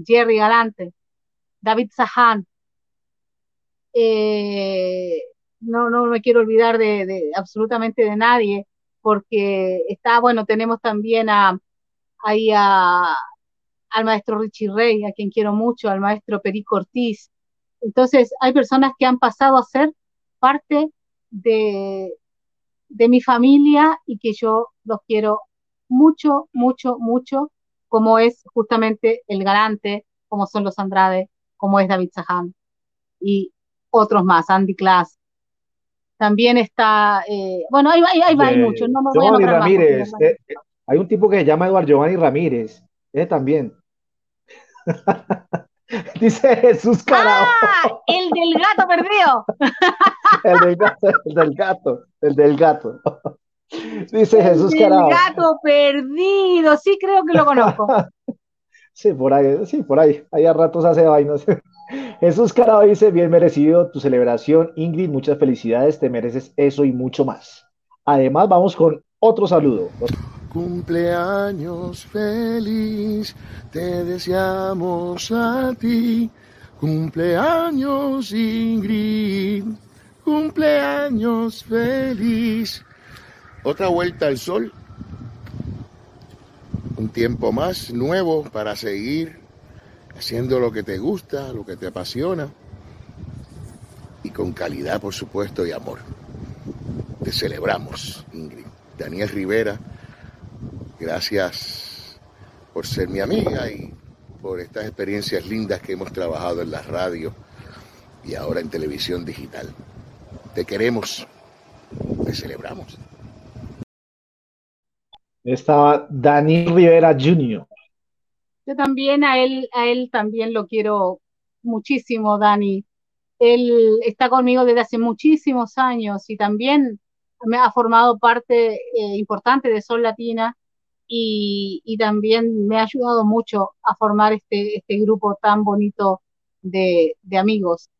Jerry Galante, David Sahan, eh, no, no me quiero olvidar de, absolutamente de nadie, porque está, bueno, tenemos también a, ahí a, al maestro Richie Rey, a quien quiero mucho, al maestro Perico Ortiz. Entonces, hay personas que han pasado a ser parte de, de mi familia y que yo los quiero mucho, mucho, mucho, como es justamente el Galante, como son los Andrade, como es David Sahan y otros más, Andy Class, también está, eh, bueno, ahí, ahí, ahí va, hay muchos, no me voy Giovanni Ramírez. más, eh, eh, hay un tipo que se llama Eduardo Giovanni Ramírez. Ese también. Dice Jesús Carao. ¡Ah! El del gato perdido. El del gato, el del gato, el del gato. Dice El Jesús del Carao. gato perdido, sí creo que lo conozco. Sí, por ahí, sí, por ahí. Ahí a ratos hace vainas. Jesús Carao dice, bien merecido tu celebración, Ingrid, muchas felicidades, te mereces eso y mucho más. Además, vamos con otro saludo. Cumpleaños feliz, te deseamos a ti. Cumpleaños Ingrid, cumpleaños feliz. Otra vuelta al sol, un tiempo más nuevo para seguir haciendo lo que te gusta, lo que te apasiona y con calidad, por supuesto, y amor. Te celebramos, Ingrid. Daniel Rivera, gracias por ser mi amiga y por estas experiencias lindas que hemos trabajado en la radio y ahora en televisión digital. Te queremos, te celebramos. Estaba Daniel Rivera Jr. Yo también a él, a él también lo quiero muchísimo, Dani. Él está conmigo desde hace muchísimos años y también me ha formado parte eh, importante de Sol Latina y, también me ha ayudado mucho a formar este, este grupo tan bonito de, de amigos,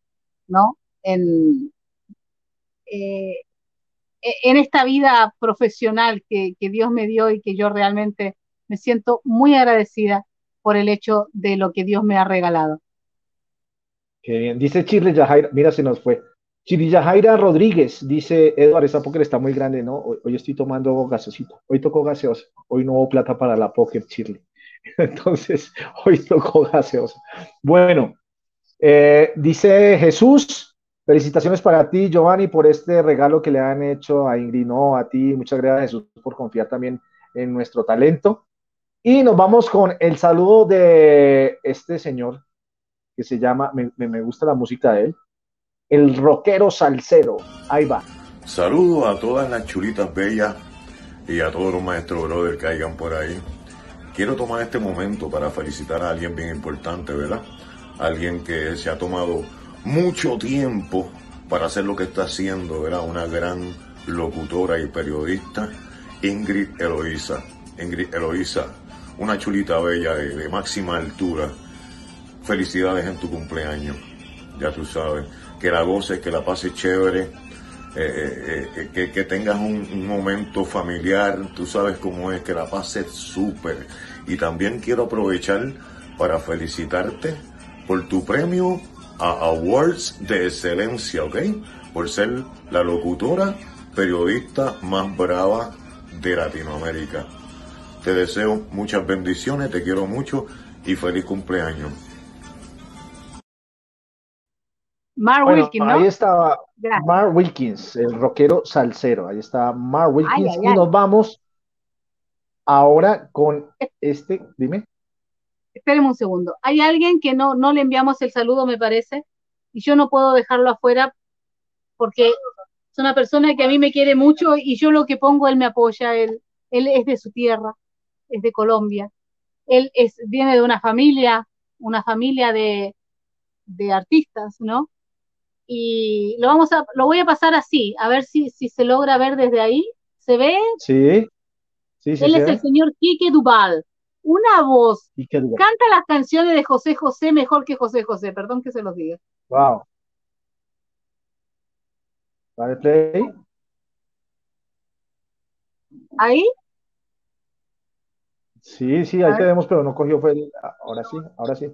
¿no? En, eh, en esta vida profesional que, que Dios me dio y que yo realmente me siento muy agradecida por el hecho de lo que Dios me ha regalado. Qué bien. Dice Chile Yajaira, mira, se nos fue. Chile Yajaira Rodríguez, dice Eduardo, esa póker está muy grande, ¿no? Hoy, estoy tomando gasosito. Hoy tocó gaseosa. Hoy no hubo plata para la póker, Chile. Entonces, hoy tocó gaseosa. Bueno, eh, dice Jesús, felicitaciones para ti, Giovanni, por este regalo que le han hecho a Ingrid. No, a ti, muchas gracias, Jesús, por confiar también en nuestro talento. Y nos vamos con el saludo de este señor que se llama, me, me gusta la música de él, el rockero salsero. Ahí va. Saludo a todas las chulitas bellas y a todos los maestros brother que hayan por ahí. Quiero tomar este momento para felicitar a alguien bien importante, ¿verdad? Alguien que se ha tomado mucho tiempo para hacer lo que está haciendo, ¿verdad? Una gran locutora y periodista, Ingrid Eloísa. Ingrid Eloísa, una chulita bella de, máxima altura. Felicidades en tu cumpleaños, ya tú sabes. Que la goces, que la pases chévere, eh, eh, eh, que, que, tengas un, un, momento familiar, tú sabes cómo es, que la pases súper. Y también quiero aprovechar para felicitarte por tu premio a Awards de Excelencia, ¿ok? Por ser la locutora, periodista más brava de Latinoamérica. Te deseo muchas bendiciones, te quiero mucho y feliz cumpleaños. Mark Bueno, Wilkins, ¿no? ahí estaba Gracias. Mark Wilkins, el rockero salsero. Ahí está Mark Wilkins. ay, y ay. nos vamos ahora con este, dime. Espérenme un segundo. Hay alguien que no, no le enviamos el saludo, me parece, y yo no puedo dejarlo afuera porque es una persona que a mí me quiere mucho y yo lo que pongo, él me apoya, él, él es de su tierra, es de Colombia. Él es, viene de una familia, una familia de, de artistas, ¿no? Y lo vamos a, lo voy a pasar así, a ver si, si se logra ver desde ahí. ¿Se ve? Sí, sí, sí. Él es ve. el señor Quique Duval. Una voz. Quique Duval. Canta las canciones de José José mejor que José José, perdón que se los diga. Wow. Dale play. ¿Ahí? Sí, sí, A ahí ver. tenemos, pero no cogió fue el- Ahora sí, ahora sí.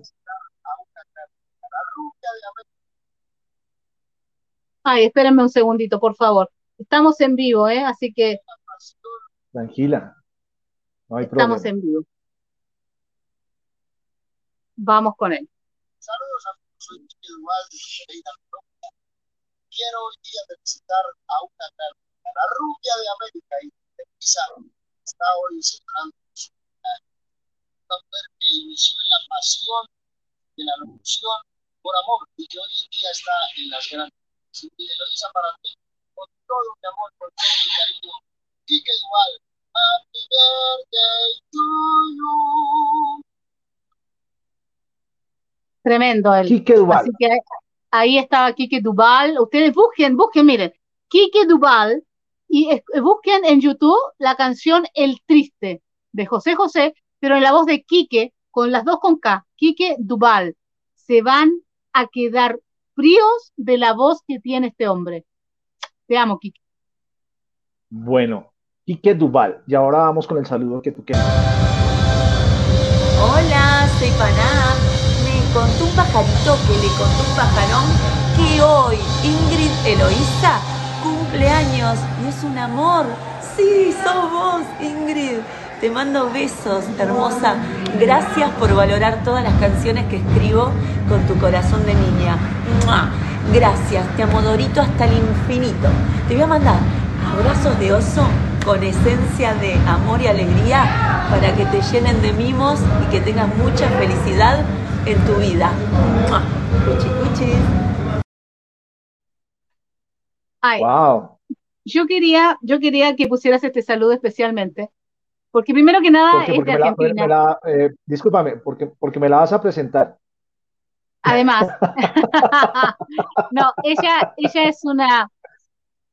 Ay, espérenme un segundito, por favor. Estamos en vivo, ¿eh? Así que Tranquila. No hay estamos problema. en vivo. Vamos con él. Saludos amigos, soy de Pereira, Colombia. Quiero hoy día felicitar a una gran, a la rubia de América y de Pisa, está hoy celebrando mujer que inició en la pasión de la locución por amor y que hoy en día está en las grandes. Y lo hizo para mí con todo mi amor, con todo mi cariño. Quique Duval, Happy birthday to you. Tremendo él. Quique Duval. Así que ahí estaba Quique Duval. Ustedes busquen, busquen, miren. Quique Duval y busquen en YouTube la canción El Triste de José José, pero en la voz de Quique, con las dos con K, Quique Duval. Se van a quedar fríos de la voz que tiene este hombre. Te amo, Quique. Bueno, Quique Duval. Y ahora vamos con el saludo que tú quieres. Hola, soy Paná. Me contó un pajarito que le contó un pajarón que hoy Ingrid Eloísa cumple años y es un amor. Sí, sos vos, Ingrid. Te mando besos, hermosa. Gracias por valorar todas las canciones que escribo con tu corazón de niña. ¡Mua! Gracias, te amo Dorito hasta el infinito. Te voy a mandar abrazos de oso con esencia de amor y alegría para que te llenen de mimos y que tengas mucha felicidad en tu vida. ¡Mua! Cuchi, cuchi. Ay, Wow. yo quería, yo quería que pusieras este saludo especialmente, porque primero que nada Porque, es porque de me la, Argentina. me la- eh, discúlpame, porque, porque me la vas a presentar. Además, no, ella, ella es una,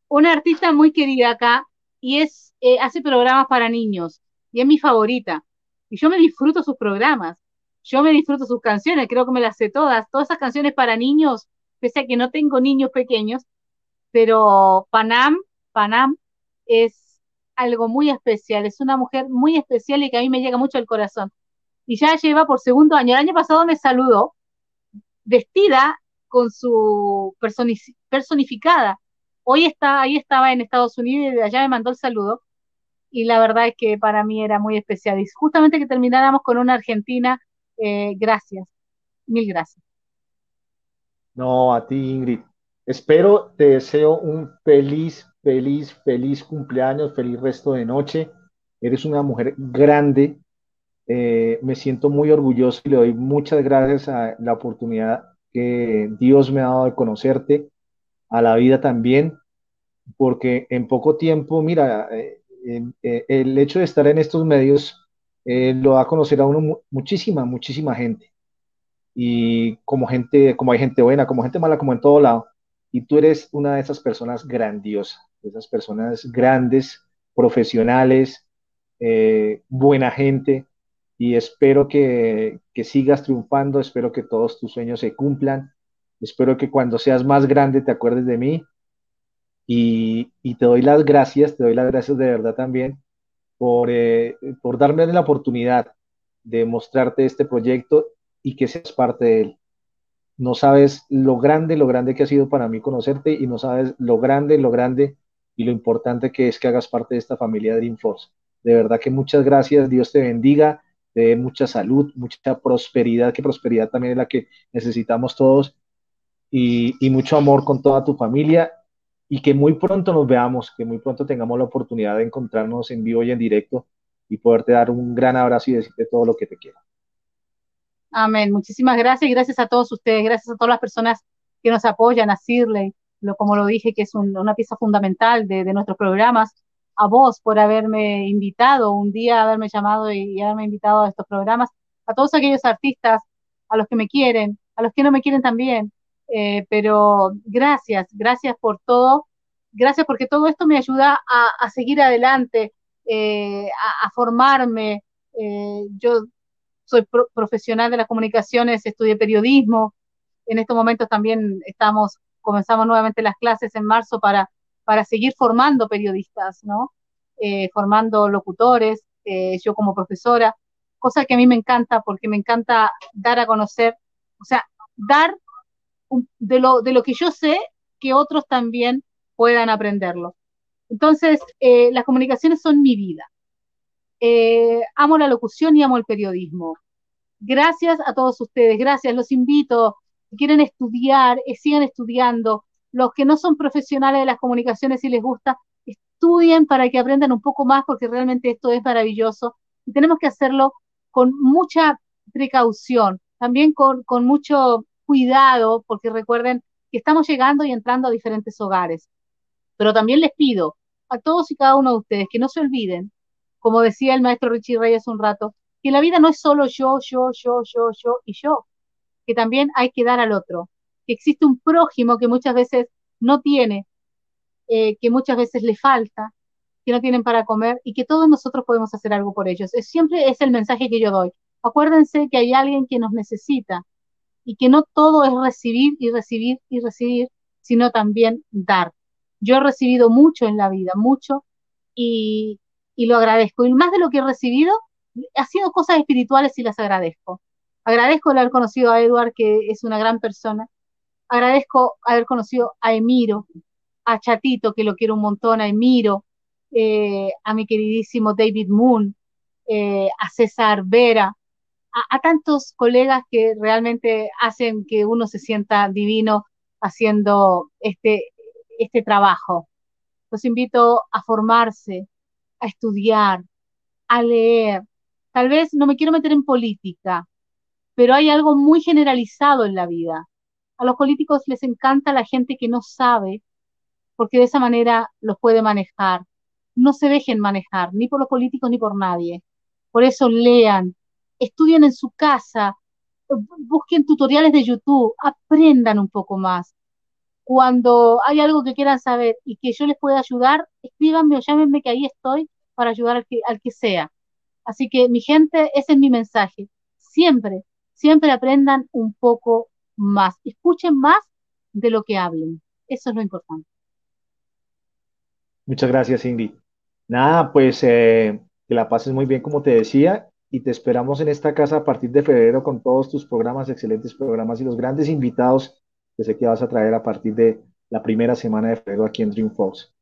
una artista muy querida acá y es, eh, hace programas para niños y es mi favorita. Y yo me disfruto sus programas, yo me disfruto sus canciones, creo que me las sé todas, todas esas canciones para niños, pese a que no tengo niños pequeños, pero Panam, Panam es algo muy especial, es una mujer muy especial y que a mí me llega mucho al corazón. Y ya lleva por segundo año, el año pasado me saludó vestida con su personi- personificada. Hoy está, ahí estaba en Estados Unidos y de allá me mandó el saludo. Y la verdad es que para mí era muy especial. Y justamente que termináramos con una Argentina, eh, gracias, mil gracias. No, a ti, Ingrid. Espero, te deseo un feliz, feliz, feliz cumpleaños, feliz resto de noche. Eres una mujer grande. Eh, me siento muy orgulloso y le doy muchas gracias a la oportunidad que Dios me ha dado de conocerte, a la vida también, porque en poco tiempo, mira, eh, eh, el hecho de estar en estos medios lo da a conocer a uno mu- muchísima, muchísima gente y como gente, como hay gente buena, como gente mala, como en todo lado. Y tú eres una de esas personas grandiosas, esas personas grandes, profesionales, eh, buena gente. Y espero que, que sigas triunfando, espero que todos tus sueños se cumplan. Espero que cuando seas más grande te acuerdes de mí. Y, y te doy las gracias, te doy las gracias de verdad también por, eh, por darme la oportunidad de mostrarte este proyecto y que seas parte de él. No sabes lo grande, lo grande que ha sido para mí conocerte y no sabes lo grande, lo grande y lo importante que es que hagas parte de esta familia Dreamforce. De verdad que muchas gracias, Dios te bendiga, te dé mucha salud, mucha prosperidad, que prosperidad también es la que necesitamos todos. y, y mucho amor con toda tu familia y que muy pronto nos veamos, que muy pronto tengamos la oportunidad de encontrarnos en vivo y en directo y poderte dar un gran abrazo y decirte todo lo que te quiero. Amén. Muchísimas gracias y gracias a todos ustedes, gracias a todas las personas que nos apoyan, a Sirley, lo, como lo dije, que es un- una pieza fundamental de, de nuestros programas, a vos por haberme invitado, un día haberme llamado y, y haberme invitado a estos programas, a todos aquellos artistas, a los que me quieren, a los que no me quieren también, eh, pero gracias, gracias por todo, gracias porque todo esto me ayuda a, a seguir adelante, eh, a, a formarme. eh, yo soy pro- profesional de las comunicaciones, estudié periodismo. En estos momentos también estamos, comenzamos nuevamente las clases en marzo para, para seguir formando periodistas, ¿no? Eh, formando locutores, eh, yo como profesora, cosa que a mí me encanta porque me encanta dar a conocer, o sea, dar de lo, de lo que yo sé que otros también puedan aprenderlo. Entonces, eh, las comunicaciones son mi vida. Eh, amo la locución y amo el periodismo. Gracias a todos ustedes, gracias, los invito, quieren estudiar, eh, sigan estudiando. Los que no son profesionales de las comunicaciones, si les gusta, estudien para que aprendan un poco más, porque realmente esto es maravilloso y tenemos que hacerlo con mucha precaución, también con, mucho cuidado, porque recuerden que estamos llegando y entrando a diferentes hogares. Pero también les pido a todos y cada uno de ustedes que no se olviden, como decía el maestro Richie Rey hace un rato, que la vida no es solo yo, yo, yo, yo, yo y yo, que también hay que dar al otro, que existe un prójimo que muchas veces no tiene, eh, que muchas veces le falta, que no tienen para comer y que todos nosotros podemos hacer algo por ellos. Es, siempre es el mensaje que yo doy. Acuérdense que hay alguien que nos necesita y que no todo es recibir y recibir y recibir, sino también dar. Yo he recibido mucho en la vida, mucho, y, y lo agradezco. Y más de lo que he recibido, ha sido cosas espirituales y las agradezco. Agradezco el haber conocido a Edward, que es una gran persona. Agradezco haber conocido a Emiro, a Chatito, que lo quiero un montón, a Emiro, eh, a mi queridísimo David Moon, eh, a César Vera, a, a tantos colegas que realmente hacen que uno se sienta divino haciendo este, este trabajo. Los invito a formarse, a estudiar, a leer. Tal vez no me quiero meter en política, pero hay algo muy generalizado en la vida. A los políticos les encanta la gente que no sabe, porque de esa manera los puede manejar. No se dejen manejar, ni por los políticos ni por nadie. Por eso lean, estudien en su casa, busquen tutoriales de YouTube, aprendan un poco más. Cuando hay algo que quieran saber y que yo les pueda ayudar, escríbanme o llámenme que ahí estoy para ayudar al que, sea. Así que mi gente, ese es mi mensaje. Siempre, siempre aprendan un poco más. Escuchen más de lo que hablen. Eso es lo importante. Muchas gracias, Ingrid. Nada, pues eh, que la pases muy bien, como te decía, y te esperamos en esta casa a partir de febrero con todos tus programas, excelentes programas y los grandes invitados que sé que vas a traer a partir de la primera semana de febrero aquí en Dream Fox.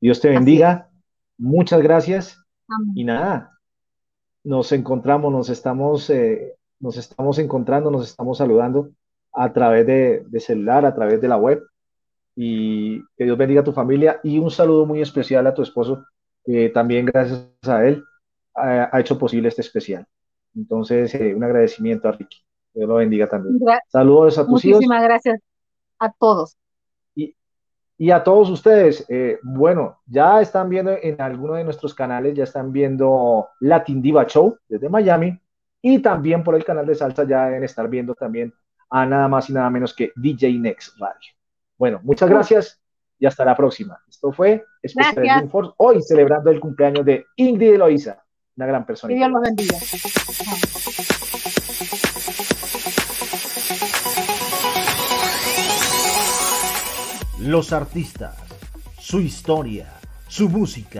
Dios te bendiga, muchas gracias Amén. y nada, nos encontramos, nos estamos, eh, nos estamos encontrando, nos estamos saludando a través de, de celular, a través de la web y que Dios bendiga a tu familia y un saludo muy especial a tu esposo, que también gracias a él ha, ha hecho posible este especial. Entonces, eh, un agradecimiento a Ricky. Dios lo bendiga también. Saludos a tus hijos Muchísimas gracias a todos. y, y a todos ustedes. Eh, bueno, ya están viendo en alguno de nuestros canales, ya están viendo Latin Diva Show desde Miami y también por el canal de salsa ya deben estar viendo también a nada más y nada menos que DJ Next Radio. Bueno, muchas gracias y hasta la próxima. Esto fue Especial. Dream Force, hoy celebrando el cumpleaños de Ingrid Eloísa, una gran persona. Que Dios los bendiga. Los artistas, su historia, su música,